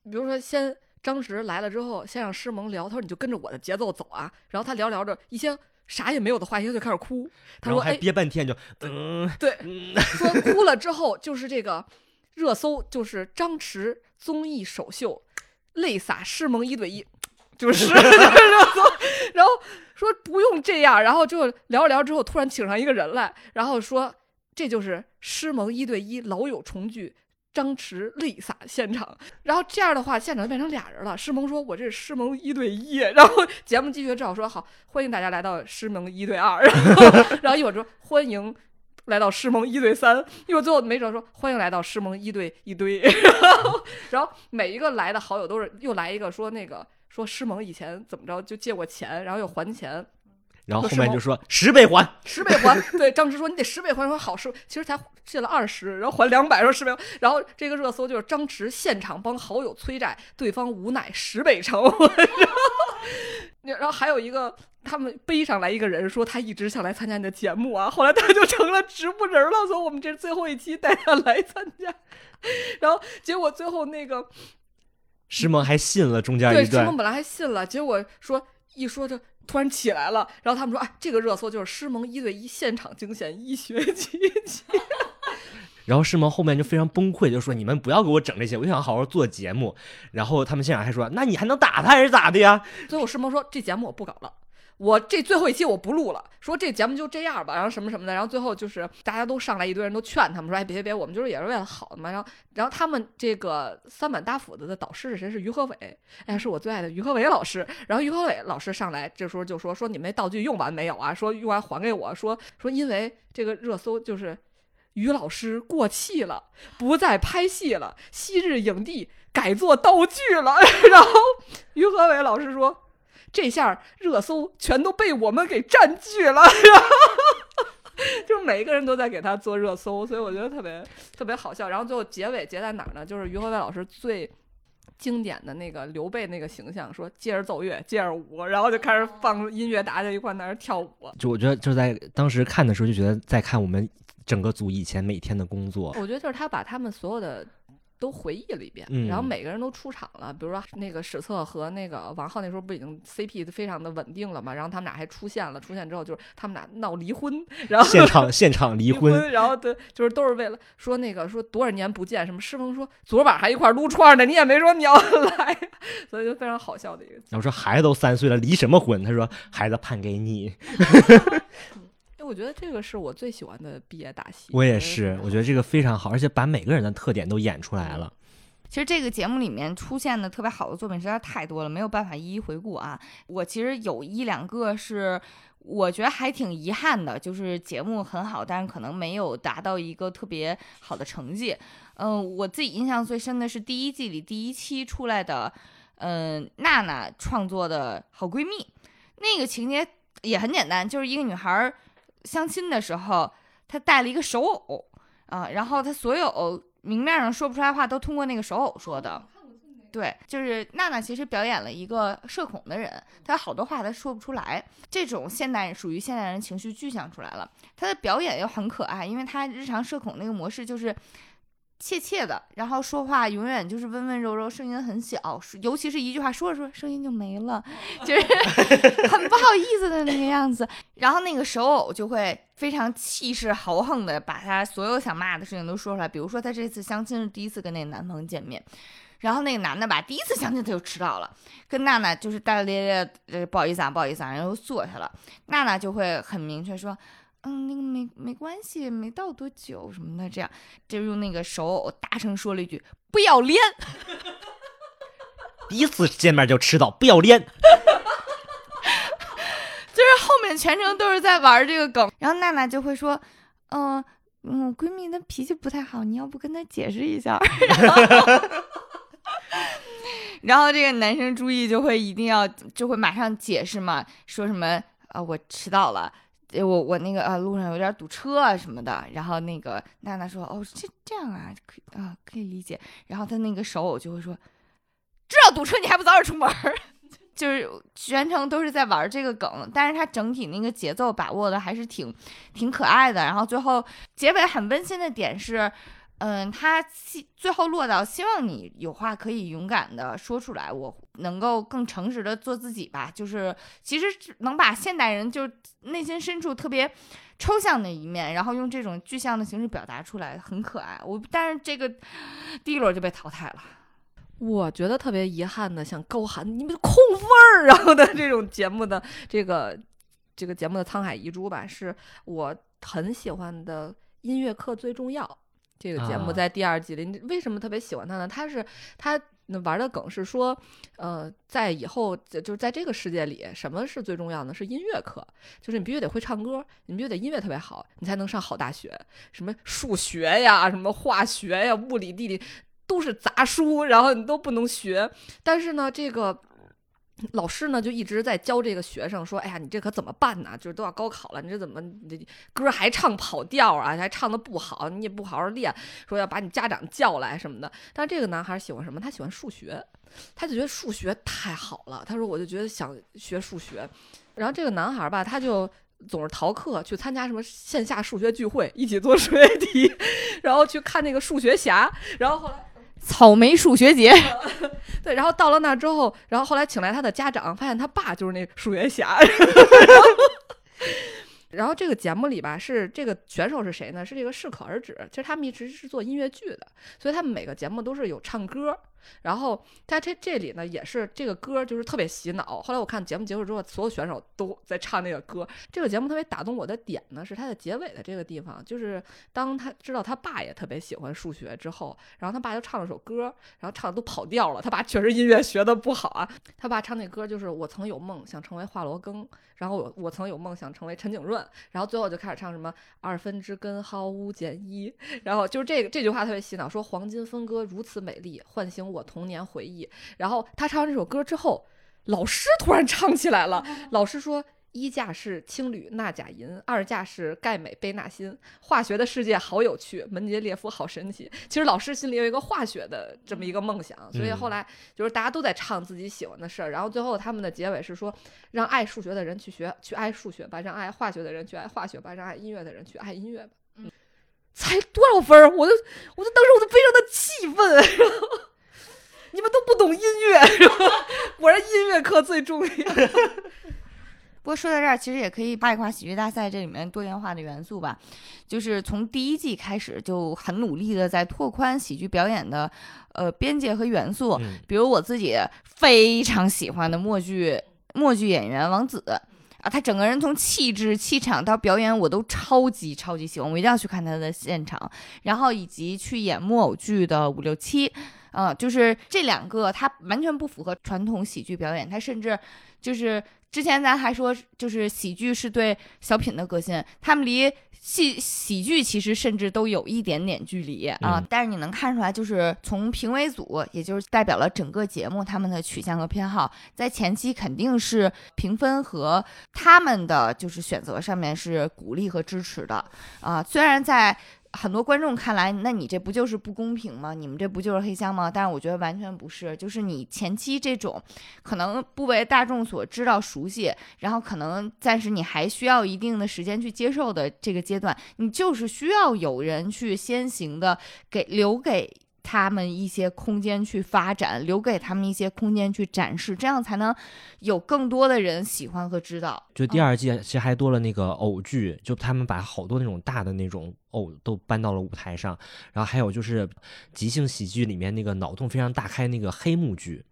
比如说先张弛来了之后，先让诗萌聊，他说你就跟着我的节奏走啊，然后他聊聊着一些啥也没有的话，一下就开始哭，他说还憋半天就嗯对，嗯，说哭了之后就是这个热搜，就是张弛综艺首秀，泪洒诗萌一对一，就是 就是热搜，然后说不用这样，然后就聊着聊着之后，突然请上一个人来，然后说这就是诗萌一对一老友重聚。张弛泪洒现场，然后这样的话，现场就变成俩人了。诗萌说：“我这是诗萌一对一。”然后 节目继续只好说：“好，欢迎大家来到诗萌一对二。”然后，然后一会儿说：“欢迎来到诗萌一对三，一会儿最后没准说欢迎来到诗萌一对一堆，然 后然后每一个来的好友都是又来一个说那个说诗萌以前怎么着就借过钱，然后又还钱然后后面就说十倍还，十倍还，对张弛说你得十倍还，说好是其实才借了二十，然后还两百，说十倍，然后这个热搜就是张弛现场帮好友催债，对方无奈十倍偿还，然 后然后还有一个。他们背上来一个人说他一直想来参加你的节目啊，后来他就成了植物人了，所以我们这最后一期带他来参加，然后结果最后那个诗萌还信了中间对，一段诗萌，本来还信了，结果说一说就突然起来了，然后他们说，哎，这个热搜就是诗萌一对一现场惊险医学奇迹。然后诗萌后面就非常崩溃，就说你们不要给我整这些，我就想好好做节目。然后他们现场还说，那你还能打他还是咋的呀？最后师萌说，这节目我不搞了。我这最后一期我不录了，说这节目就这样吧，然后什么什么的，然后最后就是大家都上来，一堆人都劝他们说，哎，别别别，我们就是也是为了好的嘛。然后，然后他们这个三板大斧子的导师是谁？是于和伟，哎，是我最爱的于和伟老师。然后于和伟老师上来，这时候就说说你们那道具用完没有啊？说用完还给我，说说因为这个热搜就是于老师过气了，不再拍戏了，昔日影帝改做道具了。然后于和伟老师说。这下热搜全都被我们给占据了，就是每一个人都在给他做热搜，所以我觉得特别特别好笑。然后最后结尾结在哪儿呢？就是于和伟老师最经典的那个刘备那个形象，说接着奏乐，接着舞，然后就开始放音乐，大家一块儿在那儿跳舞。就我觉得就在当时看的时候，就觉得在看我们整个组以前每天的工作。我觉得就是他把他们所有的都回忆了一遍，嗯然后每个人都出场了，比如说那个史策和那个王浩那时候不已经 CP 非常的稳定了嘛，然后他们俩还出现了，出现之后就是他们俩闹离婚，然后现场现场离婚，婚，然后对，就是都是为了说那个说多少年不见，什么师峰说昨晚还一块撸串呢，你也没说你要来，所以就非常好笑的一个然后说孩子都三岁了，离什么婚？他说孩子判给你。哎，我觉得这个是我最喜欢的毕业大戏。我也是，我觉得得这个非常好，而且把每个人的特点都演出来了。其实这个节目里面出现的特别好的作品实在太多了，没有办法一一回顾啊。我其实有一两个是我觉得还挺遗憾的，就是节目很好，但是可能没有达到一个特别好的成绩。嗯、我自己印象最深的是第一季里第一期出来的，嗯、娜娜创作的好闺蜜，那个情节也很简单，就是一个女孩儿相亲的时候，他带了一个手偶啊，然后他所有明面上说不出来话都通过那个手偶说的。对，就是娜娜其实表演了一个社恐的人，她好多话她说不出来。这种现代人属于现代人情绪具象出来了，她的表演又很可爱，因为她日常社恐那个模式就是怯怯的，然后说话永远就是温温柔柔，声音很小，尤其是一句话说着说着声音就没了，就是 很不好意思的那个样子。然后那个手偶就会非常气势豪横的把他所有想骂的事情都说出来，比如说他这次相亲是第一次跟那个男朋友见面。然后那个男的吧，第一次相亲他就迟到了，跟娜娜就是大大咧咧，呃，不好意思啊，不好意思啊，然后坐下了。娜娜就会很明确说，嗯，那个没没关系，没到多久什么的，这样就用那个手偶大声说了一句“不要脸第一次见面就迟到，不要脸。”，就是后面全程都是在玩这个梗。然后娜娜就会说，嗯、嗯，我闺蜜她脾气不太好，你要不跟她解释一下？然后 然后这个男生注意就会一定要就会马上解释嘛，说什么啊、我迟到了。我我那个啊路上有点堵车啊什么的，然后那个娜娜说哦这这样啊可以啊可以理解，然后他那个手偶就会说知道堵车你还不早点出门，就是全程都是在玩这个梗，但是他整体那个节奏把握的还是挺挺可爱的，然后最后结尾很温馨的点是。嗯，他希最后落到希望你有话可以勇敢的说出来，我能够更诚实的做自己吧。就是其实能把现代人就内心深处特别抽象的一面，然后用这种具象的形式表达出来，很可爱。我但是这个第一轮就被淘汰了。我觉得特别遗憾的，像高喊你们控分儿，然后的这种节目的这个这个节目的沧海遗珠吧，是我很喜欢的音乐课最重要。这个节目啊在第二季里，你为什么特别喜欢他呢？他是他玩的梗是说，呃，在以后就就是在这个世界里，什么是最重要的？是音乐课，就是你必须得会唱歌，你必须得音乐特别好，你才能上好大学。什么数学呀，什么化学呀，物理、地理都是杂书，然后你都不能学。但是呢，这个老师呢就一直在教这个学生说：“哎呀，你这可怎么办呢？就是都要高考了，你这怎么这歌还唱跑调啊？还唱的不好，你也不好好练，说要把你家长叫来什么的。”但这个男孩喜欢什么？他喜欢数学，他就觉得数学太好了。他说：“我就觉得想学数学。”然后这个男孩吧，他就。总是逃课去参加什么线下数学聚会，一起做数学题，然后去看那个数学侠，然后后来草莓数学节，对，然后到了那之后，然后后来请来他的家长，发现他爸就是那数学侠。然后这个节目里吧，是这个选手是谁呢？是这个适可而止。其实他们一直是做音乐剧的，所以他们每个节目都是有唱歌。然后在这这里呢，也是这个歌就是特别洗脑。后来我看节目结束之后，所有选手都 在唱那个歌。这个节目特别打动我的点呢，是它的结尾的这个地方，就是当他知道他爸也特别喜欢数学之后，然后他爸就唱了首歌，然后唱的都跑调了。他爸确实音乐学的不好啊。他爸唱那歌就是我曾有梦想成为华罗庚，然后我我曾有梦想成为陈景润，然后最后就开始唱什么二分之根号五减一，然后就是这个这句话特别洗脑，说黄金分割如此美丽，唤醒我童年回忆。然后他唱完这首歌之后，老师突然唱起来了，老师说。一价是氢铝钠钾银，二价是钙镁钡钠锌。化学的世界好有趣，门捷列夫好神奇。其实老师心里有一个化学的这么一个梦想，所以后来就是大家都在唱自己喜欢的事儿。然后最后他们的结尾是说，让爱数学的人去学，去爱数学吧；让爱化学的人去爱化学吧；让爱音乐的人去爱音乐吧。嗯，才多少分儿？我就我就当时我就非常的气愤，然 后你们都不懂音乐，是吧？果然音乐课最重要。不过说到这儿，其实也可以八一夸喜剧大赛这里面多元化的元素吧。就是从第一季开始就很努力的在拓宽喜剧表演的呃边界和元素。嗯比如我自己非常喜欢的默剧默剧演员王子啊，他整个人从气质、气场到表演，我都超级超级喜欢，我一定要去看他的现场。然后以及去演木偶剧的五六七，啊、就是这两个，它完全不符合传统喜剧表演，它甚至就是之前咱还说，就是喜剧是对小品的革新，他们离戏喜剧其实甚至都有一点点距离啊。嗯但是你能看出来，就是从评委组，也就是代表了整个节目他们的取向和偏好，在前期肯定是评分和他们的就是选择上面是鼓励和支持的啊。虽然在很多观众看来，那你这不就是不公平吗？你们这不就是黑箱吗？但是我觉得完全不是，就是你前期这种可能不为大众所知道、熟悉，然后可能暂时你还需要一定的时间去接受的这个阶段，你就是需要有人去先行的给留给。他们一些空间去发展，留给他们一些空间去展示，这样才能有更多的人喜欢和知道。就第二季其实还多了那个偶剧，就他们把好多那种大的那种偶都搬到了舞台上，然后还有就是即兴喜剧里面那个脑洞非常大开那个黑幕剧，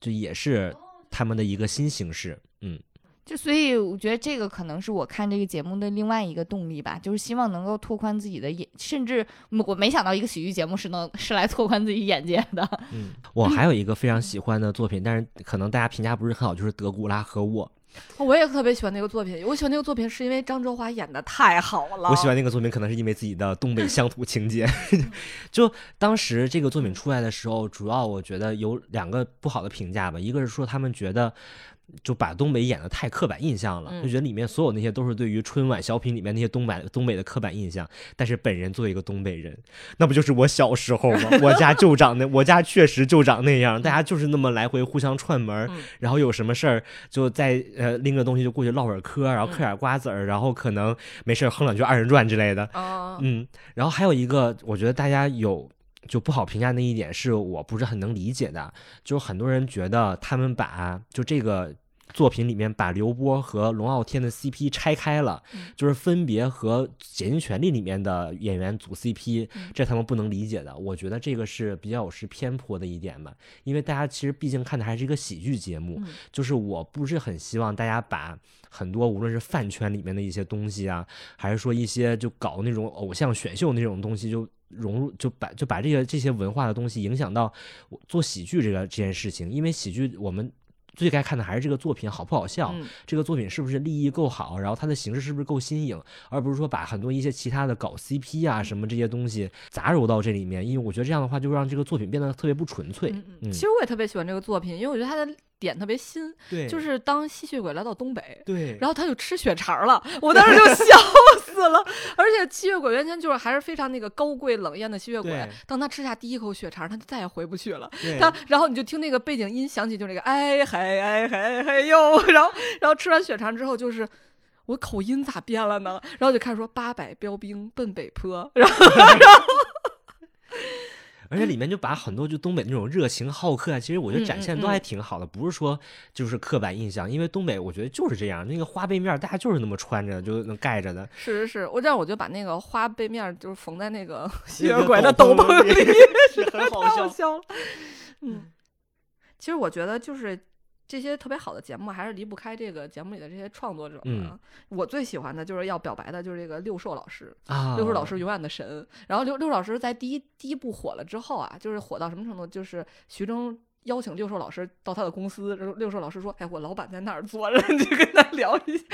就也是他们的一个新形式。嗯，就所以我觉得这个可能是我看这个节目的另外一个动力吧，就是希望能够拓宽自己的眼，甚至我没想到一个喜剧节目是能 是来拓宽自己眼界的。嗯，我还 有一个非常喜欢的作品，但是可能大家评价不是很好，就是《德古拉和我》。我也特别喜欢那个作品，我喜欢那个作品是因为张哲华演的太好了。我喜欢那个作品，可能是因为自己的东北乡土情节。就当时这个作品出来的时候，主要我觉得有两个不好的评价吧，一个是说他们觉得。就把东北演的太刻板印象了，嗯就觉得里面所有那些都是对于春晚小品里面那些东北东北的刻板印象。但是本人作为一个东北人，那不就是我小时候吗？我家就长那，我家确实就长那样，大家就是那么来回互相串门，嗯然后有什么事儿就在呃拎个东西就过去唠会儿嗑，然后嗑嗯点瓜子儿，然后可能没事儿哼两句二人转之类的。啊，嗯，然后还有一个，我觉得大家有就不好评价那一点，是我不是很能理解的，就是很多人觉得他们把就这个。作品里面把刘波和龙傲天的 CP 拆开了，嗯就是分别和《竭尽全力》里面的演员组 CP，嗯这他们不能理解的。我觉得这个是比较有失偏颇的一点吧，因为大家其实毕竟看的还是一个喜剧节目，嗯就是我不是很希望大家把很多无论是饭圈里面的一些东西啊，还是说一些就搞那种偶像选秀那种东西，就融入就把就把这些这些文化的东西影响到我做喜剧这个这件事情，因为喜剧我们。最该看的还是这个作品好不好笑，嗯这个作品是不是立意够好，然后它的形式是不是够新颖，而不是说把很多一些其他的搞 CP 啊什么这些东西杂糅到这里面，因为我觉得这样的话就会让这个作品变得特别不纯粹。嗯嗯其实我也特别喜欢这个作品，因为我觉得它的点特别新，对就是当吸血鬼来到东北。对，然后他就吃血肠了，我当时就笑 死了。而且吸血鬼原先就是还是非常那个高贵冷艳的吸血鬼，当他吃下第一口血肠，他就再也回不去了。他，然后你就听那个背景音响起，就那个哎嗨哎嗨嗨哟，然后然后吃完血肠之后就是。我口音咋变了呢？然后就开始说八百标兵奔北坡，然后 然后而且里面就把很多就东北那种热情好客啊，其实我觉得展现都还挺好的，不是说就是刻板印象，因为东北我觉得就是这样，那个花背面儿大家就是那么穿着就能盖着的，是是是，我这样我就把那个花背面儿就是缝在那个 吸那个血鬼的斗斗篷篷里 太好笑。笑了。嗯，其实我觉得就是这些特别好的节目，还是离不开这个节目里的这些创作者嗯嘛。我最喜欢的就是要表白的，就是这个六兽老师。啊，六兽老师永远的神。然后六六兽老师在第一第一部火了之后啊，就是火到什么程度？就是徐峥邀请六兽老师到他的公司，然后六兽老师说：“哎，我老板在那儿坐着，你就跟他聊一下。”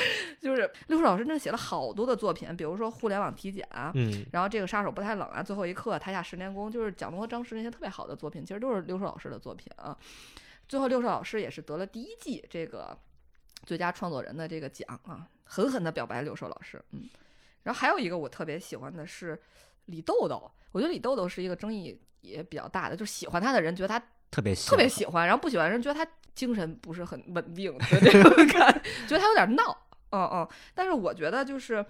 就是六兽老师真的写了好多的作品，比如说《互联网体检》啊。嗯，然后这个杀手不太冷啊，最后一刻，台下十年功，就是蒋龙和张弛那些特别好的作品，其实都是六兽老师的作品啊。最后六兽老师也是得了第一季这个最佳创作人的这个奖啊，狠狠的表白六兽老师。嗯，然后还有一个我特别喜欢的是李豆豆，我觉得李豆豆是一个争议也比较大的，就是喜欢他的人觉得他特别喜特别喜欢，然后不喜欢的人觉得他精神不是很稳定的这种 感觉，觉得他有点闹，嗯嗯。但是我觉得就是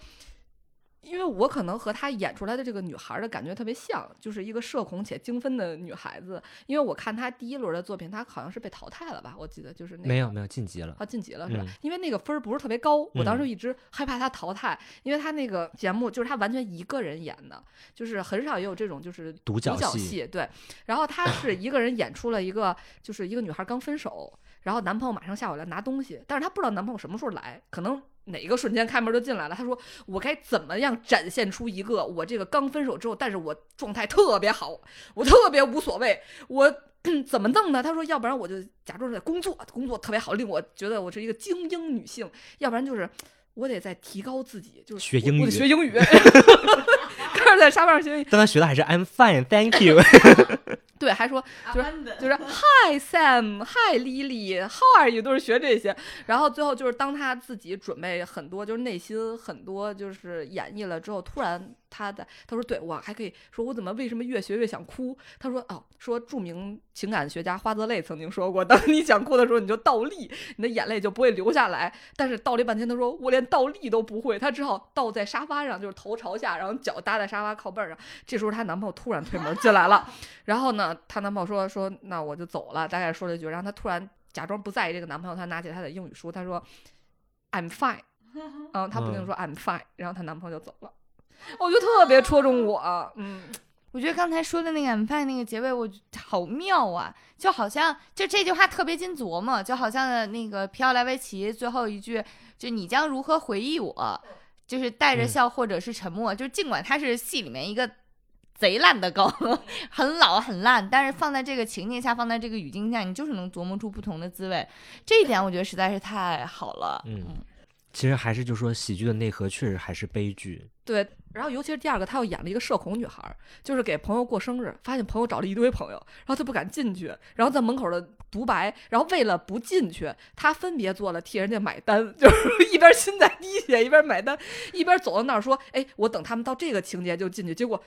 因为我可能和她演出来的这个女孩的感觉特别像，就是一个社恐且精分的女孩子。因为我看她第一轮的作品，她好像是被淘汰了吧？我记得就是那个没有没有晋级了。啊，晋级了是吧？嗯因为那个分儿不是特别高，我当时一直害怕她淘汰，因为她那个节目就是她完全一个人演的，就是很少也有这种就是独角戏戏，对。然后她是一个人演出了一个，就是一个女孩刚分手，然后男朋友马上下午来拿东西，但是她不知道男朋友什么时候来，可能。哪个瞬间开门就进来了？他说：“我该怎么样展现出一个我这个刚分手之后，但是我状态特别好，我特别无所谓，我 怎么弄呢？他说，要不然我就假装在工作，工作特别好，令我觉得我是一个精英女性；要不然就是我得再提高自己，就是我我得学英语学英语 开始在沙发上学英语。但他学的还是 I'm fine, thank you。对，还说就是就是 Hi Sam, Hi Lily, How are you？都是学这些。然后最后就是当他自己准备很多，就是内心很多就是演绎了之后，突然他的他说，对我还可以说，我怎么为什么越学越想哭？他说哦，说著名情感学家花泽类曾经说过，当你想哭的时候，你就倒立，你的眼泪就不会流下来。但是倒立半天，他说我连倒立都不会，他只好倒在沙发上，就是头朝下，然后脚搭在沙发靠背上。这时候她男朋友突然推门进来了，然后呢，她男朋友说说那我就走了，大概说了一句，然后她突然假装不在意这个男朋友，她拿起她的英语书，她说 I'm fine，嗯，她不停说 I'm fine，然后她男朋友就走了，我觉得特别戳中我，嗯，我觉得刚才说的那个 I'm fine 那个结尾，我觉得好妙啊！就好像就这句话特别经琢磨，就好像那个皮奥莱维奇最后一句，就你将如何回忆我，就是带着嗯笑或者是沉默，就尽管它是戏里面一个贼烂的梗，很老很烂，但是放在这个情境下，放在这个语境下，你就是能琢磨出不同的滋味。这一点我觉得实在是太好了。嗯，其实还是就说喜剧的内核确实还是悲剧。对，然后尤其是第二个，她又演了一个社恐女孩，就是给朋友过生日，发现朋友找了一堆朋友，然后她不敢进去，然后在门口的独白，然后为了不进去，她分别做了替人家买单，就是一边心在滴血一边买单，一边走到那儿说，哎，我等他们到这个情节就进去，结果。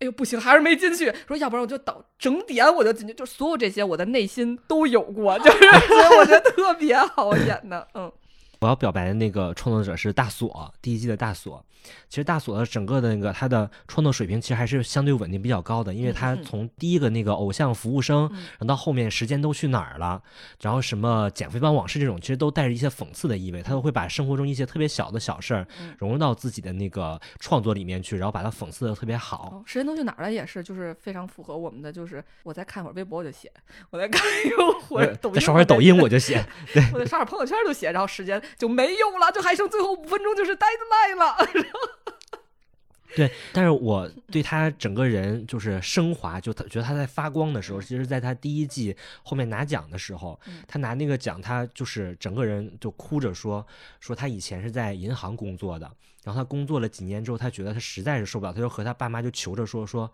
哎呦，不行，还是没进去。说要不然我就等整点我就进去，就所有这些我的内心都有过，就是我觉得特别好演的，嗯。我要表白的那个创作者是大锁，第一季的大锁。其实大锁的整个的那个他的创作水平其实还是相对稳定比较高的，因为他从第一个那个偶像服务生，嗯然后到后面时间都去哪儿了，然后什么减肥帮往事这种，其实都带着一些讽刺的意味，他都会把生活中一些特别小的小事儿嗯融入到自己的那个创作里面去，然后把它讽刺的特别好。哦，时间都去哪儿了也是，就是非常符合我们的，就是我再看会儿微博我就写，我再看一会儿抖音，再刷会儿抖音我就写，对 我再刷会儿朋友圈就写，然后时间就没有了，就还剩最后五分钟就是 deadline 了。对，但是我对他整个人就是升华，就他觉得他在发光的时候，其实在他第一季后面拿奖的时候，嗯他拿那个奖，他就是整个人就哭着说，说他以前是在银行工作的，然后他工作了几年之后，他觉得他实在是受不了，他就和他爸妈就求着说说。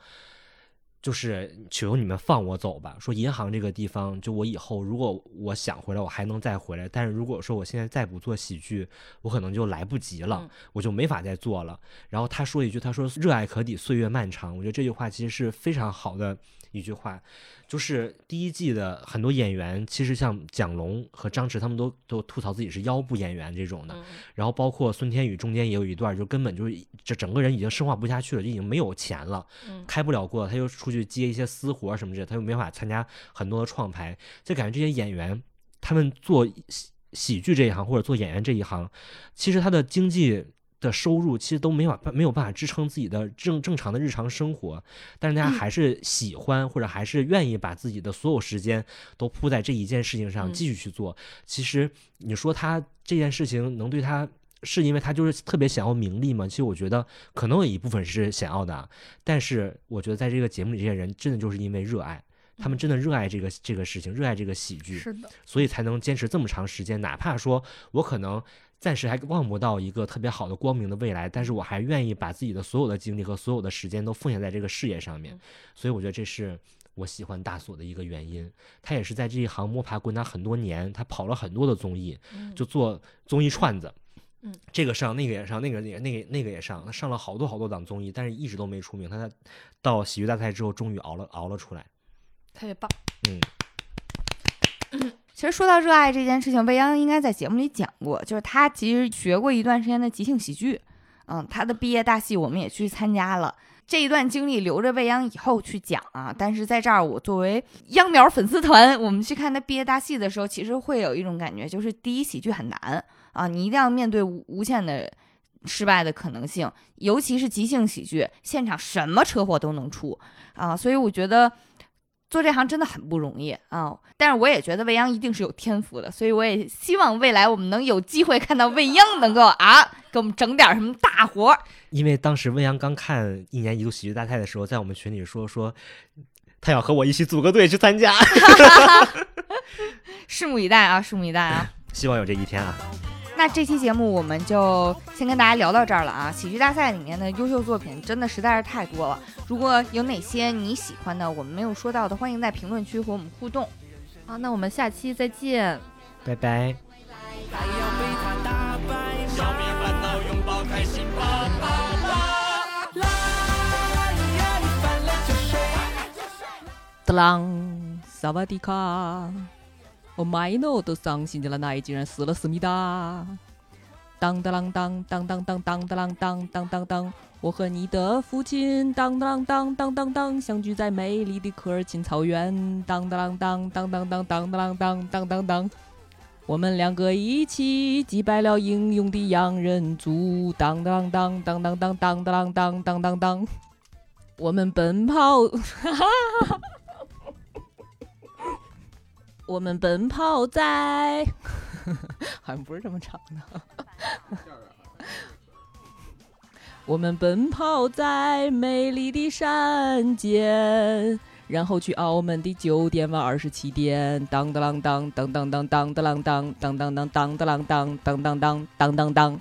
就是求求你们放我走吧。说银行这个地方，就我以后如果我想回来，我还能再回来。但是如果说我现在再不做喜剧，我可能就来不及了，嗯我就没法再做了。然后他说一句，他说“热爱可抵岁月漫长”，我觉得这句话其实是非常好的一句话。就是第一季的很多演员，其实像蒋龙和张弛，他们都都吐槽自己是腰部演员这种的。嗯然后包括孙天宇中间也有一段，就根本就是这整个人已经生化不下去了，就已经没有钱了，嗯开不了锅，他又出去接一些私活什么之类的，他又没法参加很多的创牌，就感觉这些演员他们做喜喜剧这一行或者做演员这一行，其实他的经济。的收入其实都没法没有办法支撑自己的正正常的日常生活，但是大家还是喜欢或者还是愿意把自己的所有时间都扑在这一件事情上嗯继续去做。其实你说他这件事情能对他，是因为他就是特别想要名利吗？其实我觉得可能有一部分是想要的啊，但是我觉得在这个节目里，这些人真的就是因为热爱，他们真的热爱这个这个事情，热爱这个喜剧，是的，所以才能坚持这么长时间。哪怕说我可能暂时还望不到一个特别好的光明的未来，但是我还愿意把自己的所有的精力和所有的时间都奉献在这个事业上面嗯。所以我觉得这是我喜欢大锁的一个原因。他也是在这一行摸爬滚打很多年，他跑了很多的综艺，嗯就做综艺串子。嗯，这个上，那个也上，那个也那个那个也上，他上了好多好多档综艺，但是一直都没出名。他在到喜剧大赛之后，终于熬了熬了出来。特别棒。嗯，其实说到热爱这件事情，未央应该在节目里讲过，就是他其实学过一段时间的即兴喜剧，嗯，他的毕业大戏我们也去参加了。这一段经历留着未央以后去讲啊，但是在这儿我作为秧苗粉丝团，我们去看他毕业大戏的时候，其实会有一种感觉，就是第一喜剧很难啊，你一定要面对无无限的失败的可能性，尤其是即兴喜剧，现场什么车祸都能出啊，所以我觉得做这行真的很不容易啊。但是我也觉得未央一定是有天赋的，所以我也希望未来我们能有机会看到未央能够啊给我们整点什么大活儿。因为当时未央刚看一年一度喜剧大赛的时候，在我们群里说说，他要和我一起组个队去参加，拭目以待啊，拭目以待啊！希望有这一天啊。那这期节目我们就先跟大家聊到这儿了啊！喜剧大赛里面的优秀作品真的实在是太多了，如果有哪些你喜欢的，我们没有说到的，欢迎在评论区和我们互动。好，那我们下期再见。拜拜。还要被他打败，消灭烦恼，拥抱开心，抱抱抱。来呀，你犯了就睡。哒啷，萨瓦迪卡！我麦诺都伤心的了，那一竟然死了思密达！当当啷当当当当当当当当当，我和你的父亲当当当当当当相聚在美丽的科尔沁草原，当当啷当当当当当当当当当。我们两个一起击败了英勇的洋人族，当当当当当当当当当当当当。我们奔跑，我们奔跑在，好像不是这么唱的。我们奔跑在美丽的山间。然后去澳门的酒店晚二十七点，当当啷当当当当当当啷当当当当当当啷当当当当当当当。